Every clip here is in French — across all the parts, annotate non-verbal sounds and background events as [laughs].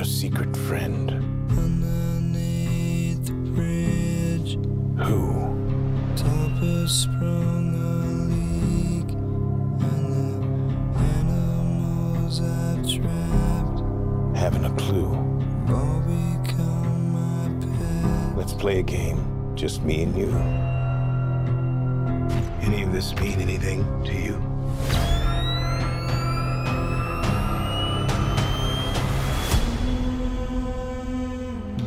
your secret friend. Underneath the bridge, Who? Topper sprung a leak, and the animals I've trapped Haven't a clue. all become my pet. Let's play a game. Just me and you. Any of this mean anything to you?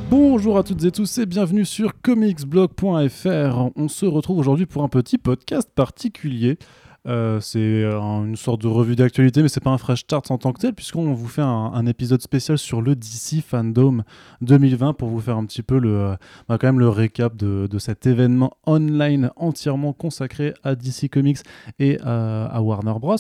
Bonjour à toutes et tous et bienvenue sur comicsblog.fr. On se retrouve aujourd'hui pour un petit podcast particulier. Euh, c'est un- une sorte de revue d'actualité, mais c'est pas un fresh start en tant que tel, puisqu'on vous fait un, épisode spécial sur le DC Fandom 2020 pour vous faire un petit peu le, euh, bah, le récap de, cet événement online entièrement consacré à DC Comics et à Warner Bros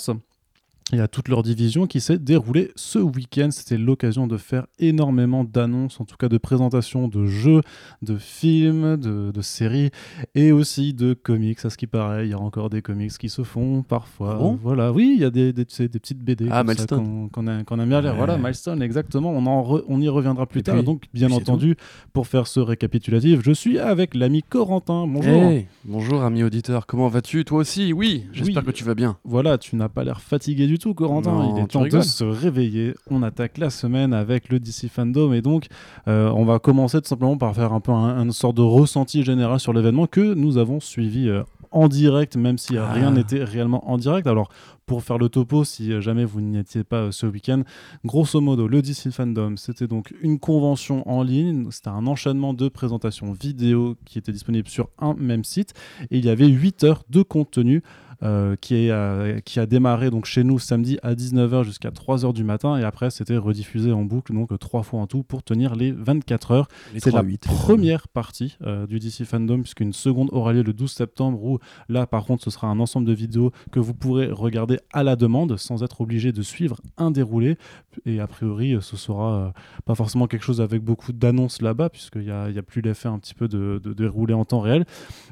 et à toute leur division qui s'est déroulée ce week-end. C'était l'occasion de faire énormément d'annonces, en tout cas de présentations de jeux, de films, de, de séries et aussi de comics. À ce qui paraît, il y a encore des comics qui se font parfois. Ah bon? Voilà, oui, il y a des, des, petites BD Ah, qu'on a- qu'on aime bien lire. Ouais. Voilà, Milestone, exactement. On, en re- on y reviendra plus Et tard. puis- Donc, bien entendu, pour faire ce récapitulatif, je suis avec l'ami Corentin. Bonjour. Hey, bonjour ami auditeur, comment vas-tu? Toi aussi? Oui, j'espère Oui. que tu vas bien. Voilà, tu n'as pas l'air fatigué du tout, Corentin. Non, Il est temps de se réveiller. On attaque la semaine avec le DC Fandom et donc euh, on va commencer tout simplement par faire un peu un, une sorte de ressenti général sur l'événement que nous avons suivi euh, en direct, même si Ah. rien n'était réellement en direct. Alors pour faire le topo, si jamais vous n'y étiez pas euh, ce week-end, grosso modo, le DC Fandom, c'était donc une convention en ligne. C'était un enchaînement de présentations vidéo qui étaient disponibles sur un même site et il y avait 8 heures de contenu euh, qui, est, euh, qui a démarré donc chez nous samedi à 19h jusqu'à 3h du matin. Et après c'était rediffusé en boucle donc euh, trois fois en tout pour tenir les 24 heures. C'est la 3-8, première partie euh, du DC Fandom puisqu'une seconde aura lieu le 12 septembre où là par contre ce sera un ensemble de vidéos que vous pourrez regarder à la demande sans être obligé de suivre un déroulé. Et a priori ce sera pas forcément quelque chose avec beaucoup d'annonces là-bas puisqu'il n'y a, y a plus l'effet un petit peu de, de déroulé en temps réel.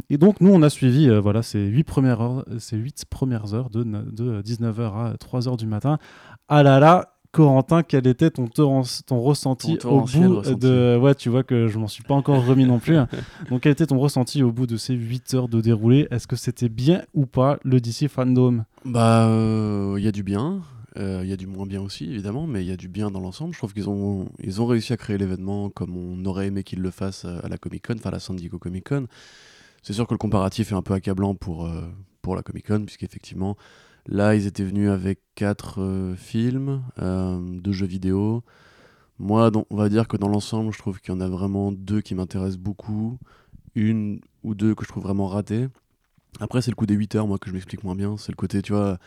Et donc, nous, on a suivi voilà, ces huit premières heures, ces huit premières heures de, de 19h à 3h du matin. Ah là là, Corentin, quel était ton, torrent- ton ressenti Ton au bout ressenti. de... Ouais, tu vois que je m'en suis pas encore remis non plus. [laughs] Donc, quel était ton ressenti au bout de ces 8 heures de déroulé? Est-ce que c'était bien ou pas le DC Fandom? Bah, euh, il y a du bien, euh, il y a du moins bien aussi évidemment, mais il y a du bien dans l'ensemble. Je trouve qu'ils ont, ils ont réussi à créer l'événement comme on aurait aimé qu'ils le fassent à la Comic Con, enfin à la San Diego Comic Con. C'est sûr que le comparatif est un peu accablant pour, euh, pour la Comic Con, puisqu'effectivement, là, ils étaient venus avec quatre euh, films, euh, deux jeux vidéo. Moi, on va dire que dans l'ensemble, je trouve qu'il y en a vraiment deux qui m'intéressent beaucoup, une ou deux que je trouve vraiment ratées. Après, c'est le coup des 8 heures, moi, que je m'explique moins bien. C'est le côté, tu vois,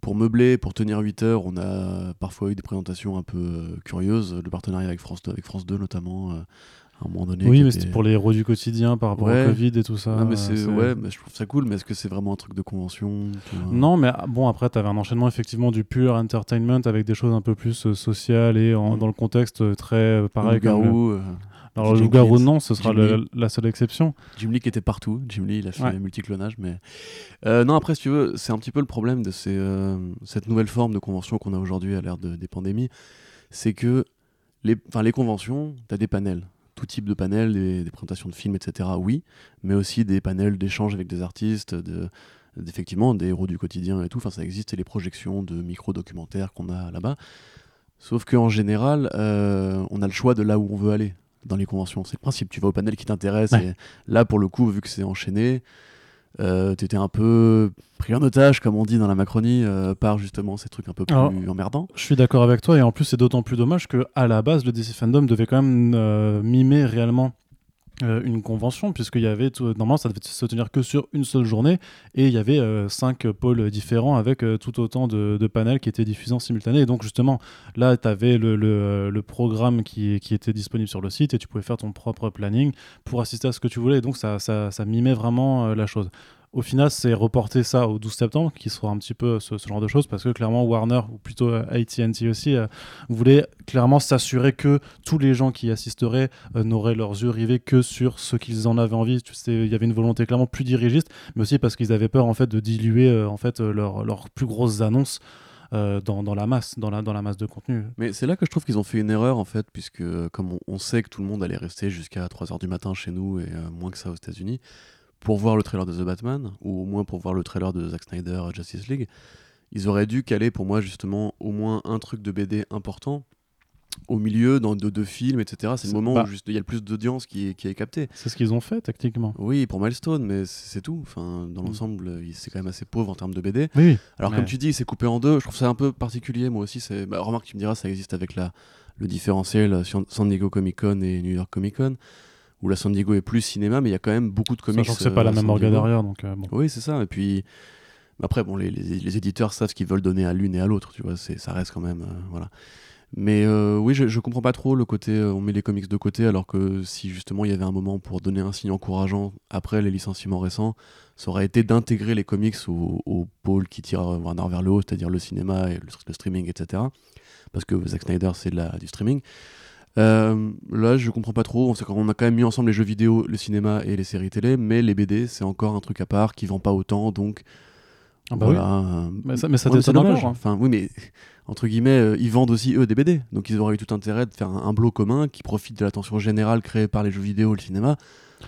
pour meubler, pour tenir 8 heures, on a parfois eu des présentations un peu euh, curieuses. Le partenariat avec France 2, avec France 2 notamment, à un moment donné. Oui, mais était- c'était pour les héros du quotidien par rapport Ouais. au Covid et tout ça. Ah, mais c'est, ouais, mais je trouve ça cool, mais est-ce que c'est vraiment un truc de convention Non, mais ah, bon, après, tu avais un enchaînement effectivement du pur entertainment avec des choses un peu plus euh, sociales et en- Mm. dans le contexte euh, très euh, pareil. le- euh, Alors, le Jim loup-garou, Lee, non, ce sera le- la seule exception. Jim Lee qui était partout. Jim Lee, il a fait Ouais. multiclonage, mais Euh, non. Après, si tu veux, c'est un petit peu le problème de ces, euh, cette nouvelle forme de convention qu'on a aujourd'hui à l'ère de- des pandémies, c'est que les, les conventions, tu as des panels, tout type de panels, des, des présentations de films, etc. Oui, mais aussi des panels d'échanges avec des artistes, de effectivement des héros du quotidien et tout. Enfin, ça existe et les projections de micro-documentaires qu'on a là-bas. Sauf qu'en général, euh, on a le choix de là où on veut aller dans les conventions. C'est le principe. Tu vas au panel qui t'intéresse. Ouais. Et là, pour le coup, vu que c'est enchaîné, euh, t'étais un peu pris en otage, comme on dit dans la Macronie, euh, par justement ces trucs un peu plus Alors, emmerdants. Je suis d'accord avec toi et en plus c'est d'autant plus dommage que à la base le DC Fandom devait quand même euh, mimer réellement euh, une convention puisqu'il y avait tout- normalement ça devait se tenir que sur une seule journée et il y avait euh, cinq pôles différents avec euh, tout autant de, panels qui étaient diffusés en simultané. Et donc justement là tu avais le, programme qui, était disponible sur le site et tu pouvais faire ton propre planning pour assister à ce que tu voulais. Donc ça, ça, mimait vraiment la chose au final, c'est reporter ça au 12 septembre, qui sera un petit peu ce, ce genre de choses, parce que clairement, Warner, ou plutôt euh, AT&T aussi, euh, voulait clairement s'assurer que tous les gens qui y assisteraient euh, n'auraient leurs yeux rivés que sur ce qu'ils en avaient envie. Il y avait une volonté clairement plus dirigiste, mais aussi parce qu'ils avaient peur en fait de diluer en fait leurs plus grosses annonces dans, la masse, dans la, dans la masse de contenu. Mais c'est là que je trouve qu'ils ont fait une erreur en fait, puisque comme on, sait que tout le monde allait rester jusqu'à 3h du matin chez nous et moins que ça aux États-Unis, pour voir le trailer de The Batman, ou au moins pour voir le trailer de Zack Snyder Justice League, ils auraient dû caler pour moi justement au moins un truc de BD important au milieu dans de deux films, etc. C'est le moment où il y a le plus d'audience qui est, qui est capté. C'est ce qu'ils ont fait, techniquement. Oui, pour Milestone, mais c'est tout. Enfin, dans Mm. l'ensemble, c'est quand même assez pauvre en termes de BD. Oui, oui. Alors Ouais. comme tu dis, c'est coupé en deux. Je trouve ça un peu particulier. Moi aussi, c'est. Bah, remarque, tu me diras, ça existe avec la le différentiel euh, San Diego Comic Con et New York Comic Con, où la San Diego est plus cinéma, mais il y a quand même beaucoup de comics. Sachant que c'est euh, pas la à même orga derrière, donc euh, bon. Oui, c'est ça. Et puis après, bon, les, les- les éditeurs savent ce qu'ils veulent donner à l'une et à l'autre. Tu vois, ça reste quand même, euh, voilà. Mais euh, oui, je, je comprends pas trop le côté. euh, on met les comics de côté, alors que si justement il y avait un moment pour donner un signe encourageant après les licenciements récents, ça aurait été d'intégrer les comics au, au pôle qui tire euh, Warner vers le haut, c'est-à-dire le cinéma et le, le streaming, etc. Parce que Zack Snyder, c'est la- du streaming. Euh, là, je comprends pas trop. On, a quand même mis ensemble les jeux vidéo, le cinéma et les séries télé, mais les BD, c'est encore un truc à part qui vend pas autant, donc Ah bah voilà. Mais ça, mais ça ouais, mais c'est dommage. encore, hein. Enfin, oui, mais entre guillemets, euh, ils vendent aussi eux des BD, donc ils auraient eu tout intérêt de faire un, un bloc commun qui profite de l'attention générale créée par les jeux vidéo et le cinéma.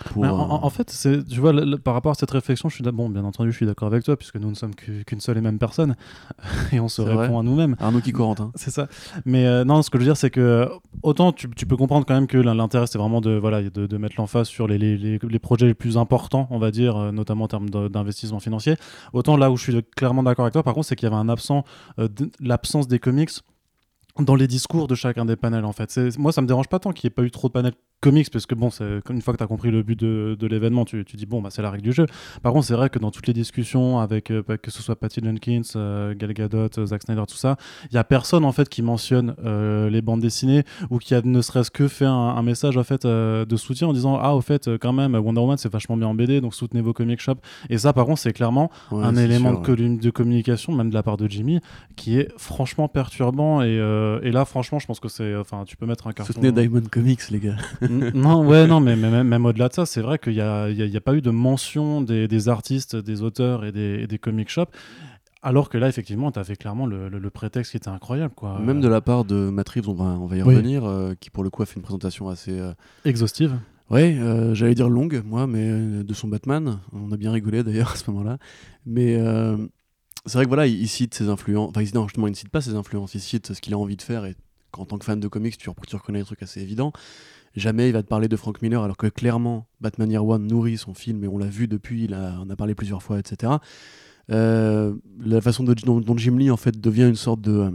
Pour, euh, en, en- en fait, tu vois, le- le- par rapport à cette réflexion, je suis bon, bien entendu, je suis d'accord avec toi, puisque nous ne sommes qu'u- qu'une seule et même personne, [laughs] et on se répond vrai. à nous-mêmes. Arnaud qui Corentin. C'est ça. Mais euh, non, ce que je veux dire, c'est que autant tu, tu peux comprendre quand même que l'intérêt, c'est vraiment de, voilà, de, de mettre l'emphase sur les, les, les, les projets les plus importants, on va dire, euh, notamment en termes d'investissement financier. Autant là où je suis clairement d'accord avec toi, par contre, c'est qu'il y avait un absent, euh, l'absence des comics dans les discours de chacun des panels en fait. Moi ça me dérange pas tant qu'il n'y ait pas eu trop de panels comics parce que bon, une fois que tu as compris le but de, de l'événement, tu, tu dis bon bah c'est la règle du jeu. Par contre c'est vrai que dans toutes les discussions avec euh, que ce soit Patty Jenkins, euh, Gal Gadot, euh, Zack Snyder, tout ça, il y a personne en fait qui mentionne euh, les bandes dessinées ou qui a ne serait-ce que fait un, un message en fait de soutien en disant ah au fait quand même Wonder Woman c'est vachement bien en BD donc soutenez vos comic shops et ça par contre c'est clairement Ouais, un élément sûr, de, ouais. collu- de communication, même de la part de Jimmy, qui est franchement perturbant. Et, euh, et là, franchement, je pense que c'est. Enfin, tu peux mettre un carton. Soutenez Diamond Comics, les gars. Non, ouais, non, mais, mais même, même au-delà de ça, c'est vrai qu'il n'y a, y a- il y a pas eu de mention des, des artistes, des auteurs et des, et des comic shops. Alors que là, effectivement, tu avais clairement le, le- le prétexte qui était incroyable. Quoi. Même de la part de Matt Reeves, on va, on va y Oui. revenir, euh, qui pour le coup a fait une présentation assez. euh, Exhaustive. Ouais, euh, j'allais dire longue, moi, mais de son Batman. On a bien rigolé d'ailleurs à ce moment-là. Mais c'est vrai que voilà, il, cite ses influences. Enfin, justement, il ne cite pas ses influences, il cite ce qu'il a envie de faire. Et qu'en tant que fan de comics, tu, reconnais des trucs assez évidents. Jamais il va te parler de Frank Miller, alors que clairement, Batman Year One nourrit son film, et on l'a vu depuis, il a, on a parlé plusieurs fois, etc. Euh, la façon dont Jim Lee en fait devient une sorte de euh,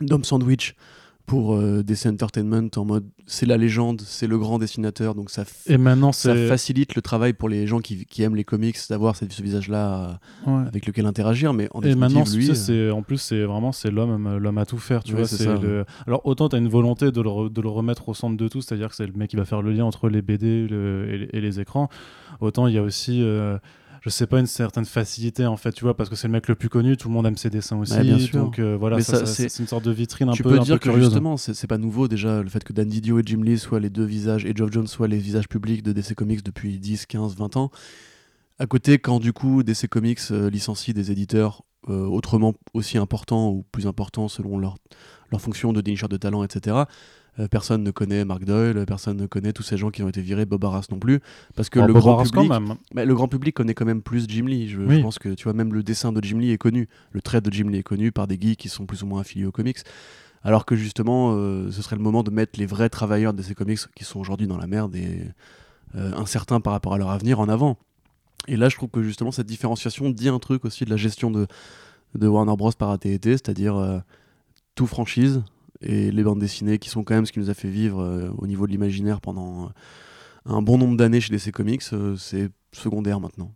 d'homme sandwich pour euh, DC Entertainment en mode c'est la légende, c'est le grand dessinateur, donc ça, f- Et maintenant, ça facilite le travail pour les gens qui, qui aiment les comics d'avoir ce, ce visage-là euh, ouais. avec lequel interagir, mais en Et maintenant, tu lui, sais, euh, c'est en plus, c'est vraiment c'est l'homme, l'homme à tout faire. Tu Ouais, vois, c'est c'est ça, le... Alors autant tu as une volonté de le, re- de le remettre au centre de tout, c'est-à-dire que c'est le mec qui va faire le lien entre les BD le- et, les- et les écrans. Autant il y a aussi, euh, je sais pas, une certaine facilité en fait, tu vois, parce que c'est le mec le plus connu, tout le monde aime ses dessins aussi. Ouais, bien sûr. Donc euh, voilà, ça, ça, c'est- une sorte de vitrine un tu peu, peux un dire peu que curieuse. justement, c'est c'est pas nouveau déjà, le fait que Dan Didio et Jim Lee soient les deux visages, et Geoff Jones soient les visages publics de DC Comics depuis 10, 15, 20 ans. À côté, quand du coup DC Comics euh, licencie des éditeurs euh, autrement aussi importants ou plus importants selon leur, leur fonction de dénicheur de talent, etc., euh, personne ne connaît Mark Doyle, personne ne connaît tous ces gens qui ont été virés, Bob Arras non plus, parce que Oh, le Bob grand Arras public, quand même. mais le grand public connaît quand même plus Jim Lee. Je, pense que tu vois même le dessin de Jim Lee est connu, le trait de Jim Lee est connu par des geeks qui sont plus ou moins affiliés aux comics. Alors que justement, euh, ce serait le moment de mettre les vrais travailleurs de ces comics qui sont aujourd'hui dans la merde et euh, incertains par rapport à leur avenir en avant. Et là, je trouve que justement cette différenciation dit un truc aussi de la gestion de, Warner Bros par AT&T, c'est-à-dire euh, tout franchise et les bandes dessinées qui sont quand même ce qui nous a fait vivre euh, au niveau de l'imaginaire pendant euh, un bon nombre d'années chez DC Comics, c'est secondaire maintenant.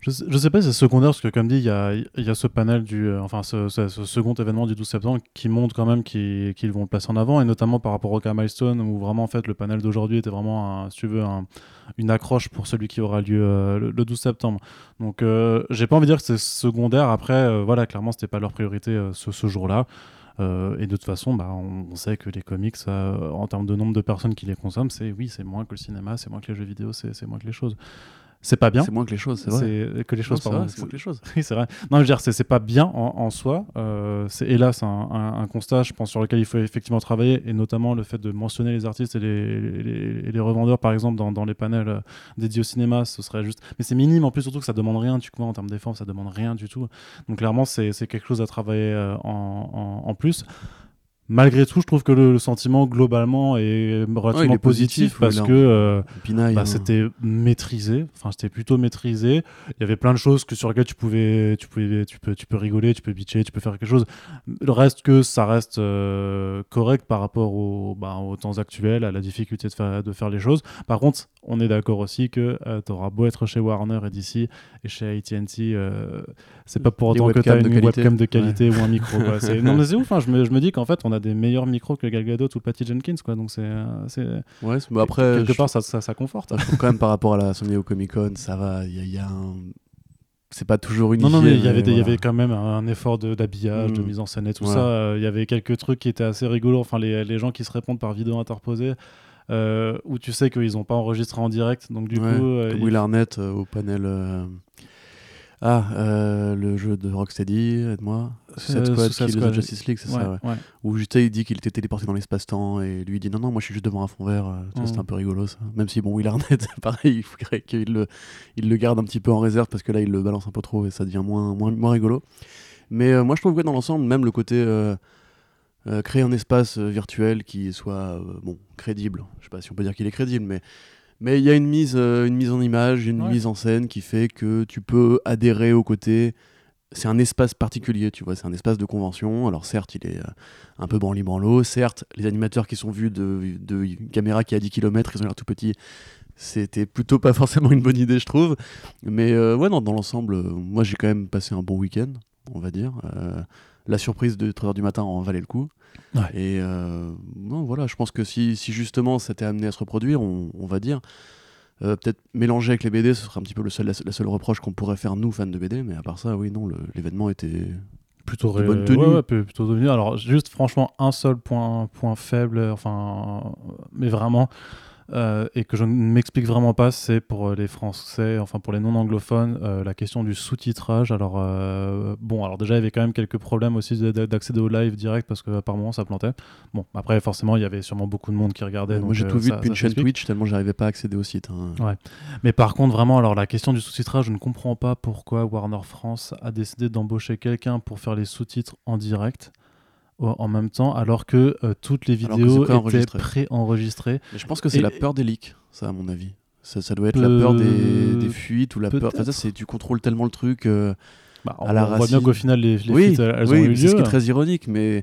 Je sais, je sais pas si c'est secondaire, parce que comme dit, il y a, ce panel du, euh, enfin ce, second événement du 12 septembre qui montre quand même qu'ils vont le placer en avant, et notamment par rapport au cas Milestone, où vraiment en fait le panel d'aujourd'hui était vraiment, un, si tu veux, un- une accroche pour celui qui aura lieu euh, le, le 12 septembre. Donc euh, j'ai pas envie de dire que c'est secondaire. Après, euh, voilà, clairement c'était pas leur priorité ce, jour-là. Et de toute façon, bah, on, sait que les comics, en termes de nombre de personnes qui les consomment, c'est oui, c'est moins que le cinéma, c'est moins que les jeux vidéo, c'est moins que les choses. C'est pas bien. C'est moins que les choses, c'est vrai. C'est que les choses, Non, pardon. c'est moins que les choses. [laughs] Oui, c'est vrai. Non, je veux dire, c'est pas bien en, en soi. Euh, c'est hélas un, un- un constat, je pense, sur lequel il faut effectivement travailler, et notamment le fait de mentionner les artistes et les, les- revendeurs, par exemple, dans, dans les panels euh, dédiés au cinéma, ce serait juste. Mais c'est minime en plus, surtout que ça demande rien, tu vois, en termes d'efforts, ça demande rien du tout. Donc clairement, c'est c'est quelque chose à travailler euh, en, en- en plus. Malgré tout, je trouve que le, le sentiment globalement est relativement est positif, parce que euh, bah, hein. c'était maîtrisé. Enfin c'était plutôt maîtrisé. Il y avait plein de choses que sur lesquelles tu pouvais tu pouvais tu peux tu peux rigoler tu peux bitcher tu peux faire quelque chose. Le reste que ça reste euh, correct par rapport au, bah, aux temps actuels à la difficulté de faire de faire les choses. Par contre on est d'accord aussi que tu auras beau être chez Warner et DC et chez AT&T euh, c'est pas pour autant que tu as une de webcam de qualité ou un micro non mais c'est [laughs] ouf hein. je, me, je me dis qu'en fait on a des meilleurs micros que Gal Gadot ou Patty Jenkins quoi donc c'est euh, c'est Ouais, mais après, quelque je- part ça, ça, ça conforte je [laughs] quand même par rapport à la San Diego Comic Con, ça va. Il y a, il y a un. C'est pas toujours unifié. Non, non, mais il y avait, il y avait quand même un effort de- d'habillage, de, Mm. mise en scène et tout Ouais. ça. Euh, Il y avait quelques trucs qui étaient assez rigolos. Enfin, les, les gens qui se répondent par vidéo interposée, euh, où tu sais qu'ils n'ont pas enregistré en direct. Donc, du Ouais, coup, euh, il- Will Arnett au panel. Ah, euh, le jeu de Rocksteady, aide-moi. Suicide Squad, Suicide Squad. Justice League, c'est ouais, ça, ouais. ouais. Où il dit qu'il était téléporté dans l'espace-temps et lui il dit non, non, moi je suis juste devant un fond vert. euh, vois, Mm. Un peu rigolo ça. Même si, bon, Will Arnett, [laughs] pareil, il faudrait qu'il le, il le garde un petit peu en réserve parce que là il le balance un peu trop et ça devient moins, moins, moins rigolo. Mais euh, moi je trouve que dans l'ensemble, même le côté. euh, créer un espace virtuel qui soit bon crédible. Je sais pas si on peut dire qu'il est crédible, mais mais il y a une mise euh, une mise en image, une Ouais. mise en scène qui fait que tu peux adhérer au côté. C'est un espace particulier, tu vois, c'est un espace de convention. Alors certes, il est euh, un peu branli. Certes, les animateurs qui sont vus de, de une caméra qui est à 10 km, ils ont l'air tout petits. C'était plutôt pas [laughs] forcément une bonne idée, je trouve. Mais euh, ouais, non, dans l'ensemble, moi j'ai quand même passé un bon week-end, on va dire. La surprise de 3h du matin en valait le coup. Ouais. Et euh, non, voilà, je pense que si, si justement ça était amené à se reproduire, on, on va dire, euh, peut-être mélanger avec les BD, ce serait un petit peu le seul, la, la seule reproche qu'on pourrait faire nous, fans de BD. Mais à part ça, oui, non, l'événement était. plutôt de ré- bonne tenue. ouais, ouais, plutôt de. Alors, juste franchement, un seul point, point faible, enfin, mais vraiment, euh, et que je ne m'explique vraiment pas, c'est pour euh, les Français, enfin pour les non-anglophones, euh, la question du sous-titrage. Alors, euh, bon, alors déjà, il y avait quand même quelques problèmes aussi de- de- d'accéder au live direct parce que par moment ça plantait. Bon, après, forcément, il y avait sûrement beaucoup de monde qui regardait. moi j'ai tout vu ça- depuis une chaîne. Twitch tellement j'arrivais pas à accéder au site. hein. Mais par contre, vraiment, alors la question du sous-titrage, je ne comprends pas pourquoi Warner France a décidé d'embaucher quelqu'un pour faire les sous-titres en direct en même temps, alors que euh, toutes les vidéos étaient préenregistré. préenregistrées. Je pense que c'est Et- la peur des leaks, ça à mon avis. Ça, ça doit être la peur des, des fuites ou la peur. Enfin, ça, c'est tu contrôles tellement le truc. euh, Bah, on À la on voit bien qu'au final, les, les oui, fuites, elles, oui, ont eu c'est ce lieu. qui est très ironique, mais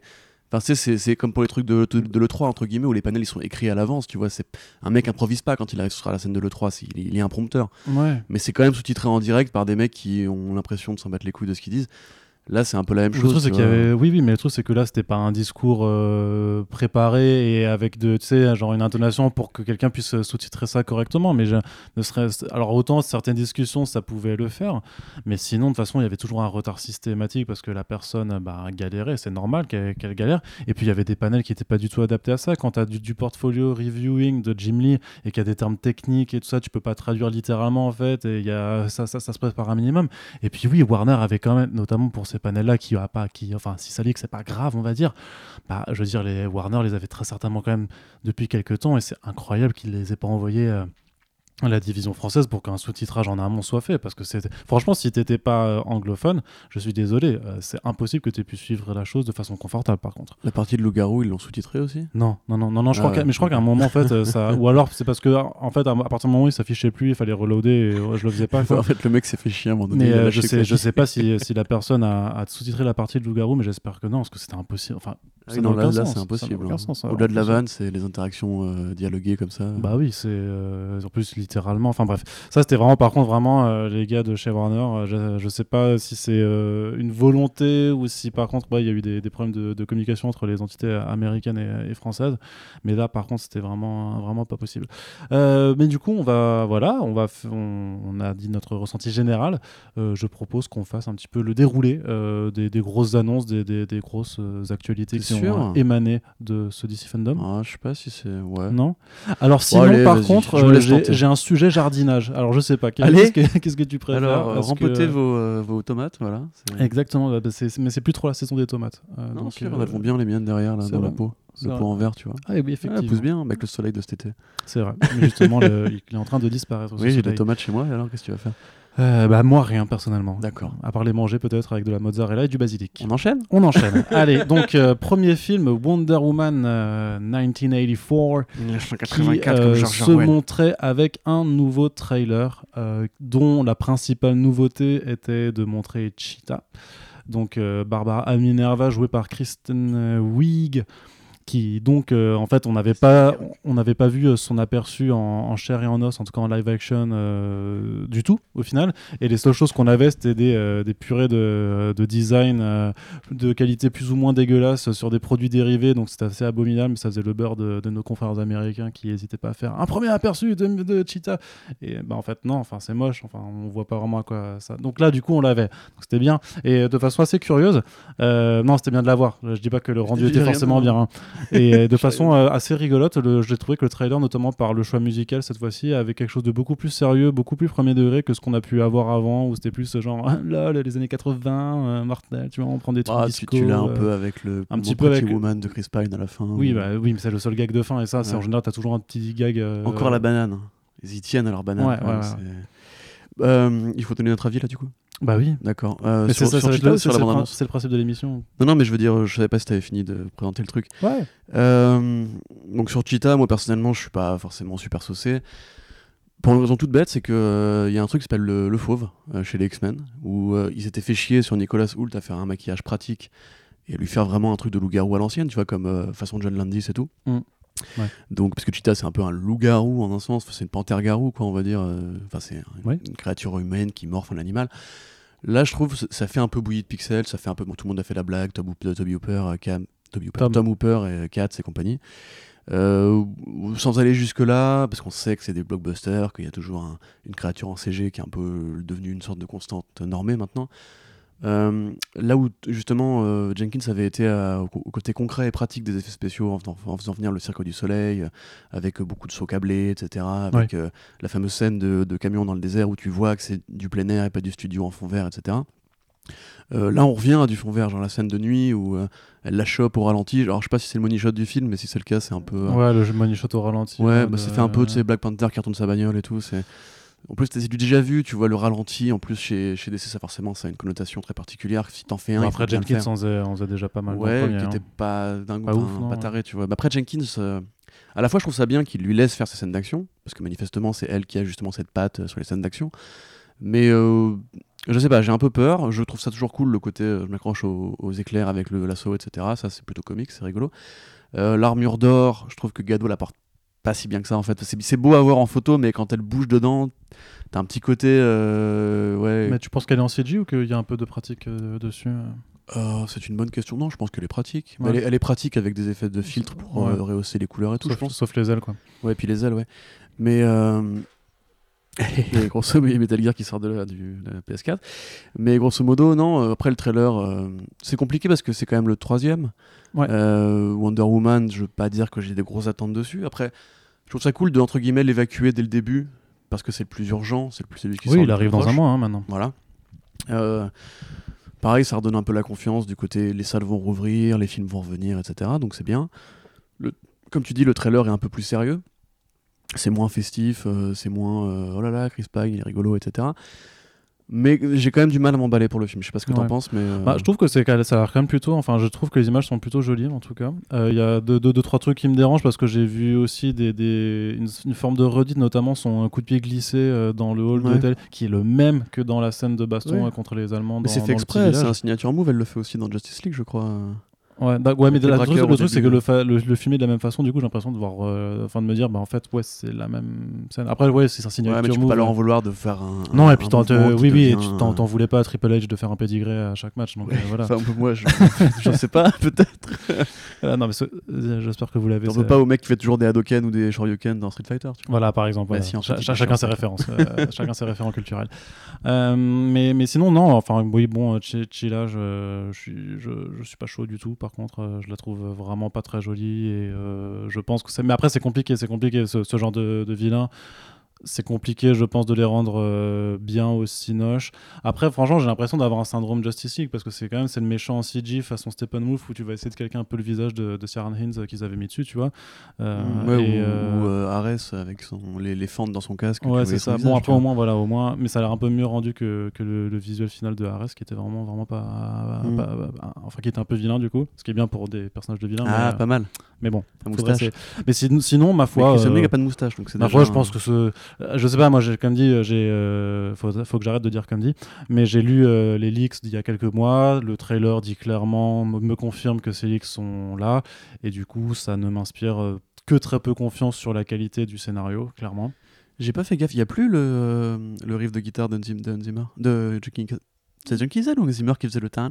enfin, c'est comme pour les trucs de, de, de l'E3 entre guillemets où les panels ils sont écrits à l'avance. Tu vois, c'est un mec improvise pas quand il arrive sur la scène de l'E3, c'est- il, a un prompteur. Ouais. Mais c'est quand même sous-titré en direct par des mecs qui ont l'impression de s'en battre les couilles de ce qu'ils disent. Là, c'est un peu la même Le chose. truc, c'est tu qu'il y vois. avait... Oui, oui, mais le truc, c'est que là, c'était pas un discours euh, préparé et avec de, tu sais, genre une intonation pour que quelqu'un puisse euh, sous-titrer ça correctement. Mais je, ne serait alors autant certaines discussions, ça pouvait le faire, mais sinon, de toute façon, il y avait toujours un retard systématique parce que la personne bah, galérait, c'est normal qu'elle qu'elle galère. Et puis, il y avait des panels qui n'étaient pas du tout adaptés à ça. Quand tu as du, du portfolio reviewing de Jim Lee et qu'il y a des termes techniques et tout ça, tu peux pas traduire littéralement, en fait, et il y a, ça, ça, ça se passe par un minimum. Et puis oui, Warner avait quand même, notamment pour ces panels-là, qui a pas, qui, enfin, si ça que c'est pas grave, on va dire. Bah, je veux dire, les Warner les avait très certainement quand même depuis quelques temps, et c'est incroyable qu'ils les aient pas envoyés. euh, la division française pour qu'un sous-titrage en amont soit fait parce que c'était franchement si t'étais pas euh, anglophone je suis désolé euh, c'est impossible que tu aies pu suivre la chose de façon confortable par contre La partie de Loup-Garou, ils l'ont sous-titré aussi? Non non non non, non je Ah crois ouais. qu'à- mais je crois qu'à un moment en fait euh, ça [laughs] ou alors c'est parce que en fait à, partir du moment où il s'affichait plus il fallait reloader et je le faisais pas quoi. [laughs] En fait, le mec s'est fait chier à un moment donné. Mais euh, je sais, quoi. je sais pas si, [laughs] si la personne a, a sous-titré la partie de loup-garou, mais j'espère que non, parce que c'était impossible. Enfin, Ah oui, non, là, c'est impossible. hein. Au-delà de la alors, vanne, c'est les interactions euh, dialoguées comme ça. Bah oui, c'est euh, en plus littéralement. Enfin bref, ça c'était vraiment, par contre, vraiment euh, les gars de chez Warner. je, je sais pas si c'est une volonté ou si par contre, bah, il y a eu des, des problèmes de, de communication entre les entités américaines et, et françaises. Mais là, par contre, c'était vraiment, vraiment pas possible. Mais du coup, on va, voilà, on va, on, on a dit notre ressenti général. Je propose qu'on fasse un petit peu le déroulé des, des grosses annonces, des, des- grosses actualités qui sûr. euh, émané de ce DC Fandom. Ah, je sais pas si c'est. Ouais. Non Alors sinon, allez, par contre, euh, j'ai un sujet jardinage. Alors je sais pas. Qu'est-ce que, tu préfères Alors, Parce que- rempotez vos, euh, vos tomates, voilà. Exactement, bah, mais c'est plus trop la saison des tomates. Euh, Non, donc, sûr, elles vont bien les miennes derrière, là, dans la peau. Le pot en verre, tu vois. Ah oui, Ah, effectivement. elle pousse bien avec le soleil de cet été. C'est vrai. Mais justement, le- il est en train de disparaître. Oui, j'ai des tomates chez moi, et alors qu'est-ce que tu vas faire? Euh, bah, moi, rien, personnellement. D'accord. À part les manger, peut-être, avec de la mozzarella et du basilic. On enchaîne? On enchaîne. [laughs] Allez, donc, euh, premier film, Wonder Woman euh, 1984. qui euh, se montrait avec un nouveau trailer euh, dont la principale nouveauté était de montrer Cheetah. Donc Barbara Minerva jouée par Kristen Wiig qui donc euh, en fait on n'avait pas on n'avait pas vu euh, son aperçu en, en chair et en os en tout cas en live action euh, du tout au final. Et les seules choses qu'on avait c'était des, euh, des purées de, de design de qualité plus ou moins dégueulasse sur des produits dérivés. Donc c'était assez abominable mais ça faisait le beurre de, de nos confrères américains qui n'hésitaient pas à faire un premier aperçu de, de Cheetah. Et bah en fait non enfin c'est moche. Enfin on voit pas vraiment à quoi ça. Donc là du coup on l'avait. Donc c'était bien. Et de façon assez curieuse non c'était bien de l'avoir. Je dis pas que le rendu était forcément bien hein. Et euh, de façon euh, assez rigolote j'ai trouvé que le trailer notamment par le choix musical cette fois-ci avait quelque chose de beaucoup plus sérieux beaucoup plus premier degré que ce qu'on a pu avoir avant où c'était plus genre [laughs] ah, là les années 80 euh, Martel tu vois on prend des trucs Ah, tu, disco tu l'as un euh, peu avec le un petit peu avec- Woman de Chris Pine à la fin. oui ou- bah oui mais c'est le seul gag de fin et ça c'est Ouais. en général t'as toujours un petit gag euh, Encore la banane. Ils y tiennent à leur banane. Ouais, même, il faut donner notre avis là du coup bah oui D'accord. Euh, c'est ça, ou sur c'est la le c'est principe de l'émission Non, non, mais je veux dire, je savais pas si t'avais fini de présenter le truc. ouais Euh, donc sur Cheetah, moi personnellement, je suis pas forcément super saucé. Pour une raison toute bête, c'est que euh, y a un truc qui s'appelle le, le fauve euh, chez les X-Men, où ils s'étaient fait chier sur Nicolas Hoult à faire un maquillage pratique et à lui faire vraiment un truc de loup-garou à l'ancienne, tu vois, comme façon John Landis et tout. Mm. Ouais. Donc, parce que Cheetah, c'est un peu un loup-garou en un sens, c'est une panthère-garou, quoi, on va dire. euh, Enfin, c'est une, Ouais. une créature humaine qui morphe un animal. Là, je trouve, ça fait un peu bouillie de pixels, ça fait un peu. bon, tout le monde a fait la blague, Toby Hooper, euh, Cam, Toby Hooper, Tom. Tom. Hooper et Katz et compagnie. Euh, sans aller jusque-là, parce qu'on sait que c'est des blockbusters, qu'il y a toujours un- une créature en CG qui est un peu devenue une sorte de constante normée maintenant. Euh, là où justement euh, Jenkins avait été à- au, au côté concret et pratique des effets spéciaux en, faisant- en faisant venir le Cirque du Soleil, euh, avec euh, beaucoup de sauts câblés, etc. Avec euh, la fameuse scène de, de camion dans le désert où tu vois que c'est du plein air et pas du studio en fond vert, etc. Euh, là, on revient à du fond vert, genre la scène de nuit où euh, elle la chope au ralenti. Alors, je sais pas si c'est le money shot du film, mais si c'est le cas, c'est un peu. euh, ouais le money shot au ralenti Ouais, bah, de- ça fait un peu de ces Black Panther qui retourne sa bagnole et tout. C'est en plus c'est du déjà vu, tu vois le ralenti. En plus chez, chez DC, ça forcément ça a une connotation très particulière. Si t'en fais un, faut après Jenkins on faisait, on faisait déjà pas mal ouais, premier, qui hein. était pas dingue, Pas ouf, non, pas ouais. taré, tu vois. Bah, après Jenkins, euh, à la fois je trouve ça bien qu'il lui laisse faire ses scènes d'action, parce que manifestement c'est elle qui a justement cette patte euh, sur les scènes d'action. Mais euh, je sais pas, j'ai un peu peur. Je trouve ça toujours cool le côté, je m'accroche aux, aux éclairs avec le lasso, etc. Ça c'est plutôt comique, c'est rigolo. L'armure d'or, je trouve que Gado la porte pas si bien que ça en fait. C'est c'est beau à voir en photo, mais quand elle bouge dedans, t'as un petit côté, euh, ouais. mais tu penses qu'elle est en CG ou qu'il y a un peu de pratique euh, dessus euh? Euh, c'est une bonne question. Non, je pense qu'elle est pratique. Ouais. Elle, est, elle est pratique avec des effets de filtre pour Ouais. rehausser les couleurs et tout, sauf, je pense. sauf les ailes quoi Ouais, puis les ailes, ouais. Mais [laughs] et grosso modo, il y a Metal Gear qui sort de la, du, de la PS4. Mais grosso modo, non. après le trailer, euh, c'est compliqué parce que c'est quand même le troisième. Ouais. Euh, Wonder Woman, je veux pas dire que j'ai des grosses attentes dessus. Après, je trouve ça cool de entre guillemets l'évacuer dès le début parce que c'est le plus urgent, c'est le plus celui qui oui il arrive dans un mois hein, maintenant Voilà. Euh, pareil, ça redonne un peu la confiance du côté les salles vont rouvrir, les films vont revenir, etc. Donc c'est bien. Le, comme tu dis, le trailer est un peu plus sérieux. C'est moins festif, euh, c'est moins euh, oh là là, Chris Pine, il est rigolo, etc. Mais j'ai quand même du mal à m'emballer pour le film. Je sais pas ce que t'en Ouais. penses, mais. euh, Bah, je trouve que c'est ça a l'air quand même plutôt. Enfin, je trouve que les images sont plutôt jolies en tout cas. Euh, Il y a deux, deux, deux, trois trucs qui me dérangent parce que j'ai vu aussi des, des- une, une forme de redite, notamment son coup de pied glissé euh, dans le hall Ouais. d'hôtel, qui est le même que dans la scène de baston Ouais. euh, contre les Allemands. mais c'est fait exprès, c'est un signature move, elle le fait aussi dans Justice League, je crois. Ouais, bah, ouais, mais la- truc, le truc, c'est que le, le, le filmer de la même façon, du coup, j'ai l'impression de voir, euh, enfin, de me dire, bah en fait, ouais, c'est la même scène. Après, ouais, c'est un signature Ouais, mais tu peux move, pas leur en euh. vouloir de faire un. Non, un- et puis t'en- oui, oui, et tu t'en t'en voulais pas à Triple H de faire un pedigree à chaque match, donc euh, [laughs] voilà. Enfin, moi, je, [laughs] je sais pas, [laughs] peut-être. Ah, non, mais euh, j'espère que vous l'avez. T'en veux pas au mec qui fait toujours des Hadoken ou des Shoryuken dans Street Fighter, tu. Voilà, par exemple. Bah, voilà. si, en fait, chacun ses références. euh, chacun ses références culturels. Euh, mais, sinon, non. Enfin, oui, bon, euh, Chi- Chila, je suis pas chaud du tout. Par contre. Euh, je la trouve vraiment pas très jolie et euh, je pense que c'est. Mais après, c'est compliqué, c'est compliqué ce, genre de, de vilain. C'est compliqué, je pense, de les rendre euh, bien au Cinoche. Après, franchement, j'ai l'impression d'avoir un syndrome Justice League parce que c'est quand même c'est le méchant en CG façon Steppenwolf où tu vas essayer de calquer un peu le visage de, de Ciaran Hinds euh, qu'ils avaient mis dessus, tu vois. Euh, Ouais, et, ou, ou, Ares avec son, les, les fentes dans son casque. Ouais, c'est ça. visage, Bon, après, au moins, voilà, au moins, mais ça a l'air un peu mieux rendu que, que le, le visuel final de Ares, qui était vraiment, vraiment pas, Mm. pas- pas- Enfin, qui était un peu vilain, du coup. Ce qui est bien pour des personnages de vilains. Ah, mais, pas mal. mais bon, La moustache. Mais sin- sinon, ma Mais foi. Euh, Bale a pas de moustache, donc c'est Ma foi, je un- pense que ce. Euh, Je sais pas, moi, comme dit, euh, j'ai. euh, faut, que j'arrête de dire comme dit. Mais j'ai lu les leaks d'il y a quelques mois. Le trailer dit clairement, me, me confirme que ces leaks sont là. Et du coup, ça ne m'inspire que très peu confiance sur la qualité du scénario, clairement. J'ai pas fait gaffe, il y a plus le, riff de guitare De Junkie C'est Junkie Zell ou Zimmer qui faisait le ta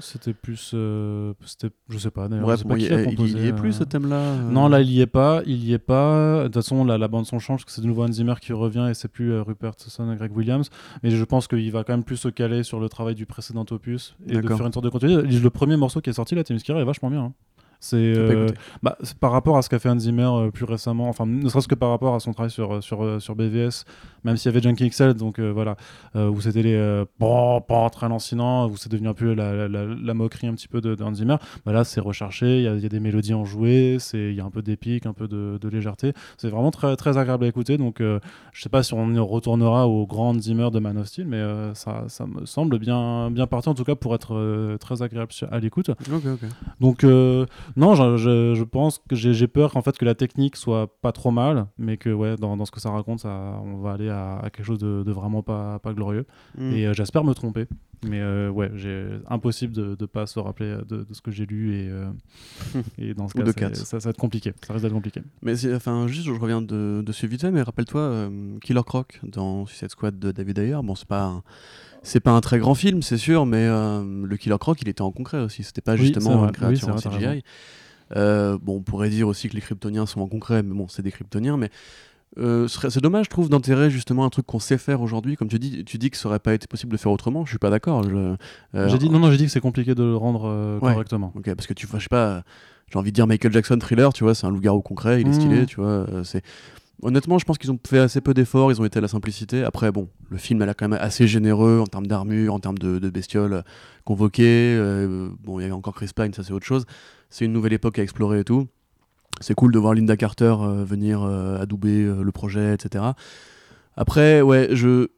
C'était plus. euh, c'était, je sais pas, d'ailleurs. Sais bon, il il- y est plus euh, ce thème-là euh. Non, là, il y est pas. Il y est pas. De toute façon, la, la bande son change parce que c'est de nouveau Hans Zimmer qui revient et c'est plus euh, Rupert Sisson et Greg Williams. Mais je pense qu'il va quand même plus se caler sur le travail du précédent opus et de faire une sorte de continuité. Le premier morceau qui est sorti, là, Themyscira, est vachement bien. hein. C'est euh, bah, par rapport à ce qu'a fait Hans Zimmer euh, plus récemment, enfin ne serait-ce que par rapport à son travail sur, euh, sur, sur BVS, même s'il y avait Junkie XL, donc euh, voilà, où c'était les bon, bon, très lancinants, où c'est devenu un peu la, la, la- la moquerie un petit peu de, de Hans Zimmer. Bah là, c'est recherché, il y, a- y a des mélodies enjouées, c'est- il y a un peu d'épique, un peu de, de légèreté. C'est vraiment très, très agréable à écouter, donc je sais pas si on retournera au grand Hans Zimmer de Man of Steel, mais ça, ça me semble bien, bien parti en tout cas pour être très agréable à l'écoute. Ok, ok. Donc non, je, je- je pense que j'ai peur en fait que la technique soit pas trop mal, mais que ouais, dans, dans ce que ça raconte, ça, on va aller à, à quelque chose de, de vraiment pas, pas glorieux. Hmm. Et euh, j'espère me tromper, mais euh, ouais, impossible de ne pas se rappeler de, de ce que j'ai lu et, euh, et dans ce [laughs] cas, de ça, ça va être compliqué. Ça risque d'être compliqué. Mais enfin, juste, je reviens de, dessus vite fait, mais rappelle-toi euh, Killer Croc dans Suicide Squad de David Ayer. Bon, c'est pas. un- C'est pas un très grand film, c'est sûr, mais euh, le Killer Croc, il était en concret aussi. C'était pas Oui, justement une créature Oui, en CGI. bon, on pourrait dire aussi que les Kryptoniens sont en concret, mais bon, c'est des Kryptoniens. Mais euh, c'est dommage, je trouve, d'enterrer justement un truc qu'on sait faire aujourd'hui. Comme tu dis, tu dis que ça aurait pas été possible de faire autrement. Je suis pas d'accord. je- euh, J'ai dit non, non, j'ai dit que c'est compliqué de le rendre euh, Ouais. correctement. Ok, parce que tu vois, je sais pas, j'ai envie de dire Michael Jackson thriller, tu vois, c'est un loup-garou concret, il est stylé, tu vois. c'est honnêtement, je pense qu'ils ont fait assez peu d'efforts, ils ont été à la simplicité. Après, bon, le film elle a quand même assez généreux en termes d'armure, en termes de, de bestioles convoquées. bon, il y avait encore Chris Pine, ça c'est autre chose. C'est une nouvelle époque à explorer et tout. C'est cool de voir Linda Carter euh, venir euh, adouber euh, le projet, etc. Après, ouais, je.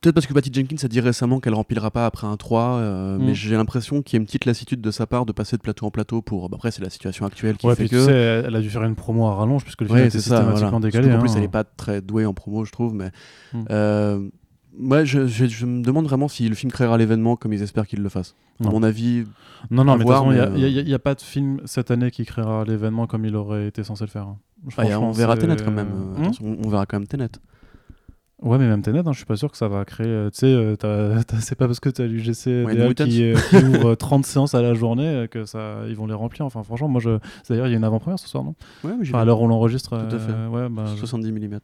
Peut-être parce que Patty Jenkins a dit récemment qu'elle remplira pas après un 3, euh, Mm. mais j'ai l'impression qu'il y a une petite lassitude de sa part de passer de plateau en plateau pour. bah, après, c'est la situation actuelle qui Ouais, fait puis que. tu sais, elle a dû faire une promo à rallonge puisque le film Ouais, était ça. systématiquement Voilà. décalé. Qu'en plus, hein. elle est pas très douée en promo, je trouve. Mais Mm. euh, moi, je, je- je me demande vraiment si le film créera l'événement comme ils espèrent qu'il le fasse. À Non. mon avis, Non, non, à mais il mais, n'y a, y a- pas de film cette année qui créera l'événement comme il aurait été censé le faire. bah, y a- on verra Tenet quand même. euh, Hmm attention, on, on verra quand même Tenet. Ouais, mais même Tenet, hein, je suis pas sûr que ça va créer. euh, tu sais, euh, [laughs] c'est pas parce que tu as l'UGC Ouais, qui, euh, qui ouvre 30 [laughs] séances à la journée euh, que ça, ils vont les remplir. Enfin, franchement, moi, je... d'ailleurs, il y a une avant-première ce soir, non? Ouais, j'y Enfin, à où on l'enregistre. Tout à fait. euh, ouais, bah, je... 70 mm.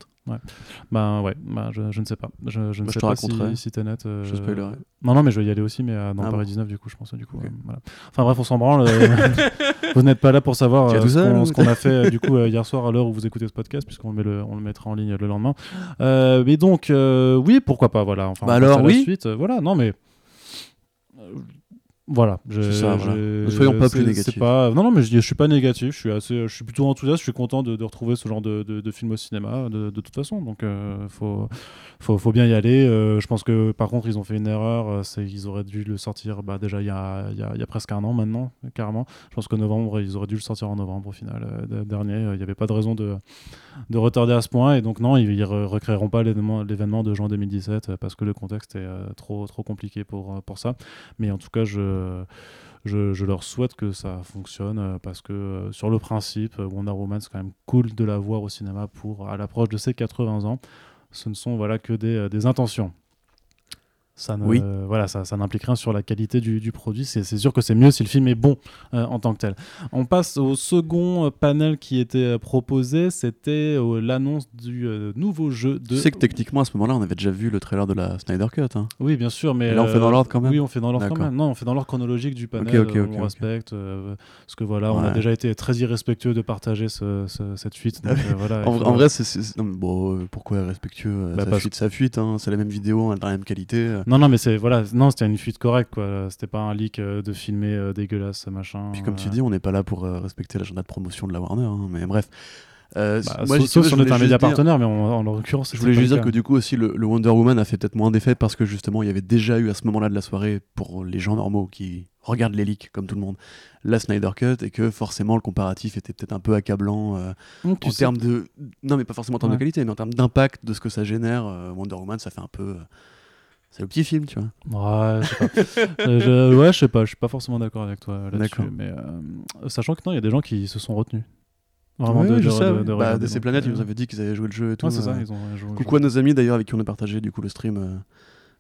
Bah, ouais, bah, je, je ne sais pas. Je, je ne Bah, sais pas si, si Tenet. euh, Je spoilerai. Non, non, mais je vais y aller aussi, mais euh, dans Ah Paris bon 19, du coup, je pense. Du coup, euh, voilà. Enfin, bref, on s'en branle. euh, [laughs] vous n'êtes pas là pour savoir euh, ce qu'on a fait du coup hier soir à l'heure où vous écoutez ce podcast, puisqu'on le, on le mettra en ligne le lendemain. Mais donc, oui, pourquoi pas, voilà. Enfin, Bah on alors, à la oui. suite, voilà, non, mais. Voilà, je, ça, voilà. je- soyons pas plus négatifs. Pas... Non, non, mais je, je suis pas négatif. Je suis assez, je suis plutôt enthousiaste. Je suis content de, de retrouver ce genre de, de, de film au cinéma, de, toute façon. Donc, euh, faut, faut, faut bien y aller. Euh, je pense que par contre, ils ont fait une erreur. euh, C'est qu'ils auraient dû le sortir bah, déjà il y, a, il, y a, il y a presque un an maintenant, carrément. Je pense que novembre, ils auraient dû le sortir en novembre au final euh, de- dernier. Il n'y avait pas de raison de, de retarder à ce point. Et donc, non, ils ne recréeront pas l'événement de juin 2017 euh, parce que le contexte est trop, trop compliqué pour, pour ça. Mais en tout cas, je. Je, leur souhaite que ça fonctionne euh, parce que euh, sur le principe, euh, Wonder Woman, c'est quand même cool de la voir au cinéma pour à l'approche de ses 80 ans. Ce ne sont voilà que des intentions. Ça ne, Oui. voilà, ça, ça n'implique rien sur la qualité du, du produit. C'est c'est sûr que c'est mieux si le film est bon euh, en tant que tel. On passe au second euh, panel qui était euh, proposé. C'était euh, l'annonce du nouveau jeu de. Tu sais que techniquement, à ce moment-là, on avait déjà vu le trailer de la Snyder Cut. hein. Oui, bien sûr, mais Et là, on fait dans l'ordre quand même Oui, on fait dans l'ordre quand D'accord. même. Non, on fait dans l'ordre chronologique du panel. Ok, ok, euh, ok, on respecte parce que voilà, on a déjà été très irrespectueux de partager ce- ce- cette fuite. donc, voilà, il En, vrai, c'est- Bon, pourquoi respectueux euh, Bah, Ça parce- fuite, ça fuite. hein. C'est la même vidéo, elle a la même qualité. Euh. Non, non, mais c'est voilà, non, c'était une fuite correcte, quoi. C'était pas un leak euh, de filmer euh, dégueulasse, machin. Puis comme euh, tu dis, on n'est pas là pour euh, respecter l'agenda de promotion de la Warner. hein, Mais bref. Euh, bah, moi, sauf si sauf on est un média dire- partenaire, mais on- en l'occurrence, Je voulais juste dire que du coup aussi le, le Wonder Woman a fait peut-être moins d'effet parce que justement il y avait déjà eu à ce moment-là de la soirée pour les gens normaux qui regardent les leaks comme tout le monde la Snyder Cut et que forcément le comparatif était peut-être un peu accablant euh, tu en termes de non mais pas forcément en termes Ouais. de qualité mais en termes d'impact de ce que ça génère euh, Wonder Woman ça fait un peu euh, c'est le petit film tu vois Ouais, je sais pas. Euh, je- ouais, je sais pas. Je suis pas forcément d'accord avec toi là-dessus. D'accord. Mais euh, sachant que non, il y a des gens qui se sont retenus. Vraiment Ouais, de, je de- sais de- de Bah, ils euh, nous avaient dit qu'ils avaient joué le jeu et tout Ouais, c'est ça. euh. Ils ont joué- coucou à nos amis d'ailleurs avec qui on a partagé du coup le stream euh,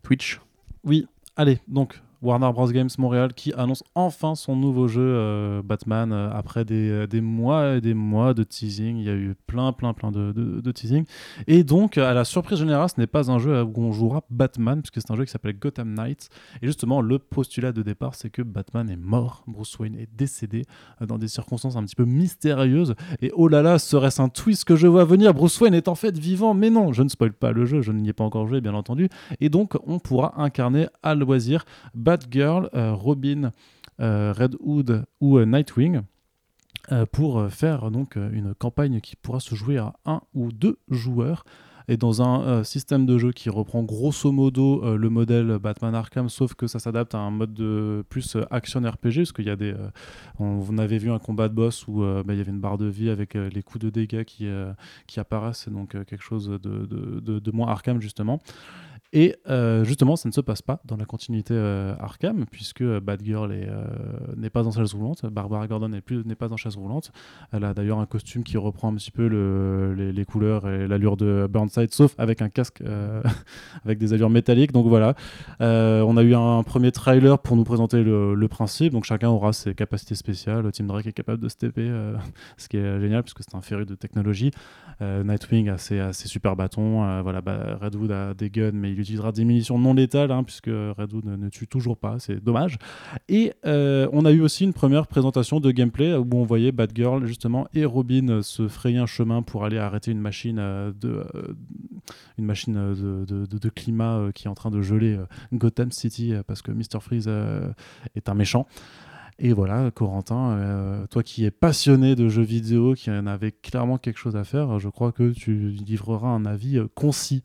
Twitch Oui, allez, donc Warner Bros. Games Montréal qui annonce enfin son nouveau jeu euh, Batman euh, après des, euh, des mois et des mois de teasing. Il y a eu plein, plein, plein de, de, teasing. Et donc, à la surprise générale, ce n'est pas un jeu où on jouera Batman, puisque c'est un jeu qui s'appelle Gotham Knights. Et justement, le postulat de départ, c'est que Batman est mort, Bruce Wayne est décédé dans des circonstances un petit peu mystérieuses. Et oh là là, serait-ce un twist que je vois venir? Bruce Wayne est en fait vivant, mais non, je ne spoil pas le jeu, je n'y ai pas encore joué, bien entendu. Et donc, on pourra incarner à loisir Batgirl, euh, Robin, euh, Red Hood ou euh, Nightwing. pour faire donc une campagne qui pourra se jouer à un ou deux joueurs et dans un système de jeu qui reprend grosso modo le modèle Batman Arkham sauf que ça s'adapte à un mode de plus action RPG parce qu'il y a des euh, on, vu un combat de boss où bah, il y avait une barre de vie avec les coups de dégâts qui, apparaissent donc euh, quelque chose de moins Arkham justement et euh, justement, ça ne se passe pas dans la continuité euh, Arkham, puisque euh, Batgirl est, n'est pas en chaise roulante, Barbara Gordon n'est, plus, n'est pas en chaise roulante. Elle a d'ailleurs un costume qui reprend un petit peu le- les, couleurs et l'allure de Burnside, sauf avec un casque [laughs] avec des allures métalliques. Donc voilà, on a eu un premier trailer pour nous présenter le, principe. Donc chacun aura ses capacités spéciales. Team Drake est capable de stepper, euh, [laughs] ce qui est génial, puisque c'est un féru de technologie. Nightwing a ses, super bâtons. voilà, Redwood a des guns, mais il utilisera des munitions non létales, hein, puisque Redwood ne, tue toujours pas. C'est dommage. Et euh, on a eu aussi une première présentation de gameplay où on voyait Batgirl justement et Robin se frayer un chemin pour aller arrêter une machine euh, de euh, une machine de, de- climat qui est en train de geler Gotham City parce que Mr Freeze est un méchant. Et voilà, Corentin, toi qui es passionné de jeux vidéo, qui en avait clairement quelque chose à faire, je crois que tu livreras un avis concis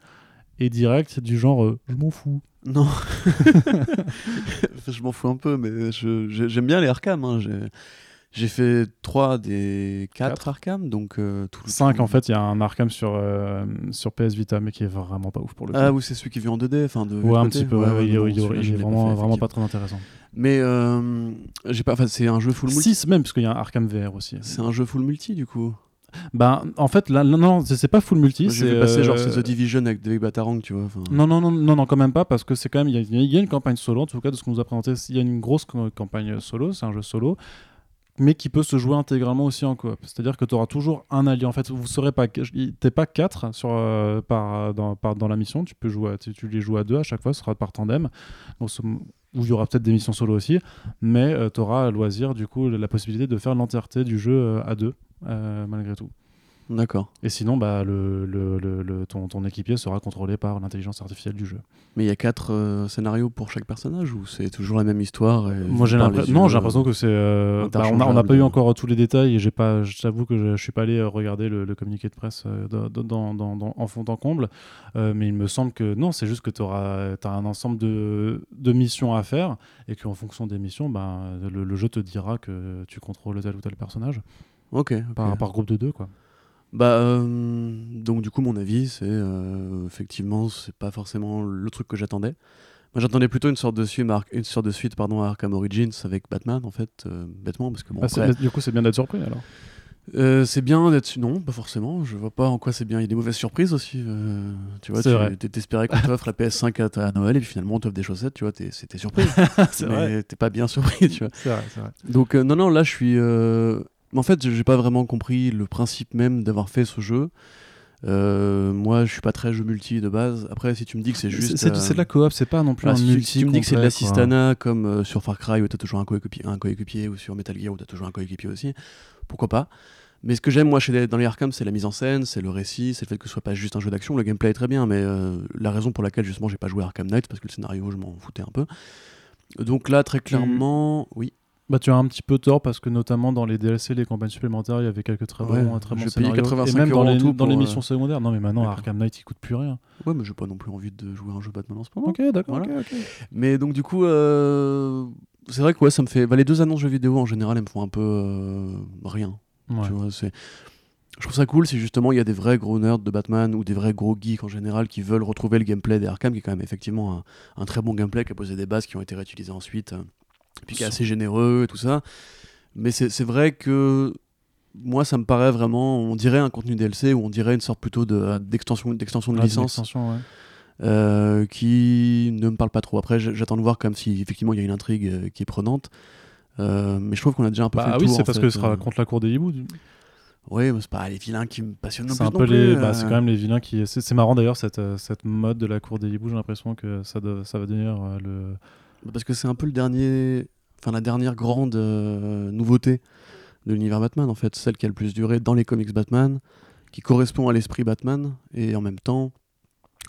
et direct du genre euh, je m'en fous. Non. [laughs] je m'en fous un peu, mais j'aime bien les Arkham. hein. J'ai- fait 3 des 4 Quatre. Arkham, donc euh, tout 5 en fait, il y a un Arkham sur, euh, sur PS Vita, mais qui est vraiment pas ouf pour le coup. Ah oui, c'est celui qui vu en 2D, enfin de. ouais, un côté. petit peu, Ouais, ouais, ouais, il, non, il il est vraiment, fait, vraiment pas très intéressant. Mais euh, j'ai pas. C'est un jeu full multi. 6 même, parce qu'il y a un Arkham VR aussi. C'est un jeu full multi du coup. Bah, en fait, là, non, non, c'est pas full multi. J'ai c'est, vu passer genre euh, The Division avec David Batarang, tu vois. Non, non, non, non, non, quand même pas, parce que c'est quand même. Il y, a- il y a une campagne solo, en tout cas, de ce qu'on nous a présenté. Il y a une grosse campagne solo, c'est un jeu solo, mais qui peut se jouer intégralement aussi en coop. C'est-à-dire que tu auras toujours un allié. En fait, vous serez pas. T'es pas quatre sur, euh, par, dans, la mission, tu peux jouer tu les joues à deux à chaque fois, ce sera par tandem. Où il y aura peut-être des missions solo aussi, mais tu auras à loisir, du coup, la possibilité de faire l'entièreté du jeu euh, à deux, euh, malgré tout. D'accord. Et sinon, bah, le, le- le- le- ton, ton équipier sera contrôlé par l'intelligence artificielle du jeu. Mais il y a 4 scénarios pour chaque personnage ou c'est toujours la même histoire et Moi, j'ai l'impression. Non, j'ai l'impression que c'est. euh, bah, on n'a pas eu encore tous les détails et j'ai pas. J'avoue que je, je suis pas allé euh, regarder le, communiqué de presse euh, dans, dans- dans- dans- en fond en comble, Euh, mais il me semble que non, c'est juste que tu as un ensemble de, de missions à faire et qu'en fonction des missions, bah, le, jeu te dira que tu contrôles tel ou tel personnage Ok. ok. par, par groupe de deux, quoi. Bah, euh, donc du coup, mon avis, c'est euh, effectivement, c'est pas forcément le truc que j'attendais. Moi, j'attendais plutôt une sorte de suite, une sorte de suite pardon, à Arkham Origins avec Batman, en fait, euh, bêtement, parce que bon, Ah, après, du coup, c'est bien d'être surpris alors. Euh, c'est bien d'être non pas forcément je vois pas en quoi c'est bien il y a des mauvaises surprises aussi euh, tu vois tu t'espérais qu'on t'offre la PS5 à, à Noël et puis finalement on t'offre des chaussettes tu vois t'es- c'était surpris [laughs] C'est mais vrai. t'es pas bien surpris tu vois C'est vrai, c'est vrai. donc euh, non non là je suis en fait j'ai pas vraiment compris le principe même d'avoir fait ce jeu Euh, moi je suis pas très jeu multi de base après si tu me dis que c'est juste C'est euh, de la coop, c'est pas non plus voilà, un si, multi. si tu me dis que c'est de l'assistana comme euh, sur Far Cry où t'as toujours un coéquipier, un coéquipier ou sur Metal Gear où t'as toujours un coéquipier aussi, pourquoi pas. Mais ce que j'aime moi chez dans les Arkham, c'est la mise en scène, c'est le récit, c'est le fait que ce soit pas juste un jeu d'action. Le gameplay est très bien, mais euh, la raison pour laquelle justement j'ai pas joué à Arkham Knight, parce que le scénario je m'en foutais un peu. Donc là très clairement, oui. Bah, tu as un petit peu tort parce que notamment dans les DLC, les campagnes supplémentaires, il y avait quelques très bons, Ouais, très bons j'ai payé scénarios. 85 et même dans euros les, tout dans les pour, missions euh, secondaires. Non, mais maintenant. Arkham Knight, il coûte plus rien. Ouais, mais j'ai pas non plus envie de jouer à un jeu Batman en ce moment. Ok, d'accord. Voilà. Mais donc du coup, euh, c'est vrai que ouais, ça me fait. bah, les deux annonces jeux vidéo en général, elles me font un peu euh, rien. Ouais. Tu vois, c'est... Je trouve ça cool si justement il y a des vrais gros nerds de Batman ou des vrais gros geeks en général qui veulent retrouver le gameplay des Arkham, qui est quand même effectivement un, un très bon gameplay qui a posé des bases qui ont été réutilisées ensuite, euh, puis qui est assez généreux et tout ça. Mais c'est, vrai que moi ça me paraît vraiment, on dirait un contenu DLC ou on dirait une sorte plutôt de, d'extension, de Ouais, licence ouais. euh, qui ne me parle pas trop. Après, j'attends de voir comme si effectivement il y a une intrigue euh, qui est prenante. Euh, mais je trouve qu'on a déjà un peu fait Bah le oui, tour, c'est parce fait, que ce sera euh. contre la cour des hiboux. Oui, mais c'est pas les vilains qui me passionnent non plus. un non peu plus, les. bah, c'est euh. quand même les vilains qui. C'est marrant d'ailleurs cette, euh, cette mode de la cour des hiboux. J'ai l'impression que ça, ça va devenir euh, le. Parce que c'est un peu le dernier, enfin la dernière grande euh, nouveauté de l'univers Batman en fait, celle qui a le plus duré dans les comics Batman, qui correspond à l'esprit Batman et en même temps,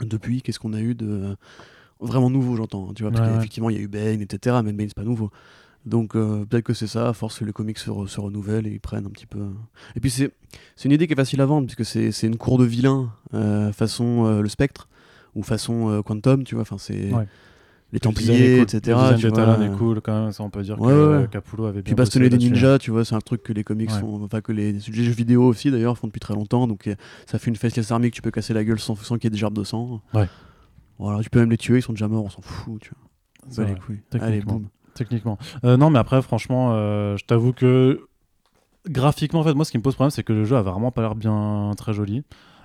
depuis, qu'est-ce qu'on a eu de vraiment nouveau, j'entends, hein, tu vois, parce Ouais, qu'effectivement il y a eu Bane, etc. Mais Bane c'est pas nouveau. Donc euh, peut-être que c'est ça, à force que les comics se, re- se renouvellent et ils prennent un petit peu. Et puis c'est une idée qui est facile à vendre puisque c'est une cour de vilains euh, façon le Spectre ou façon Quantum, tu vois. Enfin c'est Ouais. Les Templiers, etc. Le tu vois. Est cool quand même. Ça, on peut dire Ouais, que ouais, euh. Capullo avait bien Puis bastonner des ninjas, tu vois, c'est un truc que les comics Ouais. font, enfin que les, les jeux vidéo aussi d'ailleurs font depuis très longtemps. Donc euh, ça fait une faceless army que tu peux casser la gueule sans, sans qu'il y ait des gerbes de sang. Ouais. Voilà, tu peux même les tuer, ils sont déjà morts, on s'en fout, tu vois. Bah, les. Allez, boum. Techniquement. Euh, non, mais après, franchement, euh, je t'avoue que graphiquement, en fait, moi, ce qui me pose problème, c'est que le jeu a vraiment pas l'air bien très joli.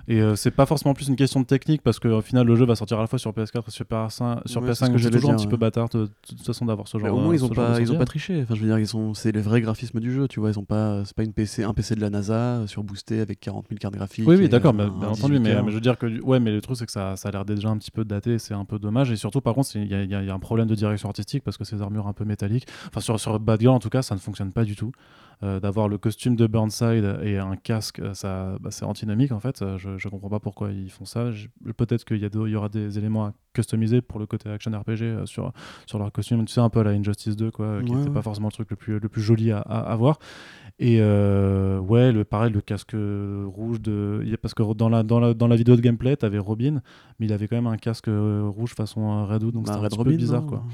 Et euh, c'est pas forcément plus une question de technique parce qu'au final, le jeu va sortir à la fois sur PS4 et sur PS5. Sur Ouais, c'est ce PS5 que donc c'est toujours un dire, petit ouais. peu bâtard de, toute façon d'avoir ce genre. Mais au moins ils ont pas, ils ont pas triché. Enfin, je veux dire, ils sont, c'est les vrais graphismes du jeu, tu vois. Ils ont pas, c'est pas une PC, un PC de la NASA euh, surboosté avec 40 000 cartes graphiques. Oui, oui, d'accord, mais- un bien entendu, 18 mais, je veux dire que ouais, mais le truc c'est que ça, ça a l'air déjà un petit peu daté, c'est un peu dommage, et surtout par contre il y, a- y y un problème de direction artistique parce que ces armures un peu métalliques, enfin sur sur Bad Girl en tout cas, ça ne fonctionne pas du tout. Euh, D'avoir le costume de Burnside et un casque, euh, ça, bah, c'est antinomique en fait. Euh, Je, je comprends pas pourquoi ils font ça. Peut-être qu'il y, a de- il y aura des éléments à customiser pour le côté action RPG euh, sur sur leur costume, tu sais un peu à la Injustice 2 quoi, qui n'était ouais. pas forcément le truc le plus le plus joli à, à, à voir. Et euh, ouais, le, pareil, le casque rouge de. Parce que dans la, dans la, dans la vidéo de gameplay, t'avais Robin, mais il avait quand même un casque rouge façon Red Hood, donc Bah, c'était un Red petit Robin, peu bizarre non quoi.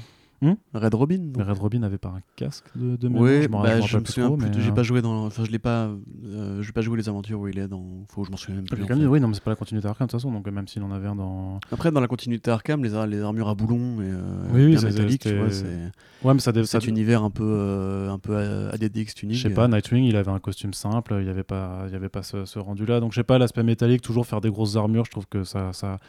Hmm Red Robin. Mais Red Robin n'avait pas un casque de, de mémoire, Oui, je m'en bah, je je me plus souviens trop, plus. mais, J'ai euh, pas joué dans. Enfin, je l'ai pas. euh, j'ai pas joué les aventures où il est dans. Faut que je m'en souviens même plus. en quand même oui, non, mais c'est pas la continuité Arkham de toute façon, donc même s'il en avait un dans. Après, dans la continuité Arkham, les, ar- les armures à boulons et euh, Oui, oui, bien c'est- métalliques, tu vois, c'est Ouais, mais ça, cet univers un peu, euh, un peu euh, ADDX tuning. Je sais pas, Nightwing, il avait un costume simple, il n'y avait pas, il y avait pas ce, ce rendu-là. Donc, je sais pas, l'aspect métallique, toujours faire des grosses armures, je trouve que ça. ça...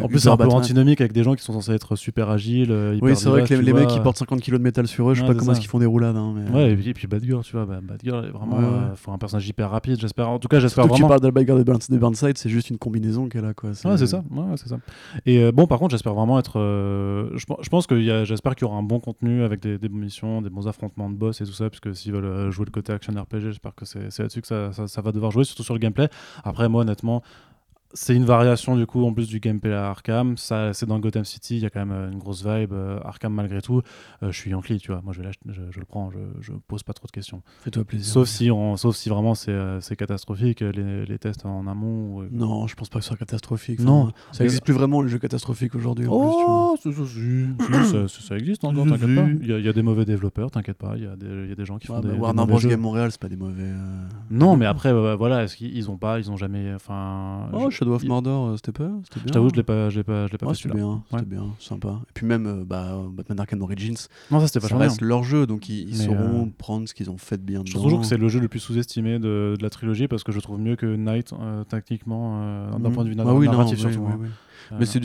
En plus, c'est un peu Batman. antinomique avec des gens qui sont censés être super agiles. euh, Oui, c'est vrai que les, mecs qui portent 50 kilos de métal sur eux, je sais Ouais, pas comment est-ce qu'ils font des roulades. hein, mais, Ouais, et puis, et puis Bad Girl, tu vois, bah, Bad Girl, est vraiment, Ouais, ouais. euh, faut un personnage hyper rapide, j'espère. En tout cas, j'espère Surtout que tu vraiment. parles de la de, Burns, de Burnside, c'est juste une combinaison qu'elle a. Quoi. Ouais, c'est ça. C'est ça. Et euh, bon, par contre, j'espère vraiment être. euh, je, pen- je pense que a- j'espère qu'il y aura un bon contenu avec des, des bonnes missions, des bons affrontements de boss et tout ça, puisque s'ils veulent euh, jouer le côté action RPG, j'espère que c'est c'est là-dessus que ça, ça- ça va devoir jouer, surtout sur le gameplay. Après, moi, honnêtement. C'est une variation du coup en plus du gameplay à Arkham. Ça, c'est dans Gotham City. Il y a quand même euh, une grosse vibe euh, Arkham malgré tout. Euh, je suis Yankee, tu vois. Moi, je, vais l'acheter, je, je le prends. Je, je pose pas trop de questions. Fais-toi plaisir. Sauf si, on, sauf si vraiment c'est, euh, catastrophique les, les tests en amont. Non, je pense pas que ce soit catastrophique. Non. Ça existe plus vraiment les jeux catastrophiques aujourd'hui. Oh, ça, ça, ça, existe encore, t'inquiète pas. Il y, a- il y a des mauvais développeurs, t'inquiète pas. Il y, a des- il y a des gens qui plus, font des, bah, Warner Bros. Game Montréal, c'est pas des mauvais. Non, mais après, voilà, est-ce qu'ils ils ont pas, ils ont jamais, enfin, Oh, Shadow of Mordor, euh, c'était pas C'était bien. Je t'avoue, je l'ai pas, je l'ai pas, je l'ai pas Ouais, fait c'était bien, c'était bien, sympa. Et puis même euh, bah, Batman Arkham Origins, Non, ça c'était ça vachement bien. reste leur jeu, donc ils, sauront euh, prendre ce qu'ils ont fait de bien Je trouve toujours que c'est le jeu le plus sous-estimé de, de la trilogie parce que je trouve mieux que Knight euh, techniquement euh, d'un Mhm. point de vue Ah narra- oui, non, narratif oui, surtout. oui, hein. oui. Mais c'est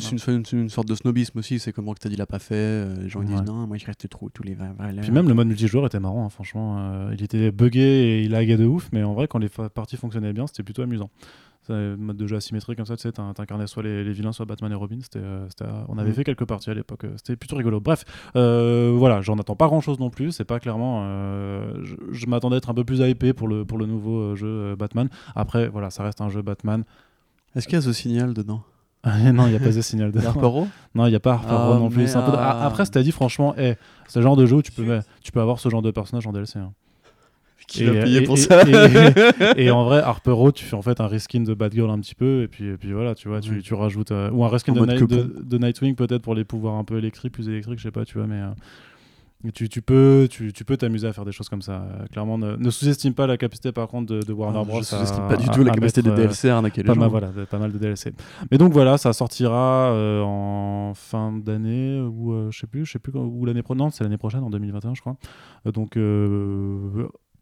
une, sorte de snobisme aussi, c'est comme Rocksteady l'a pas fait, les gens ils disent non, moi je reste trop tous les Puis même le mode multijoueur était marrant, hein, franchement. il était buggé et il laguait de ouf, mais en vrai, quand les parties fonctionnaient bien, c'était plutôt amusant. C'est un mode de jeu asymétrique comme ça, tu sais, t'in- t'incarnais soit les, les vilains, soit Batman et Robin. C'était, euh, on avait Mm. fait quelques parties à l'époque, euh, c'était plutôt rigolo. Bref, euh, voilà, j'en attends pas grand chose non plus. C'est pas clairement. euh, je je m'attendais à être un peu plus hypé pour le, pour le nouveau jeu Batman. Après, voilà, ça reste un jeu Batman. Est-ce qu'il y a ce signal dedans? [laughs] Non, il n'y a pas de signal de. Harpero [laughs] Non, il n'y a pas Harper Ah, non plus. mais c'est un peu de- Après, c'est-à-dit, franchement, hey, c'est le genre de jeu où tu peux, tu peux avoir ce genre de personnage en DLC. hein. Qui va payer pour ça Et [laughs] en vrai, Harper Row, tu fais en fait un reskin de Batgirl un petit peu, et puis, et puis voilà, tu vois, tu, tu rajoutes. euh, ou un reskin de, Night- de, de Nightwing, peut-être pour les pouvoirs un peu électriques, plus électriques, je sais pas, tu vois, mais. euh, tu, tu peux tu, tu peux t'amuser à faire des choses comme ça. Euh, clairement, ne, ne sous-estime pas la capacité par contre de, de Warner Bros. Ah, Je à- sous-estime pas du à- tout la capacité des euh, DLC à arnaquer les pas gens. mal, voilà, de- pas mal de DLC. Mais donc voilà, ça sortira euh, en fin d'année ou euh, je sais plus, je sais plus quand, ou l'année prochaine. Non, c'est l'année prochaine, en 2021, je crois. Donc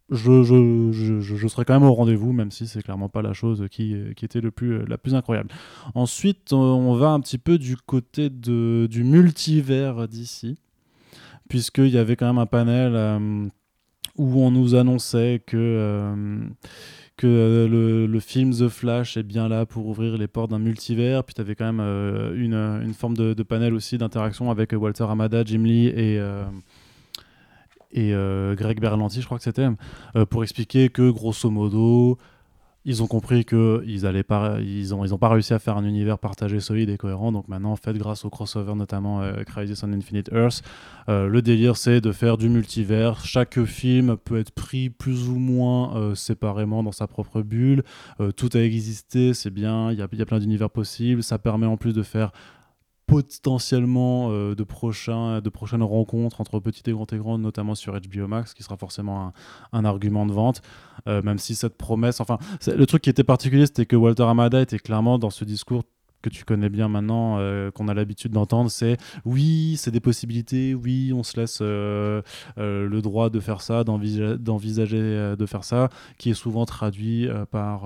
je, je, serai quand même au rendez-vous, même si c'est clairement pas la chose qui, était le plus, la plus incroyable. Ensuite, on- on va un petit peu du côté du multivers d'ici, puisqu'il y avait quand même un panel euh, où on nous annonçait que. euh, euh, le, film The Flash est bien là pour ouvrir les portes d'un multivers. Puis tu avais quand même euh, une, euh, forme de, de panel aussi d'interaction avec Walter Amada, Jim Lee et, euh, et euh, Greg Berlanti, je crois que c'était, euh, pour expliquer que grosso modo, ils ont compris qu'ils allaient pas, ils pas réussi à faire un univers partagé, solide et cohérent. Donc maintenant, en fait, grâce au crossover, notamment euh, Crisis on Infinite Earth, euh, le délire, c'est de faire du multivers. Chaque film peut être pris plus ou moins séparément dans sa propre bulle. Tout a existé, c'est bien. Il y a, y a plein d'univers possibles. Ça permet en plus de faire potentiellement euh, de, de prochaines rencontres entre petits et grands écrans, notamment sur HBO Max, qui sera forcément un, argument de vente, euh, même si cette promesse, enfin, le truc qui était particulier, c'était que Walter Amada était clairement dans ce discours que tu connais bien maintenant, euh, qu'on a l'habitude d'entendre, c'est oui, c'est des possibilités, oui, on se laisse euh, euh, le droit de faire ça, d'envisa- d'envisager de faire ça, qui est souvent traduit par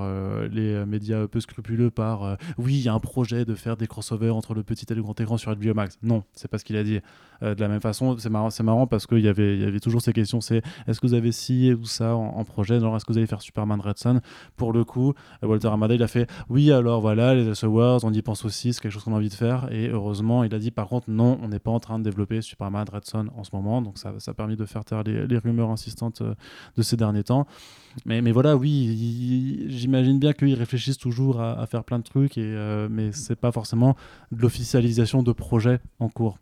les médias peu scrupuleux par oui, il y a un projet de faire des crossovers entre le petit et le grand écran sur HBO Max. Non, c'est pas ce qu'il a dit. De la même façon, c'est marrant, c'est marrant parce qu'il y avait, y avait toujours ces questions, c'est est-ce que vous avez ci ou ça en, projet, genre est-ce que vous allez faire Superman Red Son Pour le coup, Walter Amada, il a fait oui, alors voilà, les S Awards, on y pense aussi, c'est quelque chose qu'on a envie de faire. Et heureusement, il a dit par contre, non, on n'est pas en train de développer Superman Red Son en ce moment. Donc ça, ça a permis de faire taire les, rumeurs insistantes euh, de ces derniers temps. Mais, mais voilà, oui, j'imagine bien qu'ils réfléchissent toujours à, à faire plein de trucs, et, euh, mais c'est pas forcément de l'officialisation de projets en cours.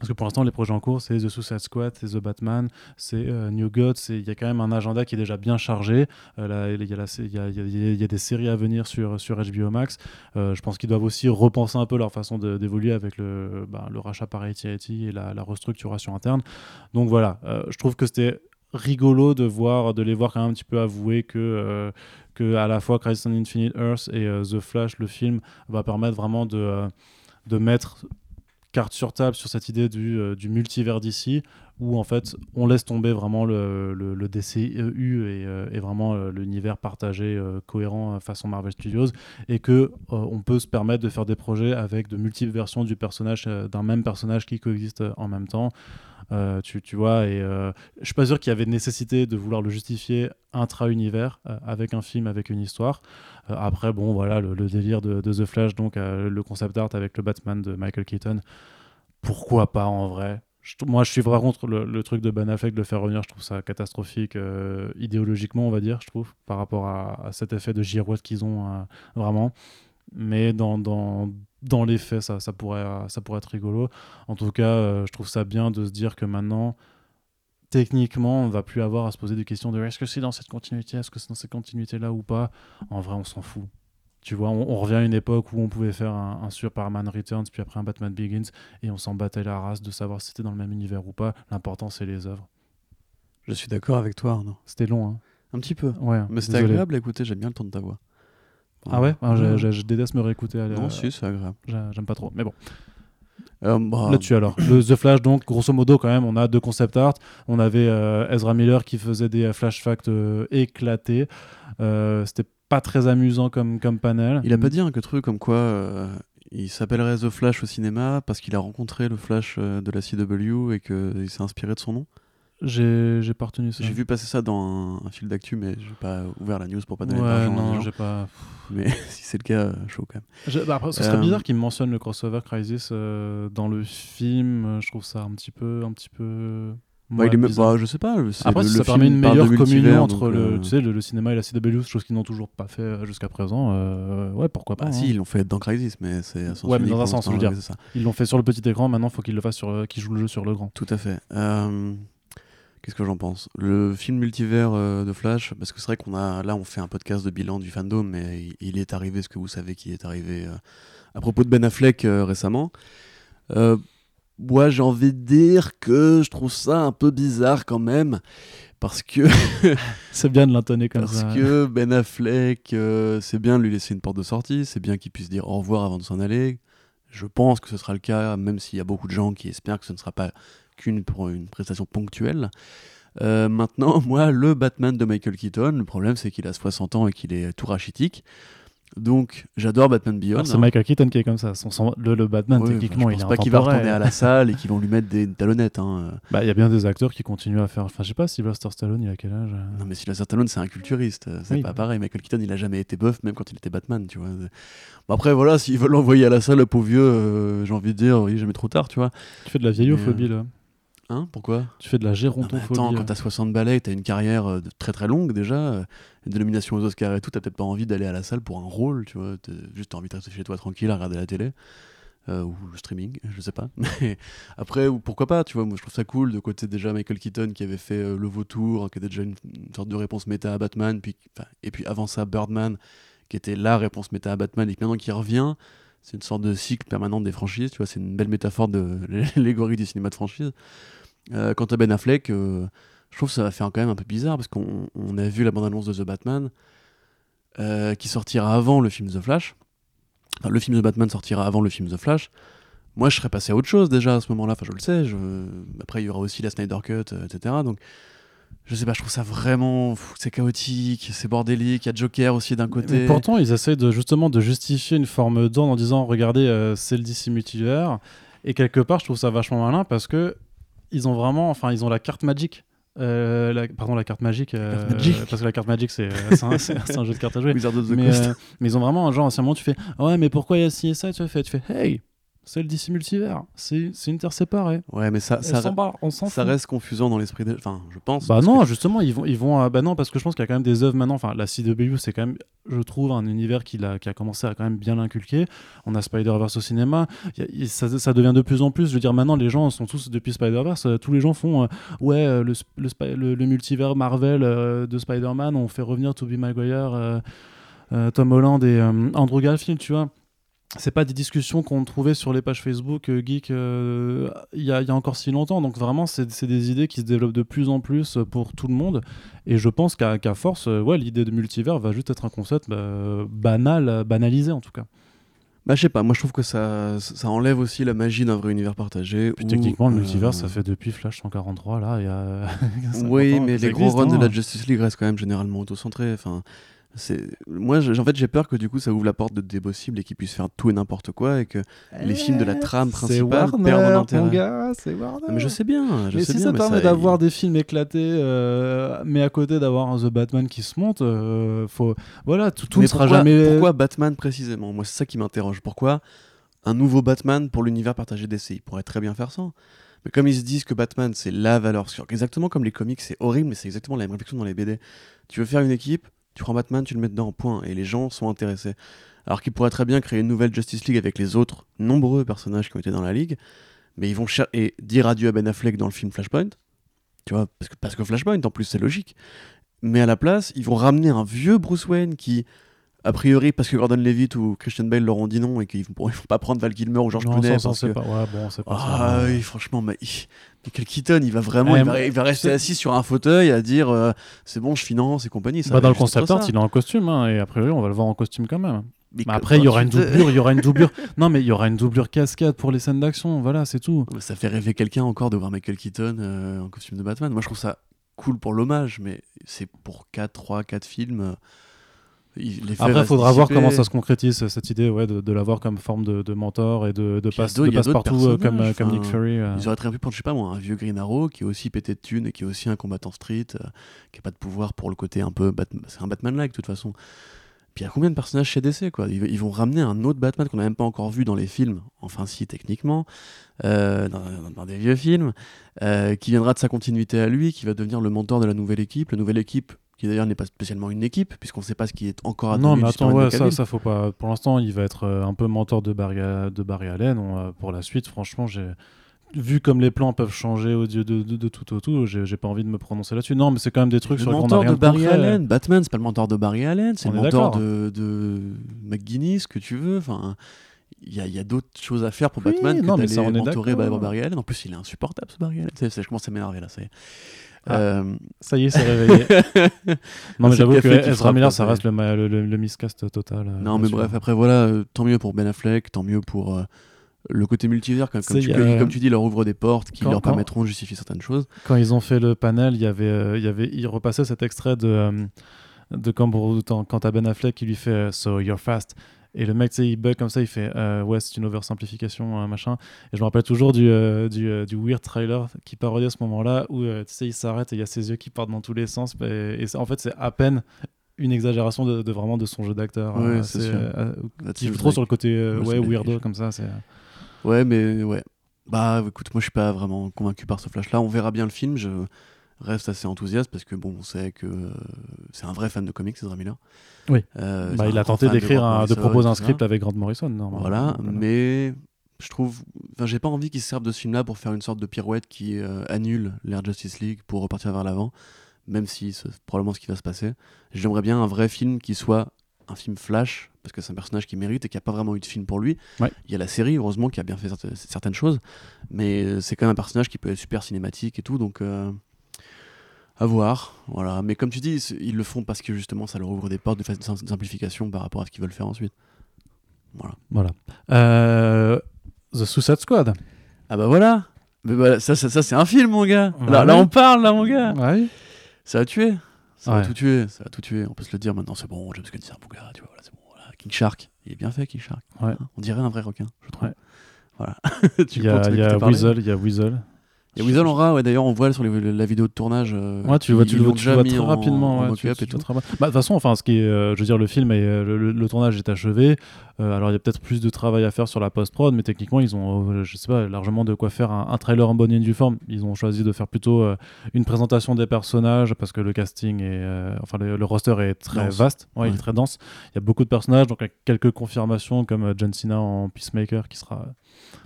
Parce que pour l'instant, les projets en cours, c'est The Suicide Squad, c'est The Batman, c'est euh, New Gods. c'est- Il y a quand même un agenda qui est déjà bien chargé. Euh, il y, a des séries à venir sur, sur HBO Max. Euh, je pense qu'ils doivent aussi repenser un peu leur façon d'évoluer avec le, ben, rachat par AT&T et la, restructuration interne. Donc voilà, je trouve que c'était rigolo de voir de les voir quand même un petit peu avouer que à la fois Crisis on Infinite Earth et The Flash le film va permettre vraiment de de mettre carte sur table sur cette idée du, euh, multivers d'ici où en fait on laisse tomber vraiment le, DCU et, euh, et vraiment euh, l'univers partagé euh, cohérent façon Marvel Studios et que on peut se permettre de faire des projets avec de multiples versions du personnage d'un même personnage qui coexiste en même temps tu, tu vois, et je suis pas sûr qu'il y avait nécessité de vouloir le justifier intra-univers avec un film, avec une histoire. Après, bon, voilà, le, délire de, de The Flash, donc le concept art avec le Batman de Michael Keaton, pourquoi pas en vrai? Moi, je suis vraiment contre le, truc de Ben Affleck de le faire revenir. Je trouve ça catastrophique euh, idéologiquement, on va dire, je trouve, par rapport à, cet effet de girouette qu'ils ont euh, vraiment. Mais dans, dans, dans les faits, ça, ça, pourrait, euh, ça pourrait être rigolo. En tout cas, je trouve ça bien de se dire que maintenant, techniquement, on va plus avoir à se poser des questions de est-ce que c'est dans cette continuité, est-ce que c'est dans cette continuité-là ou pas? En vrai, on s'en fout. Tu vois, on, on revient à une époque où on pouvait faire un, un Superman Returns, puis après un Batman Begins, et on s'en battait la race de savoir si c'était dans le même univers ou pas. L'important, c'est les œuvres. Je suis d'accord avec toi, Arnaud. C'était long, hein. Un petit peu. Ouais, Mais c'était agréable à écouter, j'aime bien le ton de ta voix. Ah ouais, Ah, Ouais. je déteste me réécouter. à- Non, si, c'est agréable. J'ai- J'aime pas trop. Mais bon, Euh, bah, là-dessus alors. Le The Flash, donc, grosso modo, quand même, on a deux concept art. On avait euh, Ezra Miller qui faisait des euh, flash facts euh, éclatés. C'était pas très amusant comme, comme panel. Il a pas dit un que truc comme quoi euh, il s'appellerait The Flash au cinéma parce qu'il a rencontré le Flash euh, de la CW et qu'il s'est inspiré de son nom? J'ai pas retenu ça. J'ai vu passer ça dans un, un fil d'actu, mais j'ai pas ouvert la news pour pas donner Ouais, non, j'ai pas. Mais [laughs] si c'est le cas, euh, chaud quand même. Je- bah après, ce serait Euh, bizarre qu'il mentionne le crossover Crisis euh, dans le film. Je trouve ça un petit peu, un petit peu. Bah, ouais, il est même- bizarre. je sais pas. Après, le, le ça film permet une meilleure communion entre le, euh, tu sais, le, le cinéma et la CW, chose qu'ils n'ont toujours pas fait euh, jusqu'à présent. euh, ouais, pourquoi pas. Bah, hein. si, ils l'ont fait dans Crisis, mais c'est à sens Ouais, mais dans un sens, je veux dire. ça. Ils l'ont fait sur le petit écran. Maintenant, il faut qu'ils le fassent sur, euh, qu'ils jouent le jeu sur le grand. Tout à fait. Euh, Qu'est-ce que j'en pense? Le film multivers de Flash, parce que c'est vrai qu'on a là on fait un podcast de bilan du fandom, mais il, il est arrivé ce que vous savez qui est arrivé à propos de Ben Affleck euh, récemment. Moi j'ai envie de dire que je trouve ça un peu bizarre quand même, parce que [laughs] C'est bien de l'intonner comme parce ça. que Ben Affleck, euh, c'est bien de lui laisser une porte de sortie, c'est bien qu'il puisse dire au revoir avant de s'en aller. Je pense que ce sera le cas, même s'il y a beaucoup de gens qui espèrent que ce ne sera pas qu'une pour une prestation ponctuelle. Euh, maintenant, [laughs] moi, le Batman de Michael Keaton, le problème c'est qu'il a 60 ans et qu'il est tout rachitique. Donc, j'adore Batman Beyond. Alors, C'est hein. Michael Keaton qui est comme ça. Son- son- le, le Batman, Ouais, techniquement, il je est pense pas qu'il va retourner à la [laughs] salle et qu'ils vont lui mettre des talonnettes. hein. Bah, il y a bien des acteurs qui continuent à faire. Enfin, je sais pas, Sylvester Stallone, il a quel âge euh Non mais Sylvester Stallone c'est un culturiste, euh, c'est Oui. pas pareil. Michael Keaton il a jamais été buff même quand il était Batman, tu vois. Bon, après voilà, s'ils veulent l'envoyer à la salle, le pauvre vieux, euh, j'ai envie de dire, il est jamais trop tard, tu vois. Tu fais de la vieillophobie, là. Hein Pourquoi? Tu fais de la Non, mais gérontophobie. Attends, là. quand t'as 60 balais, t'as une carrière euh, de- très très longue déjà, euh, une dénomination aux Oscars et tout, t'as peut-être pas envie d'aller à la salle pour un rôle, tu vois. T'as juste envie de rester chez toi tranquille à regarder la télé. euh, ou le streaming, [laughs] je sais pas. [laughs] Mais après, ou pourquoi pas, tu vois, moi je trouve ça cool de côté déjà Michael Keaton qui avait fait euh, Le Vautour, qui était déjà une, une sorte de réponse méta à Batman, puis, et puis avant ça Birdman, qui était la réponse méta à Batman, et que maintenant qui revient, c'est une sorte de cycle permanent des franchises, tu vois, c'est une belle métaphore de [laughs] l'allégorie du cinéma de franchise. Euh, quant à Ben Affleck, euh, je trouve ça va faire quand même un peu bizarre parce qu'on on a vu la bande-annonce de The Batman euh, qui sortira avant le film The Flash. Enfin, le film The Batman sortira avant le film The Flash. Moi, je serais passé à autre chose déjà à ce moment-là. Enfin, je le sais. Après, il y aura aussi la Snyder Cut, etc. Donc, je sais pas, je trouve ça vraiment. C'est chaotique, c'est bordélique. Il y a Joker aussi d'un côté. Mais pourtant, ils essayent de, justement de justifier une forme d'ordre en disant regardez, c'est le DC multivers. Et quelque part, je trouve ça vachement malin parce que ils ont vraiment, enfin, ils ont la carte magique. Euh, la- pardon, la carte magique. euh, carte Magic. Parce que la carte magique, c'est euh, un, un jeu de cartes à jouer. Mais, euh, mais ils ont vraiment un genre, à un moment, tu fais ouais, mais pourquoi il y a ci et ça? Et tu fais, tu fais hey, c'est le DC multivers. C'est c'est interséparé. Ouais, mais ça, On ça, bat, on reste confusant dans l'esprit des. Enfin, je pense. Bah non, que- justement, ils vont, ils vont, euh, bah non, parce que je pense qu'il y a quand même des œuvres maintenant. Enfin, la CW, c'est quand même, je trouve, un univers qui a, qui a commencé à quand même bien l'inculquer. On a Spider-Verse au cinéma, y a- ça, ça devient de plus en plus. Je veux dire, maintenant, les gens sont tous depuis Spider-Verse, euh, tous les gens font, euh, ouais, le, le, le- le multivers Marvel de Spider-Man, on fait revenir Tobey Maguire, Tom Holland et Andrew Garfield, tu vois c'est pas des discussions qu'on trouvait sur les pages Facebook euh, geek euh, il y, a, il y a encore si longtemps. Donc vraiment, c'est des idées qui se développent de plus en plus pour tout le monde. Et je pense qu'à force, euh, ouais, l'idée de multivers va juste être un concept bah, banal, euh, banalisé en tout cas. Bah, je sais pas, moi je trouve que ça, ça enlève aussi la magie d'un vrai univers partagé. Puis où, techniquement, le euh, multivers, ça fait depuis Flash 143, là, il y a. [laughs] 50 Oui, mais les gros runs de hein. la Justice League restent quand même généralement auto-centrés. Enfin, moi, en fait, j'ai peur que du coup, ça ouvre la porte de des possibles et qu'ils puissent faire tout et n'importe quoi et que les films de la trame C'est principale Warner, perdent en mon intérêt. gars, c'est Warner. Non, mais je sais bien, je mais sais si bien, ça mais permet ça, d'avoir il- des films éclatés, euh, mais à côté d'avoir un The Batman qui se monte, euh, faut voilà, tout, tout Mais ne sera pourquoi, jamais. pourquoi Batman précisément? Moi, c'est ça qui m'interroge. Pourquoi un nouveau Batman pour l'univers partagé d'essai Ils pourraient très bien faire ça. Mais comme ils se disent que Batman, c'est la valeur sûre, exactement comme les comics, c'est horrible, mais c'est exactement la même réflexion dans les BD. Tu veux faire une équipe, tu prends Batman, tu le mets dedans, point. Et les gens sont intéressés. Alors qu'ils pourraient très bien créer une nouvelle Justice League avec les autres nombreux personnages qui ont été dans la ligue, mais ils vont et dire adieu à Ben Affleck dans le film Flashpoint. Tu vois, parce que, parce que Flashpoint, en plus, c'est logique. Mais à la place, ils vont ramener un vieux Bruce Wayne qui a priori, parce que Gordon Levitt ou Christian Bale leur ont dit non et qu'ils ils vont pas prendre Val Kilmer ou George Non, Clooney. parce que- pas. Ouais, bon, pas Ah ça. oui, franchement, mais Michael Keaton, il va vraiment, Ouais, il, va, mais- il va rester assis sur un fauteuil à dire euh, c'est bon, je finance et compagnie. Ça Bah, va dans le concept art, il est en costume, hein, et a priori, on va le voir en costume quand même. Mais après, il y aura une doublure, il y aura une doublure. [laughs] Non, mais il y aura une doublure cascade pour les scènes d'action, voilà, c'est tout. Ça fait rêver quelqu'un encore de voir Michael Keaton euh, en costume de Batman. Moi, je trouve ça cool pour l'hommage, mais c'est pour 4, 3, 4 films. euh, il- Après, il faudra voir comment ça se concrétise, cette idée ouais, de, de l'avoir comme forme de, de mentor et de, de, passe, de passe-partout euh, comme, comme Nick Fury. euh. Ils auraient très bien pu prendre, je sais pas moi, un vieux Green Arrow qui est aussi pété de thunes et qui est aussi un combattant street, euh, qui a pas de pouvoir pour le côté un peu. Batman- C'est un Batman-like de toute façon. Puis il y a combien de personnages chez DC quoi? Ils, ils vont ramener un autre Batman qu'on n'a même pas encore vu dans les films, enfin si techniquement, euh, dans, dans- dans des vieux films, euh, qui viendra de sa continuité à lui, qui va devenir le mentor de la nouvelle équipe. La nouvelle équipe, qui d'ailleurs n'est pas spécialement une équipe, puisqu'on ne sait pas ce qui est encore Non, advenu mais attends, ouais, ça, ça faut pas. Pour l'instant, il va être euh, un peu mentor de Barry, de Barry Allen. On, pour la suite, franchement, j'ai vu comme les plans peuvent changer au de, de, de, de tout au tout. J'ai pas envie de me prononcer là-dessus. Non, mais c'est quand même des trucs le sur lesquels on a mentor rien de Barry concret. Allen. Batman, c'est pas le mentor de Barry Allen, c'est le est mentor de, de McGuinness, que tu veux. Enfin, il y a, il y a d'autres choses à faire pour Oui, Batman non, que d'aller est mentorer. Barry Allen. En plus, il est insupportable, ce Barry Allen. C'est- c'est- je commence à m'énerver là. Ça y est. Ah. Euh, Ça y est, c'est réveillé. [laughs] non, mais j'avoue que Ezra Miller, ça reste le, le, le, le miscast total. euh, non, mais bref, après voilà, euh, tant mieux pour Ben Affleck, tant mieux pour le côté multivers, comme, comme tu, euh, comme tu dis, leur ouvre des portes qui quand- leur quand- permettront de justifier certaines choses. Quand ils ont fait le panel, il y avait, euh, il y avait, il repassait cet extrait de, euh, de quand, quand, t'as Ben Affleck qui lui fait So you're fast. Et le mec, tu sais, il bug comme ça, il fait euh, Ouais, c'est une oversimplification, euh, machin. Et je me rappelle toujours du, euh, du, du weird trailer qui parodie à ce moment-là où tu sais, il s'arrête et il y a ses yeux qui partent dans tous les sens. Et, et en fait, c'est à peine une exagération de, de vraiment de son jeu d'acteur. Ouais, euh, c'est qui joue trop sur le côté Ouais, weirdo comme ça. Ouais, mais ouais. Bah écoute, moi je suis pas vraiment convaincu par ce flash-là. On verra bien le film. Je reste assez enthousiaste parce que bon, on sait que euh, c'est un vrai fan de comics, Ezra Miller. Oui. Euh, Bah, il a tenté de d'écrire, de proposer un script avec Grant Morrison. normalement. Voilà, Voilà. mais je trouve. Enfin, j'ai pas envie qu'ils se servent de ce film-là pour faire une sorte de pirouette qui euh, annule l'ère Justice League pour repartir vers l'avant, même si c'est probablement ce qui va se passer. J'aimerais bien un vrai film qui soit un film flash, parce que c'est un personnage qui mérite et qui a pas vraiment eu de film pour lui. Ouais. Il y a la série, heureusement, qui a bien fait certaines- choses, mais c'est quand même un personnage qui peut être super cinématique et tout, donc. euh, à voir, voilà. Mais comme tu dis, ils le font parce que justement ça leur ouvre des portes de simplification par rapport à ce qu'ils veulent faire ensuite. Voilà. Voilà. Euh, The Suicide Squad. Ah bah voilà. Mais ça, ça, ça, c'est un film, mon gars. Ouais. Là, là, on parle, là, mon gars. Ouais. Ça va tuer. Ça Ouais. tout tuer. Ça va tout tuer. On peut se le dire maintenant. C'est bon. James Gunn, c'est un bon gars. Tu vois, voilà, c'est bon. Voilà. King Shark. Il est bien fait, King Shark. On dirait un vrai requin, je trouve. Voilà. [laughs] Il y a, y a Weasel, il y a Weasel. Il y a Weasel en rat. Ouais, d'ailleurs, on voit sur les- la vidéo de tournage. euh, Ouais, tu le vois, tu le déjà vois très en- rapidement. ouais, tout. très bien. Bah, De toute façon, enfin, ce qui est, euh, je veux dire, le film et le, le- le tournage est achevé. Euh, alors, il y a peut-être plus de travail à faire sur la post-prod, mais techniquement, ils ont, euh, je sais pas, largement de quoi faire un, un trailer en bonne et due forme. Ils ont choisi de faire plutôt euh, une présentation des personnages parce que le casting est, euh, enfin, le, le roster est très Dense. vaste. Ouais, il Ouais. est très dense. Il y a beaucoup de personnages, donc avec quelques confirmations comme euh, John Cena en Peacemaker qui sera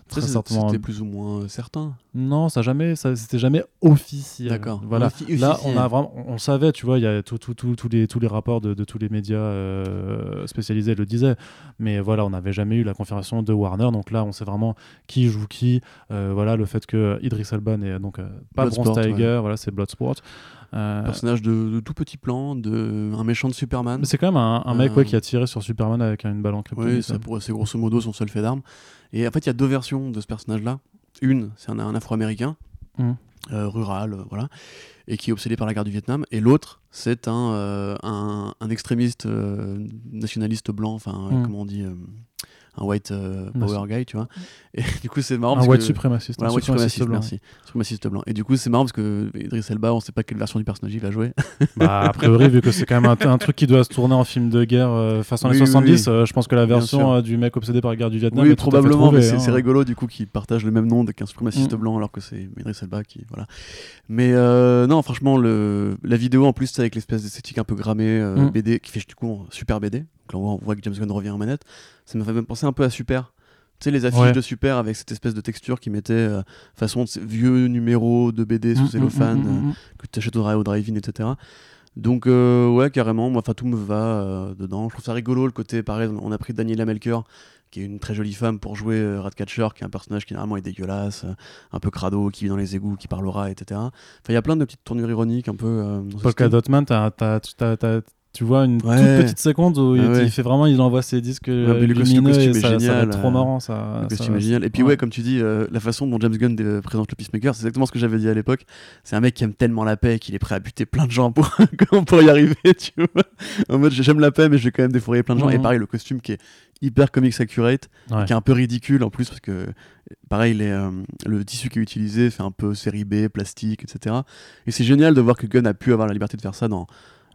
Très certainement. C'était plus ou moins certain. Non, ça jamais, ça c'était jamais officiel. D'accord. Voilà. Là, on a vraiment, on, on savait, tu vois, il y a tout- tout- tout- tous les tous les rapports de, de tous les médias euh, spécialisés le disaient, mais voilà, on n'avait jamais eu la confirmation de Warner. Donc là, on sait vraiment qui joue qui. Euh, voilà, le fait que Idris Elba n'est donc euh, pas Bronze Tiger, voilà, c'est Bloodsport. Euh, Personnage de, de tout petit plan, de un méchant de Superman. c'est quand même un, un mec ouais, Euh, qui a tiré sur Superman avec une balle en Oui, pourrait- c'est grosso modo son seul fait d'arme. Et en fait, il y a deux versions de ce personnage-là. Une, c'est un, un afro-américain, Mhm. euh, rural, euh, voilà, et qui est obsédé par la guerre du Vietnam. Et l'autre, c'est un, euh, un, un extrémiste nationaliste blanc, enfin, Mhm. comment on dit, un white euh, Merci. power guy, tu vois. Et du coup, c'est marrant un parce white que... suprémaciste. Voilà, un un white suprémaciste suprémaciste, blanc. merci. Suprémaciste blanc. Et du coup, c'est marrant parce que Idris Elba, on sait pas quelle version du personnage il va jouer. [laughs] Bah, a priori, vu que c'est quand même un, un truc qui doit se tourner en film de guerre euh, façon Oui, les oui, 70, oui. euh, je pense que la version euh, du mec obsédé par la guerre du Vietnam oui, est tout à fait probablement, trouvée, mais c'est hein. rigolo du coup qu'ils partagent le même nom qu'un suprémaciste Mm. blanc alors que c'est Idris Elba qui voilà. Mais euh, non, franchement, le, la vidéo en plus c'est avec l'espèce d'esthétique un peu grammée euh, Mm. BD qui fait du coup super BD. Donc là on voit, on voit que James Gunn revient en manette. Ça m'a fait même penser un peu à Super. Tu sais les affiches Ouais. de Super avec cette espèce de texture qui mettait euh, façon vieux numéros de BD sous Mm, cellophane mm, euh, mm, que tu achètes au, au drive-in, etc. Donc, euh, ouais, carrément, moi, tout me va euh, dedans. Je trouve ça rigolo le côté, pareil, on a pris Daniela Melker, qui est une très jolie femme, pour jouer euh, Ratcatcher, qui est un personnage qui normalement est dégueulasse, un peu crado, qui vit dans les égouts, qui parlera, etc. Enfin, il y a plein de petites tournures ironiques un peu. Polka. Dotman, t'as- tu vois une Ouais. toute petite seconde où il, Ah ouais. il fait vraiment, il envoie ses disques mais le costume- et est ça, ça va génial, être trop euh, marrant. Ça, Le ça- costume est génial. Et puis, ouais. ouais, comme tu dis, euh, la façon dont James Gunn euh, présente le Peacemaker, c'est exactement ce que j'avais dit à l'époque. C'est un mec qui aime tellement la paix qu'il est prêt à buter plein de gens pour, [laughs] pour y arriver, tu vois. En mode, j'aime la paix, mais je vais quand même défourailler plein de gens. Mhm. Et pareil, le costume qui est hyper comics accurate, Ouais. qui est un peu ridicule en plus, parce que, pareil, les, euh, le tissu qui est utilisé fait un peu série B, plastique, etc. Et c'est génial de voir que Gunn a pu avoir la liberté de faire ça dans,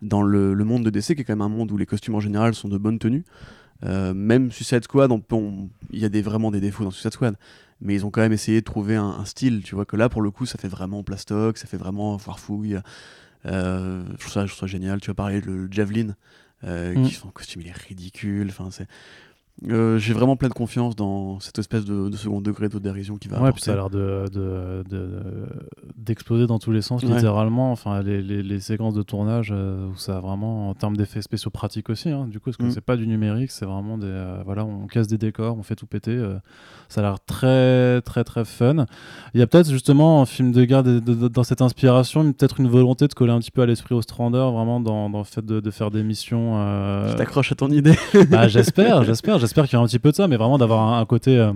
dans le, le monde de DC, qui est quand même un monde où les costumes en général sont de bonne tenue. Euh, même Suicide Squad, il y a des, vraiment des défauts dans Suicide Squad, mais ils ont quand même essayé de trouver un, un style, tu vois, que là, pour le coup, ça fait vraiment plastoc, ça fait vraiment foire-fouille. Euh, je, trouve ça, je trouve ça génial, tu pareil, le, le Javelin, euh, Mm. qui son costume, il est ridicule, enfin, c'est... Euh, j'ai vraiment pleine confiance dans cette espèce de, de second degré d'autodérision qui va Ouais, puis apporter. ça a l'air de, de- de- d'exploser dans tous les sens, Ouais. littéralement. Enfin, les, les- les séquences de tournage euh, où ça a vraiment, en termes d'effets spéciaux pratiques aussi, hein, du coup, parce que Mm. c'est pas du numérique, c'est vraiment des. euh, voilà, on casse des décors, on fait tout péter. euh, ça a l'air très, très, très fun. Il y a peut-être justement un film de guerre de- de- de- dans cette inspiration, peut-être une volonté de coller un petit peu à l'esprit Ostrander, vraiment dans, dans le fait de, de faire des missions. Je t'accroche à ton idée. bah, j'espère, j'espère, j'espère qu'il y a un petit peu de ça, mais vraiment d'avoir un, un côté euh,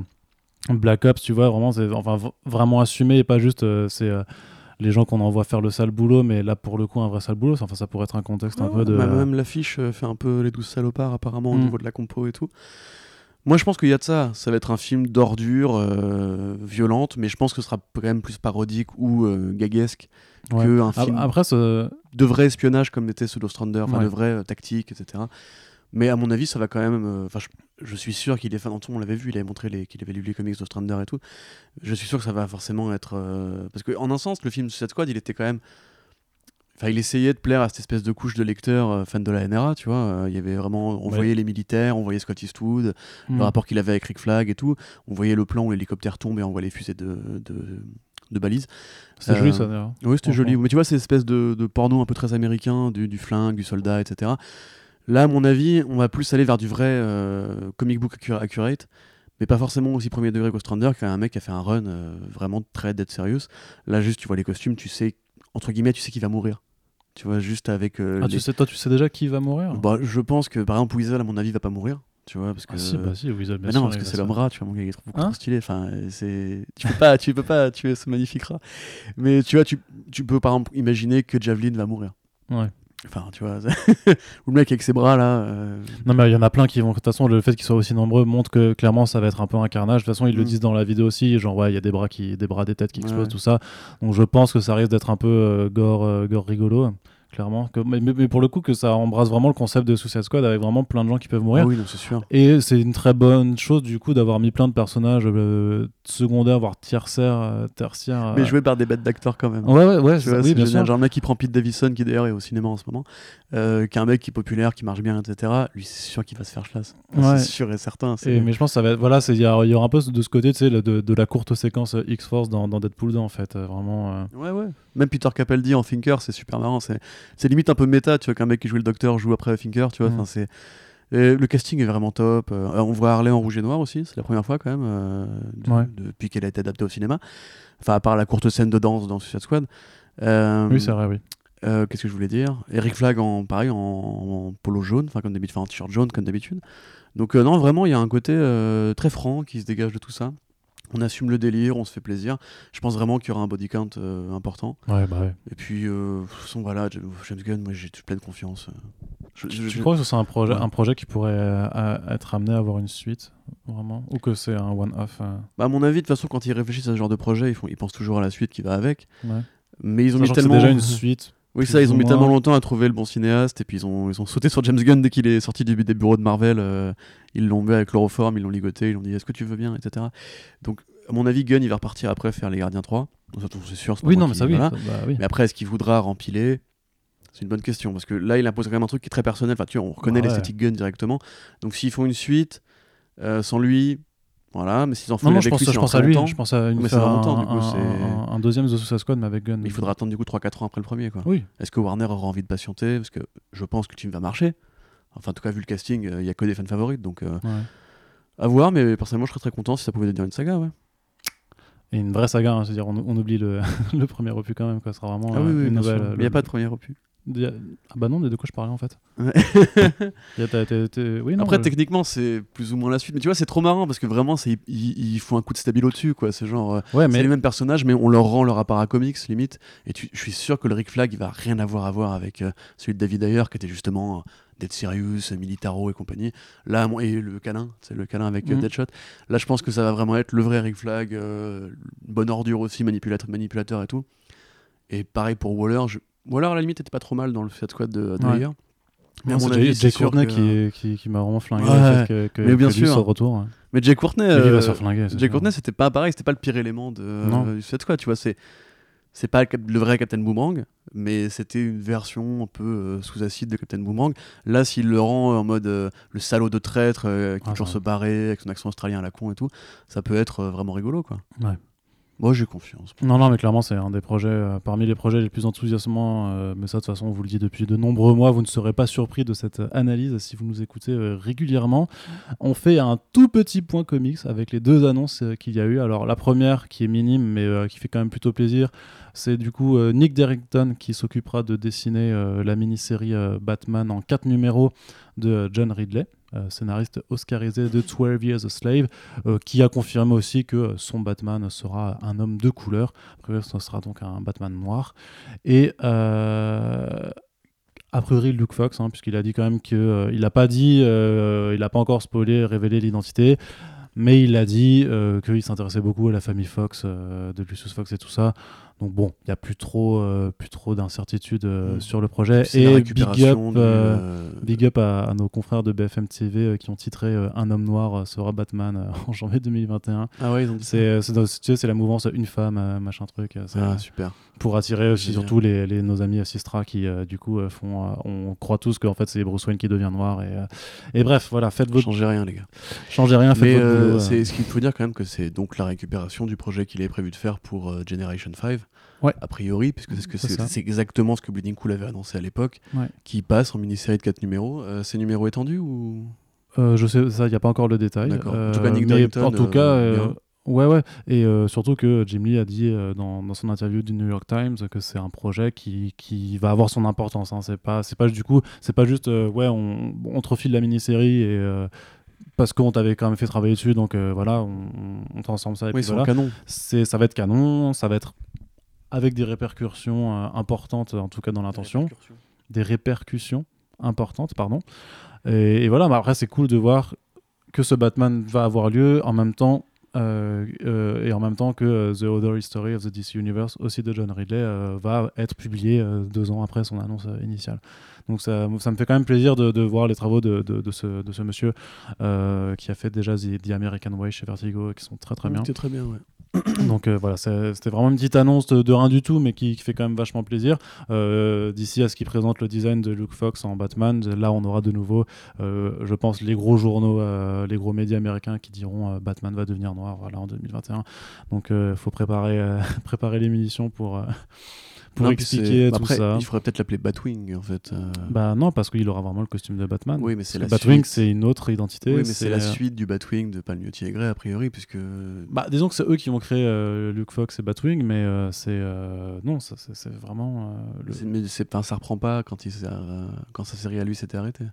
Black Ops, tu vois, vraiment, c'est enfin vraiment assumé et pas juste euh, c'est euh, les gens qu'on envoie faire le sale boulot, mais là pour le coup un vrai sale boulot. Enfin, ça pourrait être un contexte un peu de. Bah, Même l'affiche fait un peu les douze salopards apparemment au Mm. niveau de la compo et tout. Moi je pense qu'il y a de ça. Ça va être un film d'ordure euh, violente, mais je pense que ce sera quand même plus parodique ou euh, gaguesque Ouais. que un Ap- film Après, ce- de vrai espionnage comme était ceux d'Ostrander, enfin Ouais. de vrai euh, tactique, etc. Mais à mon avis, ça va quand même. euh, Enfin, je, je suis sûr qu'il est fan. On l'avait vu, il avait montré qu'il avait lu les comics d'Ostrander et tout. Je suis sûr que ça va forcément être. euh, Parce qu'en un sens, le film Suicide Squad, il était quand même. Enfin, il essayait de plaire à cette espèce de couche de lecteurs euh, fans de la NRA, tu vois. Euh, Il y avait vraiment. On Ouais. voyait les militaires, on voyait Scott Eastwood, Hmm. le rapport qu'il avait avec Rick Flag et tout. On voyait le plan où l'hélicoptère tombe et on voit les fusées de, de, de balises. euh, joli ça d'ailleurs. Oui, c'était joli. Mais tu vois, c'est espèce de, de porno un peu très américain, du, du flingue, du soldat, etc. Là, à mon avis, on va plus aller vers du vrai euh, comic book accu- accurate, mais pas forcément aussi premier degré qu'Ostrander, qui est un mec qui a fait un run euh, vraiment très dead serious. Là, juste, tu vois les costumes, tu sais, entre guillemets, tu sais qu'il va mourir. Tu vois, juste avec. euh, Ah, les- tu sais, toi, tu sais déjà qui va mourir? Bah, je pense que, par exemple, Weasel, à mon avis, va pas mourir. Tu vois, parce que. Ah, si, bah si, Weasel, bien sûr, non, parce que c'est l'homme rat, tu vois, mon gars, il est trop, beaucoup Hein? trop stylé. Enfin, c'est, tu peux pas, tu peux pas tuer ce magnifique rat. Mais tu vois, tu, tu peux par exemple imaginer que Javelin va mourir. Ouais. Enfin, tu vois, [laughs] ou le mec avec ses bras là. euh, Non, mais il y en a plein qui vont. De toute façon, le fait qu'ils soient aussi nombreux montre que clairement ça va être un peu un carnage. De toute façon, ils le Mm. disent dans la vidéo aussi. Genre, ouais, il y a des bras, qui... des bras, des têtes qui explosent, Ouais. tout ça. Donc, je pense que ça risque d'être un peu euh, gore, euh, gore rigolo. Clairement. Que- Mais, mais- pour le coup, que ça embrasse vraiment le concept de Suicide Squad avec vraiment plein de gens qui peuvent mourir. Ah oui, c'est sûr. Et c'est une très bonne chose du coup d'avoir mis plein de personnages euh, secondaires, voire tertiaires. euh, tertiaires Mais euh. joué par des bêtes d'acteurs quand même. Ouais, ouais, ouais, Tu vois, oui, bien sûr. Genre le mec qui prend Pete Davidson, qui d'ailleurs est au cinéma en ce moment, euh, qui est un mec qui est populaire, qui marche bien, etc. Lui, c'est sûr qu'il va se faire chlasse. Ouais. C'est sûr et certain. Et, mais je pense que ça va être, voilà, il y, y aura un peu de ce côté, tu sais, le- de, de la courte séquence euh, X-Force dans, dans Deadpool 2, en fait. euh, vraiment. Ouais, ouais. Même Peter Capaldi en Thinker, c'est super marrant. C'est limite un peu méta, tu vois, qu'un mec qui joue le docteur joue après Thinker, tu vois. Mm. Enfin, c'est. et le casting est vraiment top. Euh, on voit Harley en rouge et noir aussi, c'est la première fois quand même, euh, de- Ouais. depuis qu'elle a été adaptée au cinéma. Enfin, à part la courte scène de danse dans Suicide Squad. Euh, Oui, c'est vrai, oui. Qu'est-ce que je voulais dire? Eric Flag en pareil en, en polo jaune, enfin comme d'habitude, en t-shirt jaune comme d'habitude. Donc non, vraiment, il y a un côté très franc qui se dégage de tout ça. On assume le délire, on se fait plaisir. Je pense vraiment qu'il y aura un body count euh, important. Ouais, bah ouais. Et puis, euh, de toute façon, voilà, James Gunn, moi j'ai toute pleine confiance. euh. Je- je- Tu crois que c'est un projet, Ouais. un projet qui pourrait euh, être amené à avoir une suite, vraiment? Ou que c'est un one-off Bah, à mon avis, de toute façon, quand ils réfléchissent à ce genre de projet, ils, font, ils pensent toujours à la suite qui va avec. ouais. Mais ils ont mis tellement. déjà une suite. Oui, ça, ils ont mis tellement longtemps à trouver le bon cinéaste, et puis ils ont, ils ont sauté sur James Gunn dès qu'il est sorti du, des bureaux de Marvel. euh, ils l'ont mis avec chloroforme, ils l'ont ligoté, ils l'ont dit est-ce que tu veux bien, etc. Donc, à mon avis, Gunn, il va repartir après faire Les Gardiens 3. Donc, ça, c'est sûr. c'est Oui, non, mais ça, oui. voilà. ça- bah oui. Mais après, est-ce qu'il voudra rempiler? C'est une bonne question, parce que là, il impose quand même un truc qui est très personnel. Enfin, tu vois, on reconnaît ouais. l'esthétique Gunn directement. Donc, s'ils font une suite euh, sans lui, Voilà, mais s'ils en font Non, non, je pense, lui, je à lui. longtemps. Je pense à une Mais longtemps, un, du coup, un- un- un deuxième The Suicide Squad, mais avec Gunn. Mais il faudra attendre du coup 3-4 ans après le premier. Quoi. Oui. Est-ce que Warner aura envie de patienter? Parce que je pense que le film va marcher. Enfin, en tout cas, vu le casting, euh, il y a que des fans favorites. Donc, euh, Ouais. à voir, mais personnellement, je serais très content si ça pouvait devenir une saga. Ouais. Et une vraie saga, hein, c'est-à-dire on, on oublie le, [laughs] le premier opus quand même, quoi. Ce sera vraiment Ah euh, oui, oui, une nouvelle. euh, il n'y a pas de premier opus. Ah bah non, mais de quoi je parlais en fait Ouais. [laughs] Oui, non, Après, euh, techniquement, c'est plus ou moins la suite. Mais tu vois, c'est trop marrant parce que vraiment, c'est- ils, ils font un coup de stabilo dessus. quoi. C'est genre. euh, ouais, C'est mais les mêmes personnages, mais on leur rend leur apparat comics, limite. Et tu- je suis sûr que le Rick Flag, il va rien avoir à voir avec euh, celui de David Ayer, qui était justement euh, Dead Sirius, euh, Militaro et compagnie. Là, moi- et le câlin, c'est le câlin avec Mhm. Deadshot. Là, je pense que ça va vraiment être le vrai Rick Flag, euh, bonne ordure aussi, manipulateur, manipulateur et tout. Et pareil pour Waller. Je... Waller, à la limite, était pas trop mal dans le Fiat Squad de, de Ouais. Mais c'est sûr Courtney que- qui, qui, qui m'a vraiment flingué Ouais, que, que, mais bien que lui sûr. de retour. ouais. Mais Jay Courtney, lui, euh, sûr. Courtney, c'était pas pareil, c'était pas le pire élément de, euh, du Suicide Squad, tu vois, c'est c'est pas le, vrai Captain Boomerang, mais c'était une version un peu euh, sous acide de Captain Boomerang. Là, s'il le rend en mode euh, le salaud de traître euh, qui Ah, toujours se barrer avec son accent australien à la con et tout, ça peut être euh, vraiment rigolo, quoi. Ouais. Moi, j'ai confiance. Non, non, mais clairement, c'est un des projets, euh, parmi les projets les plus enthousiasmants. euh, mais ça, de toute façon, on vous le dit depuis de nombreux mois. Vous ne serez pas surpris de cette analyse si vous nous écoutez euh, régulièrement. On fait un tout petit point comics avec les deux annonces qu'il y a eu. Alors, la première, qui est minime, mais qui fait quand même plutôt plaisir, c'est du coup Nick Derrington qui s'occupera de dessiner la mini-série Batman en quatre numéros de John Ridley. Euh, scénariste oscarisé de 12 Years a Slave, euh, qui a confirmé aussi que son Batman sera un homme de couleur. Après, ce sera donc un Batman noir. Et euh, a priori, Luke Fox, hein, puisqu'il a dit quand même qu'il n'a pas dit, il n'a pas encore spoilé, révélé l'identité, mais il a dit euh, qu'il s'intéressait beaucoup à la famille Fox, de Lucius Fox et tout ça. Donc bon, il n'y a plus trop, euh, plus trop d'incertitudes euh, Mm. sur le projet. Et big up, euh, euh, Big up à, à nos confrères de BFM TV euh, qui ont titré euh, Un homme noir sera Batman [laughs] en janvier 2021. Ah ouais. C'est c'est dans- tu sais, c'est la mouvance une femme, machin truc. Ah, super. pour attirer aussi surtout les, les- nos amis Sistra qui du coup font. on croit tous qu'en fait c'est Bruce Wayne qui devient noir. Et, et bref, voilà, faites votre. Changez rien, les gars. Changez rien, faites Mais votre c'est ce qu'il faut dire quand même que c'est donc la récupération du projet qu'il avait prévu de faire pour Generation 5. Ouais. A priori, puisque c'est C'est c'est c'est exactement ce que Bleeding Cool avait annoncé à l'époque, Ouais. qui passe en mini-série de 4 numéros. Euh, c'est numéro étendu ou? Euh, je sais, ça, il n'y a pas encore le détail. D'accord. En Euh, tout cas, Nick en tout euh, cas, euh, ouais, ouais. Et euh, surtout que Jim Lee a dit euh, dans, dans son interview du New York Times que c'est un projet qui, qui va avoir son importance. Hein. C'est pas, c'est pas du coup, c'est pas juste, euh, ouais, on, on te refile la mini-série et. euh, parce qu'on t'avait quand même fait travailler dessus, donc euh, voilà, on, on transforme ça. Et Oui, voilà. canon. c'est ça va être canon, ça va être avec des répercussions euh, importantes, en tout cas dans l'intention, des répercussions importantes, pardon. Et, voilà, mais après c'est cool de voir que ce Batman va avoir lieu en même temps. euh, euh, et en même temps que The Other History of the DC Universe, aussi de John Ridley, va être publié deux ans après son annonce initiale. Donc ça, ça me fait quand même plaisir de, de voir les travaux de, de, de ce, monsieur euh, qui a fait déjà The, The American Way chez Vertigo, qui sont très très bien. C'était très bien, ouais. [coughs] Donc euh, voilà, c'était vraiment une petite annonce de, rien du tout, mais qui, qui fait quand même vachement plaisir. Euh, D'ici à ce qui présente le design de Luke Fox en Batman, là on aura de nouveau, je pense, les gros journaux, les gros médias américains qui diront Batman va devenir noir voilà, en 2021. Donc il faut préparer, [laughs] préparer les munitions pour, pour Non, expliquer tout après, ça. Il faudrait peut-être l'appeler Batwing, en fait. euh. Bah non, parce qu'il aura vraiment le costume de Batman. oui, mais c'est la Batwing, suite. c'est une autre identité. Oui, mais c'est la suite du Batwing de Palmiotti et Gray, a priori, puisque. Bah, disons que c'est eux qui ont créé euh, Luke Fox et Batwing, mais euh, c'est non, ça, c'est vraiment le- Mais c'est- ça reprend pas quand, il quand sa série à lui s'était arrêtée.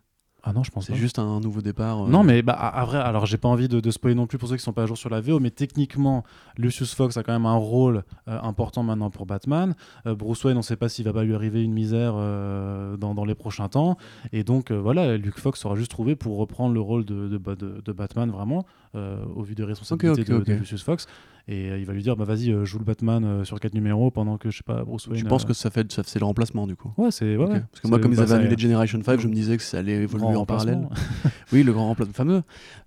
Ah non, je pense C'est juste un nouveau départ. euh. Non, mais bah, à, à vrai, alors j'ai pas envie de, de spoiler non plus pour ceux qui sont pas à jour sur la VO, mais techniquement, Lucius Fox a quand même un rôle euh, important maintenant pour Batman. Euh, Bruce Wayne, on sait pas s'il va pas lui arriver une misère dans, dans les prochains temps. Et donc, voilà, Luke Fox sera juste trouvé pour reprendre le rôle de, de, Ba- de- de Batman, vraiment, au vu des responsabilités de Lucius Fox. Et euh, il va lui dire, bah vas-y, euh, joue le Batman euh, sur quatre numéros pendant que, je sais pas, Bruce Wayne. Tu penses que ça fait, ça, c'est le remplacement, du coup Ouais, c'est. Ouais, Ok. ouais. Parce que moi, comme ils avaient annulé Generation 5, je me disais que ça allait évoluer en parallèle. [laughs] [laughs] Oui, le grand remplacement fameux.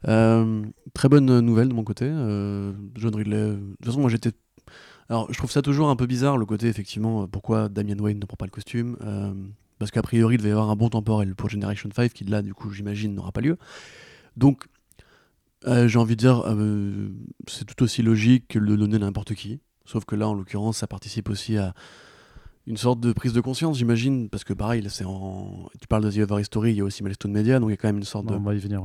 Euh, très bonne nouvelle de mon côté. Euh, John Ridley. De toute façon, moi j'étais. Alors, je trouve ça toujours un peu bizarre le côté, effectivement, pourquoi Damian Wayne ne prend pas le costume. euh, parce qu'a priori, il devait y avoir un bon temporel pour Generation 5, qui là, du coup, j'imagine, n'aura pas lieu. Donc, Euh, J'ai envie de dire, euh, c'est tout aussi logique que de le donner à n'importe qui. Sauf que là, en l'occurrence, ça participe aussi à une sorte de prise de conscience, j'imagine, parce que pareil, là, c'est en... tu parles de The Over History, il y a aussi Milestone Media, donc il y a quand même une sorte de-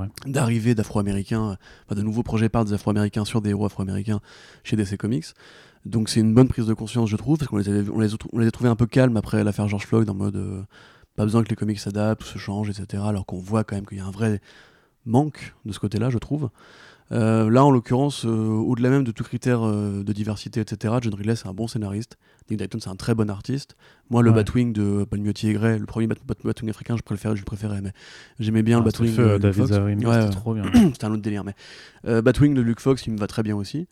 ouais. d'arrivée d'Afro-Américains, enfin, de nouveaux projets par des Afro-Américains sur des héros Afro-Américains chez DC Comics. Donc c'est une bonne prise de conscience, je trouve, parce qu'on les, avait- on les, a- on les a trouvés un peu calmes après l'affaire George Floyd, en mode euh, pas besoin que les comics s'adaptent se changent, etc. Alors qu'on voit quand même qu'il y a un vrai manque de ce côté-là, je trouve. Euh, là, en l'occurrence, euh, au-delà même de tout critère euh, de diversité, etc., John Ridley, c'est un bon scénariste. Nick Dayton, c'est un très bon artiste. Moi, le Ouais. Batwing de Palmiotti et Gray, le premier Bat- Bat- Batwing africain, je le préférais, mais j'aimais bien le Ah, c'était Batwing de Luke David Fox. Zarin, Ouais, c'était ouais. trop bien. [clears throat] c'était un autre délire, mais Batwing de Luke Fox, il me va très bien aussi.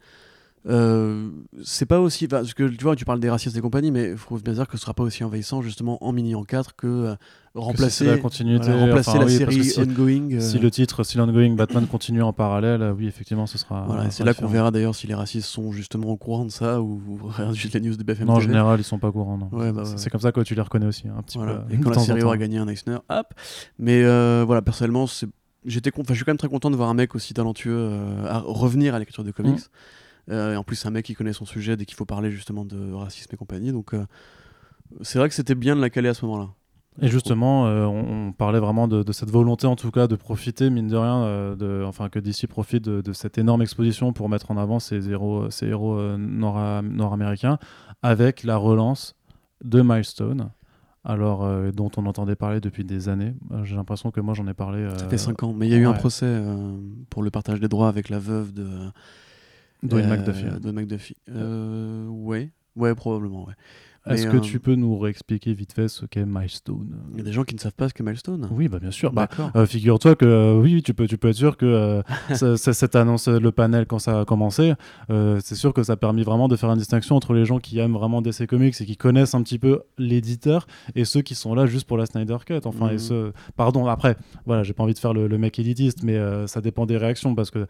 Euh, c'est pas aussi. Parce que tu vois, tu parles des racistes et compagnie, mais il faut bien dire que ce sera pas aussi envahissant, justement, en mini en 4 que euh, remplacer, la continuité, voilà, remplacer enfin, la oui, série si- ongoing. euh, Si le titre, si l'ongoing Batman continue en parallèle, euh, oui, effectivement, ce sera. voilà, c'est là qu'on verra d'ailleurs si les racistes sont justement au courant de ça ou, [laughs] juste les news de BFM Non, en général, ils sont pas courants. Non. Ouais, bah, C'est- ouais. C'est comme ça que tu les reconnais aussi, un petit Voilà. peu. Et quand la série aura gagné un Eisner, hop. Mais voilà, personnellement, c'est- j'étais con- enfin, je suis quand même très content de voir un mec aussi talentueux à revenir à l'écriture de comics. Mm. Euh, et en plus, un mec qui connaît son sujet dès qu'il faut parler justement de racisme et compagnie. Donc, euh, c'est vrai que c'était bien de la caler à ce moment-là. Et justement, euh, on, on parlait vraiment de, de cette volonté, en tout cas, de profiter, mine de rien, euh, de, enfin que DC profite de, de cette énorme exposition pour mettre en avant ces héros, ces héros euh, nord- nord-américains, avec la relance de Milestone. Alors, dont on entendait parler depuis des années. J'ai l'impression que moi j'en ai parlé. Ça fait 5 ans. Mais il y a eu un procès pour le partage des droits avec la veuve de Dwayne euh, McDuffie. Dwayne McDuffie. Euh, ouais. Ouais, probablement, ouais. Est-ce que euh, tu peux nous réexpliquer vite fait ce qu'est Milestone? Il y a des gens qui ne savent pas ce qu'est Milestone. Oui, bah bien sûr. Bah. Euh, Figure-toi que euh, oui, tu peux, tu peux être sûr que [laughs] ça- ça- cette annonce, le panel, quand ça a commencé, c'est sûr que ça a permis vraiment de faire une distinction entre les gens qui aiment vraiment DC Comics et qui connaissent un petit peu l'éditeur et ceux qui sont là juste pour la Snyder Cut. Enfin, Mhm. et pardon, après, voilà, j'ai pas envie de faire le, le mec élitiste, mais ça dépend des réactions parce que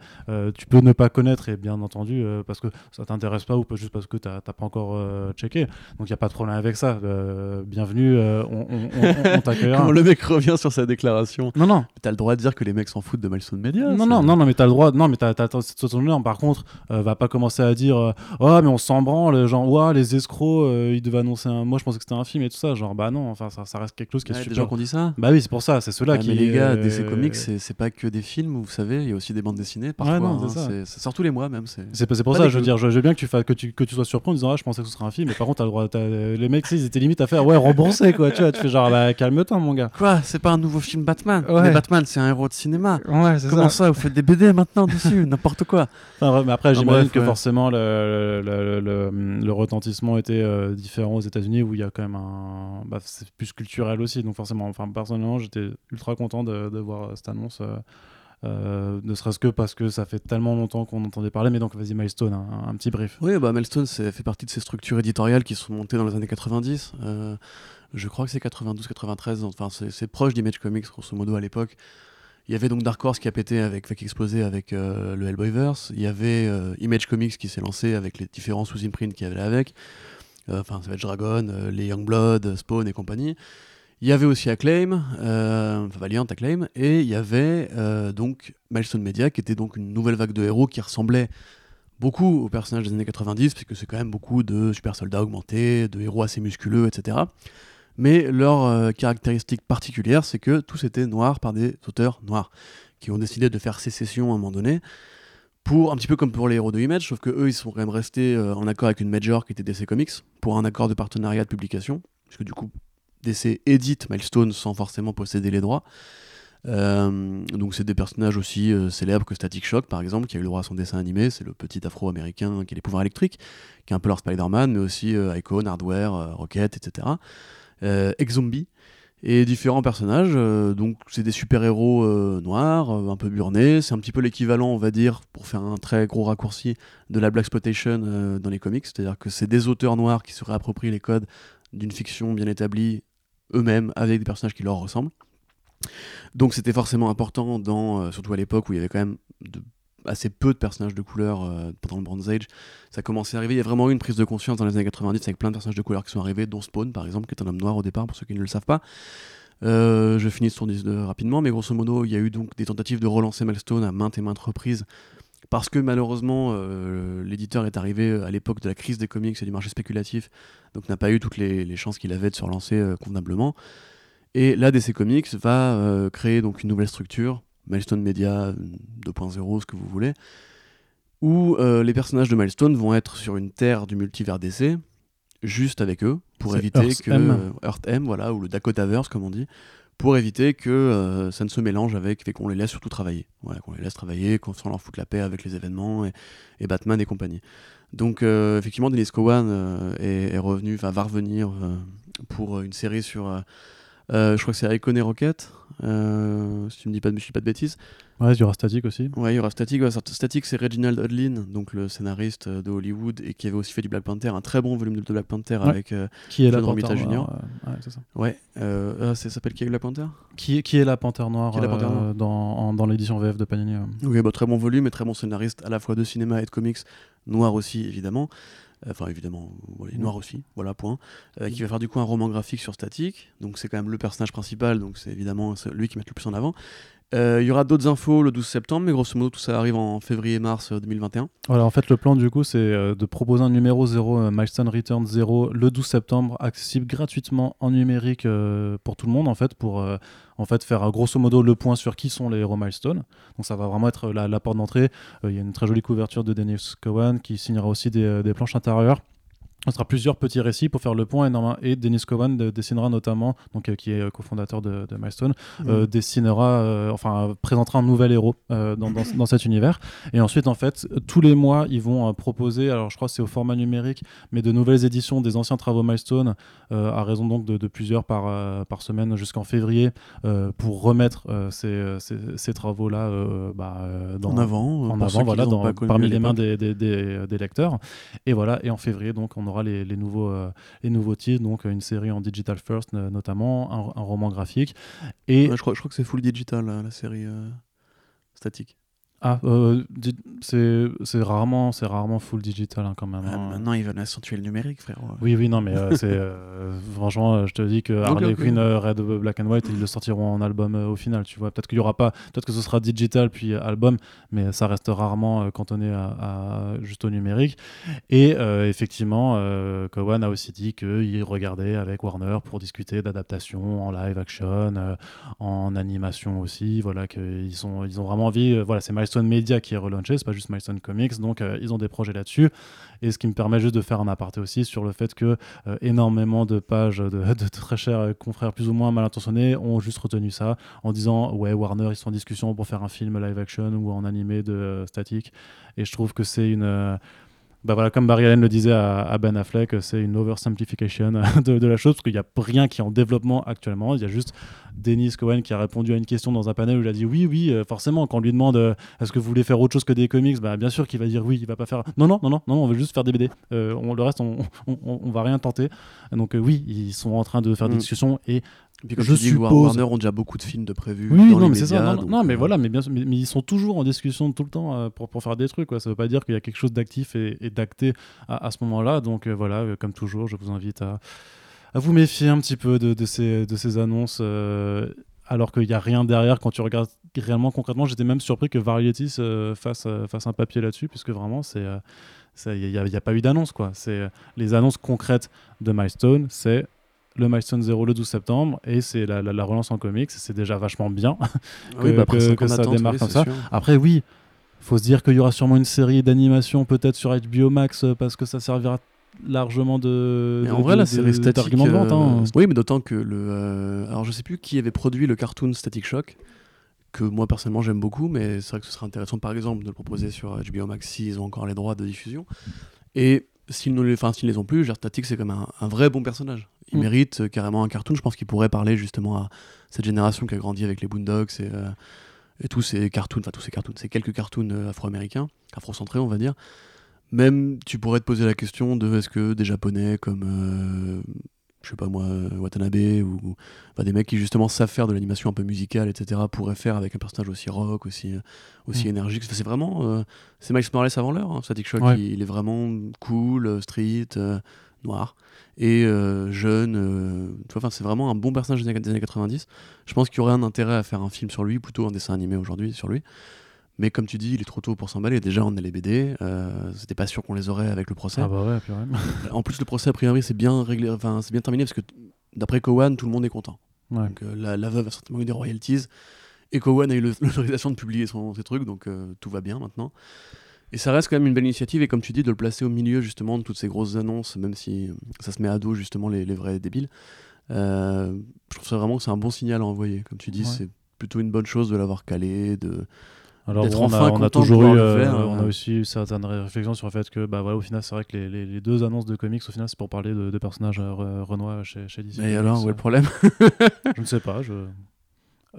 tu peux ne pas connaître et bien entendu parce que ça t'intéresse pas ou juste parce que t'as pas encore checké. Donc il y a pas de problème avec ça. Euh, bienvenue, euh, on, on, on- on t'accueillera. Quand le mec revient sur sa déclaration, Non, non, t'as le droit de dire que les mecs s'en foutent de Milestone Media. non, non, non, non, mais t'as le droit. Non, mais t'as, ton honneur. Par contre, euh, va pas commencer à dire Oh, mais on s'en branle. Genre, ouah, les escrocs, ils devaient annoncer un. Moi, je pensais que c'était un film et tout ça. Genre, bah non, enfin, ça, ça reste quelque chose qui est Ouais, des super. gens qui ont dit ça Bah oui, c'est pour ça. C'est ceux-là Ah, qui. mais les gars, DC Comics, c'est pas que des films, vous savez, il y a aussi des bandes dessinées parfois. non, hein, c'est ça. ça sort tous les mois même. C'est pour Pas ça, des je veux dire, je, veux bien que tu, fasses, que, tu, que tu sois surpris en disant Ah, je pensais que ce serait un film, mais par contre, t'as le droit. T'as- les mecs, ils étaient limite à faire Ouais, rembourser, quoi. tu vois, tu fais genre, bah calme-toi, mon gars. Quoi C'est pas un nouveau film Batman Ouais. Mais Batman, c'est un héros de cinéma. Ouais, c'est Comment ça, Vous faites des BD maintenant dessus? N'importe quoi. Enfin, mais après, Enfin, j'imagine que ouais. forcément le, le, le- retentissement était euh, différent aux États-Unis où il y a quand même un. Bah, c'est plus culturel aussi. Donc, forcément, enfin, personnellement, j'étais ultra content de, de voir euh, cette annonce. euh, euh, ne serait-ce que parce que ça fait tellement longtemps qu'on entendait parler. Mais donc, vas-y, Milestone, un, petit brief. Oui, bah Milestone, c'est fait partie de ces structures éditoriales qui sont montées dans les années 90. Euh, je crois que c'est 92-93. Enfin, c'est proche d'Image Comics, grosso modo, à l'époque. Il y avait donc Dark Horse qui a pété avec, qui explosé avec euh, le Hellboyverse. Il y avait euh, Image Comics qui s'est lancé avec les différents sous-imprints qu'il y avait avec. Euh, Enfin, Savage Dragon, les Youngblood, Spawn et compagnie. Il y avait aussi Acclaim, euh, enfin Valiant Acclaim, et il y avait euh, donc Milestone Media qui était donc une nouvelle vague de héros qui ressemblait beaucoup aux personnages des années 90, puisque c'est quand même beaucoup de super soldats augmentés, de héros assez musculeux, etc. Mais leur euh, caractéristique particulière, c'est que tous étaient noirs par des auteurs noirs, qui ont décidé de faire sécession à un moment donné, pour un petit peu comme pour les héros de Image, sauf que eux, ils sont quand même restés en accord avec une major qui était DC Comics, pour un accord de partenariat de publication, puisque du coup, DC édite Milestone sans forcément posséder les droits. Euh, donc c'est des personnages aussi euh, célèbres que Static Shock par exemple, qui a eu le droit à son dessin animé, c'est le petit afro-américain qui a les pouvoirs électriques, qui est un peu leur Spider-Man, mais aussi euh, Icon, Hardware, Rocket, etc. Ex-Zombie, et différents personnages, donc c'est des super-héros noirs, un peu burnés, c'est un petit peu l'équivalent, on va dire, pour faire un très gros raccourci, de la Black Exploitation euh, dans les comics, c'est-à-dire que c'est des auteurs noirs qui se réapproprient les codes d'une fiction bien établie eux-mêmes avec des personnages qui leur ressemblent. Donc c'était forcément important, dans, euh, surtout à l'époque où il y avait quand même assez peu de personnages de couleur euh, pendant le Bronze Age. Ça commençait à arriver, il y a vraiment eu une prise de conscience dans les années 90 avec plein de personnages de couleur qui sont arrivés, dont Spawn par exemple, qui est un homme noir au départ, pour ceux qui ne le savent pas. Euh, je finis ce tour de- rapidement, mais grosso modo, il y a eu donc des tentatives de relancer Milestone à maintes et maintes reprises. Parce que malheureusement, euh, l'éditeur est arrivé à l'époque de la crise des comics et du marché spéculatif, donc n'a pas eu toutes les, les chances qu'il avait de se relancer euh, convenablement. Et là, DC Comics va euh, créer donc une nouvelle structure, Milestone Media 2.0, ce que vous voulez, où euh, les personnages de Milestone vont être sur une terre du multivers DC, juste avec eux, pour éviter Earth que M. euh, Earth M, voilà, ou le Dakotaverse comme on dit, pour éviter que euh, ça ne se mélange avec et qu'on les laisse surtout travailler. Voilà, qu'on les laisse travailler, qu'on s'en leur foute la paix avec les événements et, Batman et compagnie. Donc euh, effectivement, Dennis Cowan euh, est, est revenu, va revenir pour une série sur, je crois que c'est Icon et Rocket, euh, si tu me dis pas de, je dis pas de bêtises. Ouais, il y aura Static aussi. Ouais, il y aura Static. ouais, Static, c'est Reginald Hudlin, donc le scénariste euh, de Hollywood et qui avait aussi fait du Black Panther, un très bon volume de Black Panther Ouais. avec. euh, Qui est la John Romita Jr. euh, ouais, c'est ça. ouais, euh, ah, ça s'appelle qui Black Panther? Qui, est- qui est la panthère noire, Qui est la panthère euh, noire dans, en- dans l'édition VF de Panini euh. Oui, bah, très bon volume et très bon scénariste à la fois de cinéma et de comics, noir aussi évidemment. Enfin évidemment, voilà, Mm. noir aussi, voilà point. Euh, qui va faire du coup un roman graphique sur Static, donc c'est quand même le personnage principal, donc c'est évidemment lui qui met le plus en avant. Euh, Il y aura d'autres infos le 12 septembre, mais grosso modo tout ça arrive en février-mars euh, 2021. Voilà, en fait, le plan du coup, c'est euh, de proposer un numéro 0, euh, Milestone Return 0, le 12 septembre, accessible gratuitement en numérique euh, pour tout le monde, en fait, pour euh, en fait faire euh, grosso modo le point sur qui sont les héros Milestone. Donc ça va vraiment être la, porte d'entrée. Euh, Il y a une très jolie couverture de Dennis Cowan qui signera aussi euh, des planches intérieures. Ce sera plusieurs petits récits pour faire le point et, et Dennis Cowan de- dessinera notamment, donc, euh, qui est euh, cofondateur de, de Milestone, euh, dessinera, euh, enfin présentera un nouvel héros dans, dans- dans cet univers. Et ensuite, en fait, tous les mois, ils vont proposer, alors je crois que c'est au format numérique, mais de nouvelles éditions des anciens travaux Milestone, à raison donc de, de plusieurs par, par semaine jusqu'en février, pour remettre ces, ces- ces travaux-là bah, en avant, en avant, voilà, dans- parmi les mains des- des- des lecteurs. Et voilà, et en février, donc, on aura les, nouveaux, euh, les nouveaux titres, donc une série en digital first, euh, notamment, un, roman graphique. Et je, crois, je crois que c'est full digital euh, la série euh, statique. Ah, euh, c'est rarement, c'est rarement full digital hein, quand même. Ah, hein. maintenant ils veulent accentuer le numérique, frère. Oui, oui, non, mais euh, c'est euh, [laughs] franchement, je te dis que Harley ok. Quinn, Red Black and White, ils le sortiront en album au final, tu vois. Peut-être qu'il y aura pas, peut-être que ce sera digital puis album, mais ça reste rarement cantonné à, à- juste au numérique. Et effectivement, Cowan a aussi dit qu'il regardait avec Warner pour discuter d'adaptation en live action, en animation aussi. Voilà, qu'ils sont, ils ont vraiment envie. voilà, c'est Milestone Media qui est relaunché, c'est pas juste Milestone Comics, donc euh, ils ont des projets là-dessus. Et ce qui me permet juste de faire un aparté aussi sur le fait que euh, énormément de pages de, [laughs] très chers euh, confrères plus ou moins mal intentionnés ont juste retenu ça en disant ouais Warner ils sont en discussion pour faire un film live action ou en animé de statique et je trouve que c'est une bah voilà, comme Barry Allen le disait à, à Ben Affleck, c'est une oversimplification [laughs] de, de la chose, parce qu'il n'y a rien qui est en développement actuellement. Il y a juste Dennis Cohen qui a répondu à une question dans un panel où il a dit oui, oui, euh, forcément, quand on lui demande euh, est-ce que vous voulez faire autre chose que des comics, bah, bien sûr qu'il va dire oui, il va pas faire non, non, non, non, non, on veut juste faire des BD. Euh, on, le reste, on, on, on- on va rien tenter. Donc oui, ils sont en train de faire des Mm. discussions Et puis comme Je dis, suppose- Warner ont déjà beaucoup de films de prévus. oui, dans non, les mais c'est ça. Non, donc, non, mais euh, voilà, mais bien sûr, mais, mais ils sont toujours en discussion tout le temps euh, pour, pour faire des trucs. Quoi. Ça veut pas dire qu'il y a quelque chose d'actif et, et d'acté à, à ce moment-là. Donc euh, voilà, comme toujours, je vous invite à, à vous méfier un petit peu de, de ces, de ces annonces. alors qu'il n'y a rien derrière quand tu regardes réellement concrètement. J'étais même surpris que Variety euh, fasse, euh, fasse un papier là-dessus, puisque vraiment, c'est. euh, Il n'y a, pas eu d'annonce, quoi. C'est les annonces concrètes de Milestone, c'est le Milestone 0 le 12 septembre et c'est la, la- la relance en comics. C'est déjà vachement bien. [laughs] Ah oui, que- bah, après que- que ça démarre oui, comme ça. sûr. Après, oui, faut se dire qu'il y aura sûrement une série d'animation peut-être sur HBO Max euh, parce que ça servira largement de. Mais de- en vrai, de- la série d'argument de vente. hein. euh, Oui, mais d'autant que le. euh, Alors, je sais plus qui avait produit le cartoon Static Shock, que moi personnellement j'aime beaucoup, mais c'est vrai que ce serait intéressant par exemple de le proposer sur HBO Max s'ils ont encore les droits de diffusion. Et s'ils ne les, enfin, s'ils les ont plus, Static c'est comme un, un vrai bon personnage. Il Mm. mérite euh, carrément un cartoon. Je pense qu'il pourrait parler justement à cette génération qui a grandi avec les Boondocks et, euh, et tous ces cartoons, enfin tous ces cartoons, ces quelques cartoons euh, afro-américains, afro-centrés on va dire. Même tu pourrais te poser la question de est-ce que des japonais comme euh, je sais pas moi Watanabe ou enfin, des mecs qui justement savent faire de l'animation un peu musicale etc pourraient faire avec un personnage aussi rock aussi aussi Mm. énergique Enfin, c'est vraiment euh, c'est Miles Morales avant l'heure hein, Static Shock Ouais. il, il est vraiment cool street noir et euh, jeune. euh, enfin, c'est vraiment un bon personnage des années, des années 90. Je pense qu'il y aurait un intérêt à faire un film sur lui, plutôt un dessin animé aujourd'hui sur lui. Mais comme tu dis, il est trop tôt pour s'emballer. Déjà, on a les BD. euh, C'était pas sûr qu'on les aurait avec le procès. Ah bah ouais, puis [laughs] ouais. En plus, le procès, a priori, c'est bien réglé, enfin, c'est bien terminé parce que d'après Cowan, tout le monde est content. Ouais. Donc, euh, la, la veuve a certainement eu des royalties. Et Cowan a eu [laughs] l'autorisation de publier son, ses trucs, donc tout va bien maintenant. Et ça reste quand même une belle initiative, et comme tu dis, de le placer au milieu justement de toutes ces grosses annonces, même si euh, ça se met à dos justement les, les vrais débiles. Euh, je trouve ça vraiment que c'est un bon signal à envoyer. Comme tu dis, Ouais. c'est plutôt une bonne chose de l'avoir calé, de, Alors on, enfin a, on a toujours eu, euh, faire, on a euh. aussi eu certaines réflexions sur le fait que, bah voilà, au final, c'est vrai que les, les- les deux annonces de comics, au final, c'est pour parler de, de personnages euh, re- Renoir chez, chez DC. Et alors, où est le problème? Je ne sais pas, je.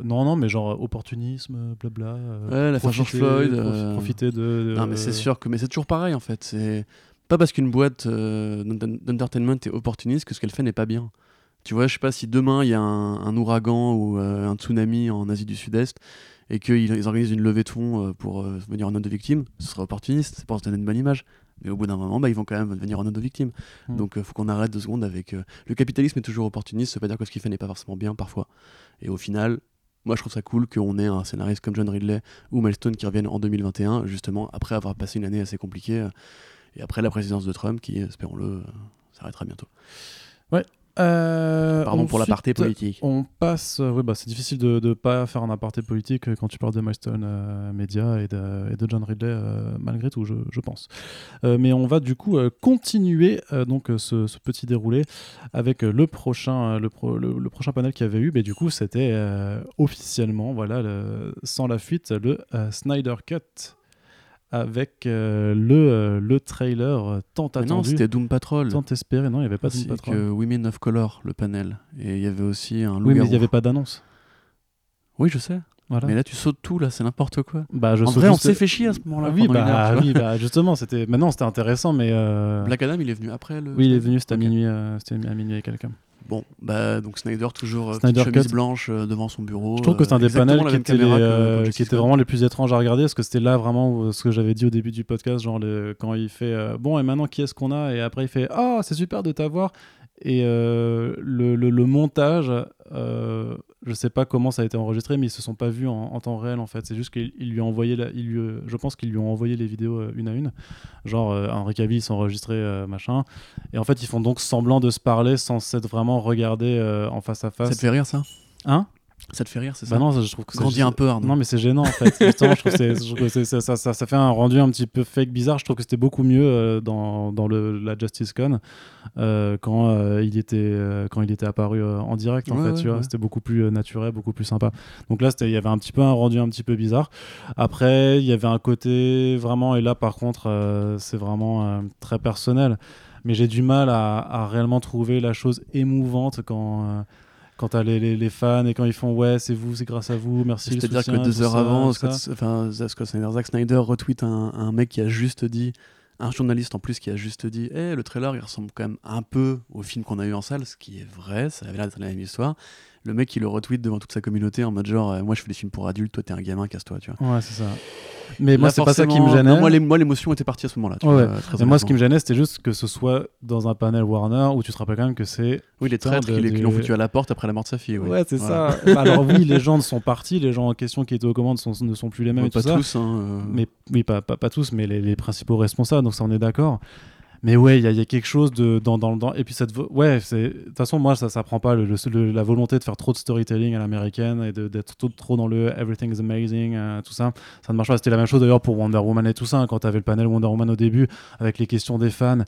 Non, non, mais genre euh, opportunisme, blabla. euh, Ouais, l'affaire George profiter- Floyd, euh, Profiter de. Non, mais c'est sûr que mais c'est toujours pareil en fait. C'est pas parce qu'une boîte euh, d'en- d'entertainment est opportuniste que ce qu'elle fait n'est pas bien. Tu vois, je sais pas si demain il y a un, un ouragan ou euh, un tsunami en Asie du Sud-Est et qu'ils ils organisent une levée de fonds pour euh, venir en aide aux victimes, ce serait opportuniste, c'est pour se donner une bonne image. Mais au bout d'un moment, bah, ils vont quand même venir en aide aux victimes. Mm. Donc il faut qu'on arrête deux secondes avec. Le capitalisme est toujours opportuniste, ça veut pas dire que ce qu'il fait n'est pas forcément bien parfois. Et au final, moi je trouve ça cool qu'on ait un scénariste comme John Ridley ou Milestone qui reviennent en 2021, justement après avoir passé une année assez compliquée euh, et après la présidence de Trump qui, espérons-le, euh, s'arrêtera bientôt. Euh, Pardon pour l'aparté politique. On passe. euh, oui, bah, c'est difficile de ne pas faire un aparté politique euh, quand tu parles de Milestone euh, Media et de, et de John Ridley, malgré tout, je, je pense. Mais on va du coup continuer donc, ce, ce petit déroulé avec le, prochain, le, pro- le, le prochain panel qu'il y avait eu. Mais du coup, c'était officiellement, voilà, le- sans la fuite, le Snyder Cut avec euh, le, euh, le trailer euh, tant Mais non, attendu, c'était Doom Patrol. tant espéré. Non, il n'y avait pas de ainsi Patrol. que Women of Color, le panel. Et il y avait aussi un Oui, loup mais il n'y avait pas d'annonce. Oui, je sais. Voilà. Mais là, tu sautes tout, là, c'est n'importe quoi. Bah, je en vrai, on s'est fait chier à ce moment-là. oui, heure, bah, vois. oui, bah, [laughs] justement, c'était. Maintenant, c'était intéressant, mais. euh, Black Adam, il est venu après le. Oui, il est venu, c'était Ok. à minuit, euh, c'était à minuit avec quelqu'un. Bon, bah donc Snyder toujours euh, Snyder chemise Cut. blanche euh, devant son bureau. Je trouve que c'est euh, un des exactement panels qui était, les, euh, qui vraiment les plus étranges à regarder, parce que c'était là vraiment où- ce que j'avais dit au début du podcast, genre le- quand il fait euh, bon et maintenant qui est-ce qu'on a? Et après il fait ah c'est super de t'avoir et euh, le, le- le montage, euh, je sais pas comment ça a été enregistré, mais ils se sont pas vus en, en temps réel en fait. C'est juste qu'il il lui a envoyé, la- il lui, je pense qu'ils lui ont envoyé les vidéos euh, une à une, genre euh, Henri Cavill s'enregistrait euh, machin, et en fait ils font donc semblant de se parler sans s'être vraiment regardés euh, en face à face. Ça te fait rire ça? Hein? Ça te fait rire, c'est ça Bah non, ça, je trouve que c'est- Grandis un peu, Arnaud. Non, mais c'est gênant en fait. Justement, je trouve que, c'est- je trouve que c'est- ça, ça, ça- ça fait un rendu un petit peu fake, bizarre. Je trouve que c'était beaucoup mieux euh, dans, dans le, la Justice Con euh, quand, euh, il était, quand il était apparu en direct. En Ouais, fait, ouais, tu vois, ouais. c'était beaucoup plus naturel, beaucoup plus sympa. Donc là, c'était- il y avait un petit peu un rendu un petit peu bizarre. Après, il y avait un côté vraiment, et là par contre, c'est vraiment très personnel. Mais j'ai du mal à, à réellement trouver la chose émouvante quand. Quand t'as les, les, les fans et quand ils font ouais c'est vous c'est grâce à vous merci C'est-à-dire que deux heures ça, avant, Scott, enfin, Scott Snyder, Zack Snyder retweet un, un mec qui a juste dit, un journaliste en plus qui a juste dit, Eh, le trailer il ressemble quand même un peu au film qu'on a eu en salle, ce qui est vrai, ça avait l'air d'être la même histoire. Le mec il le retweet devant toute sa communauté en mode genre, euh, moi je fais des films pour adultes, toi t'es un gamin, casse-toi, tu vois. ouais c'est ça mais moi c'est pas ça qui me gênait non, moi, les- moi, l'émotion était partie à ce moment-là. tu Ouais, vois, très mais moi ce qui me gênait c'était juste que ce soit dans un panel Warner où tu te rappelles quand même que c'est Oui, les traîtres de- qui qui l'ont du- foutu à la porte après la mort de sa fille. ouais c'est Voilà. ça Bah, alors oui les gens sont partis les gens en question qui étaient aux commandes sont- ne sont plus les mêmes et tout pas ça tous, hein, euh, mais oui pas, pas, pas tous mais les, les principaux responsables donc ça on est d'accord mais ouais il y, a- quelque chose de dans, dans, dans- et puis cette ouais de toute façon moi ça ça prend pas la volonté de faire trop de storytelling à l'américaine et d'être trop, dans le everything is amazing euh, tout ça. Ça ne marche pas. C'était la même chose d'ailleurs pour Wonder Woman et tout ça hein, quand t'avais le panel Wonder Woman au début avec les questions des fans.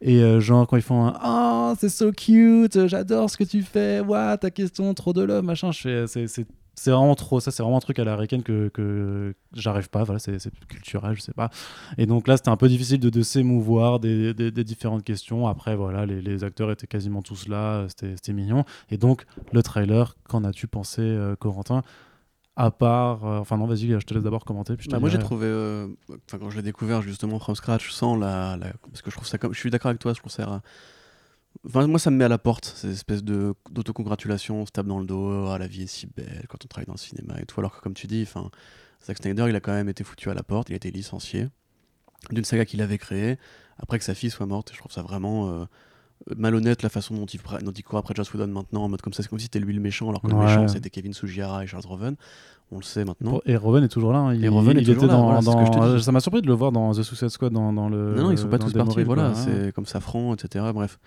Et euh, genre quand ils font un oh c'est so cute j'adore ce que tu fais waouh ta question trop de love machin c'est c'est vraiment trop ça c'est vraiment un truc à l'américaine que, que j'arrive pas voilà c'est culturel je sais pas. Et donc là c'était un peu difficile de, de s'émouvoir des, des- des différentes questions. Après voilà les, les acteurs étaient quasiment tous là c'était mignon. Et donc le trailer qu'en as-tu pensé euh, Corentin? À part euh, enfin non vas-y je te laisse d'abord commenter puis je te Bah, moi j'ai trouvé, euh, enfin quand je l'ai découvert justement from scratch, sans la, la- parce que je trouve ça comme, je suis d'accord avec toi, je trouve ça, enfin moi ça me met à la porte, ces espèces de d'autocongratulation, on se tape dans le dos, ah la vie est si belle quand on travaille dans le cinéma et tout, alors que comme tu dis, Zack Snyder il a quand même été foutu à la porte, il a été licencié d'une saga qu'il avait créée après que sa fille soit morte, et je trouve ça vraiment, euh, euh, malhonnête la façon dont il, dont il court après Joss Whedon maintenant, en mode comme ça, c'est comme si c'était lui le méchant, alors que le méchant c'était Kevin Sugihara et Charles Roven. On le sait maintenant. Et Rowan est toujours là. hein. Il, Et Rowan est il toujours était là, dans. voilà, ce que je dis. ça m'a surpris de le voir dans The Suicide Squad, dans, dans le. non, non, ils sont pas tous partis, voilà, c'est comme Safran, etc. Bref.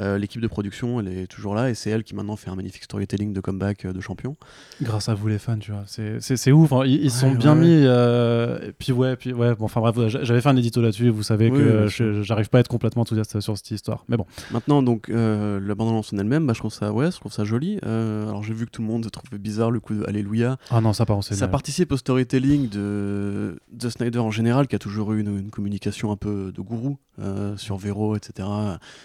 Euh, L'équipe de production, elle est toujours là et c'est elle qui maintenant fait un magnifique storytelling de comeback euh, de champion. Grâce à vous les fans, tu vois. C'est- ouf. hein. Ils, ils sont Ouais, bien ouais. mis. euh, et puis ouais, puis ouais. Bon, enfin bref, j'a- j'avais fait un édito là-dessus. Vous savez Oui, que j'arrive pas à être complètement enthousiaste sur cette histoire. Mais bon. Maintenant, donc, la bande-annonce en elle-même, bah, je trouve ça, ouais, je trouve ça joli. Alors, j'ai vu que tout le monde trouvait bizarre le coup de Alléluia. Ah non, ça part en. Ça participe au storytelling de, de Snyder en général, qui a toujours eu une, une communication un peu de gourou sur Vero, etc.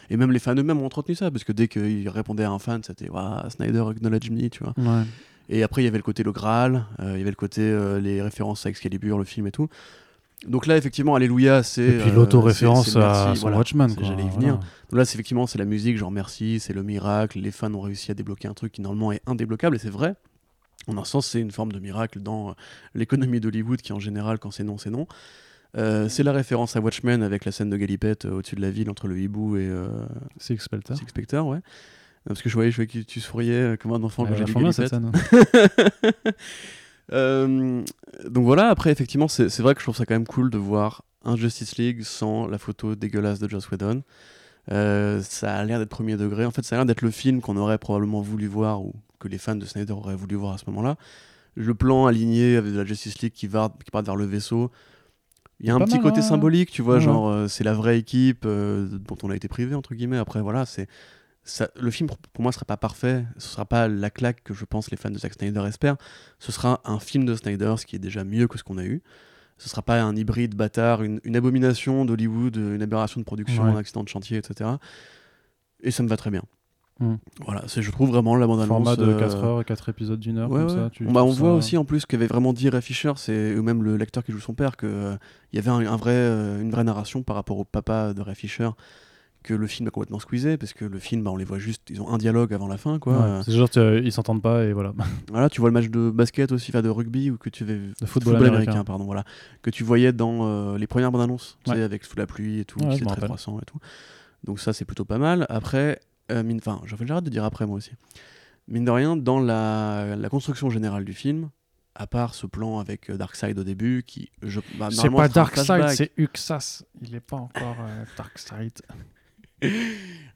Et même les fans eux-mêmes ont entretenu ça, parce que dès qu'il répondait à un fan, c'était Waouh, Snyder acknowledge me, tu vois. Ouais. Et après, il y avait le côté le Graal, euh, il y avait le côté euh, les références à Excalibur, le film et tout. Donc là, effectivement, Alléluia, c'est. Et puis euh, l'auto-référence le à son voilà. Watchman. J'allais y Voilà. venir. Donc là, c'est effectivement, c'est la musique, genre merci, c'est le miracle. Les fans ont réussi à débloquer un truc qui normalement est indébloquable, et c'est vrai. En un sens, c'est une forme de miracle dans euh, l'économie d'Hollywood, qui en général, quand c'est non, c'est non. Euh, c'est la référence à Watchmen avec la scène de Galipette euh, au-dessus de la ville entre le hibou et euh. Six Spectre, ouais. Euh, Parce que je voyais, je voyais que tu souriais comme un enfant quand Elle j'ai cette Galipette. scène. [laughs] Euh, donc voilà, après, effectivement, c'est c'est vrai que je trouve ça quand même cool de voir un Justice League sans la photo dégueulasse de Joss Whedon. Ça a l'air d'être premier degré. En fait, ça a l'air d'être le film qu'on aurait probablement voulu voir ou que les fans de Snyder auraient voulu voir à ce moment-là. Le plan aligné avec de la Justice League qui, va, qui part vers le vaisseau. Il y a un petit mal, côté hein. symbolique, tu vois, Ouais, genre euh, c'est la vraie équipe euh, dont on a été privé, entre guillemets. Après, voilà, c'est. Ça, le film, pour- pour moi, sera pas parfait. Ce sera pas la claque que je pense les fans de Zack Snyder espèrent. Ce sera un film de Snyder, ce qui est déjà mieux que ce qu'on a eu. Ce sera pas un hybride bâtard, une, une abomination d'Hollywood, une aberration de production, Ouais. un accident de chantier, etc. Et ça me va très bien. Mm. Voilà, c'est, je trouve vraiment la bande-annonce. Format de euh, 4 heures, 4 épisodes d'une heure, Ouais, comme ouais. ça. Tu bah, on voit aussi en plus qu'avait vraiment dit Ray Fisher, c'est ou même le l'acteur qui joue son père, que il y avait un, un vrai, euh, une vraie narration par rapport au papa de Ray Fisher, que le film a complètement squeezé, parce que le film, bah, on les voit juste, ils ont un dialogue avant la fin, quoi. Ouais, Euh, C'est genre, euh, ils s'entendent pas et voilà. [laughs] voilà, tu vois le match de basket aussi, enfin de rugby, ou que tu veux De football américain. pardon, voilà, que tu voyais dans euh, les premières bandes annonces, tu sais, Ouais. avec sous la pluie et tout, Ouais, qui je est me très croissant et tout. Donc ça, c'est plutôt pas mal. Après, euh, mine, enfin, j'arrête de dire après moi aussi. Mine de rien, dans la, la construction générale du film, à part ce plan avec euh, Darkseid au début, qui, je, bah, C'est pas Darkseid, c'est Uxas. Il est pas encore euh, Darkseid.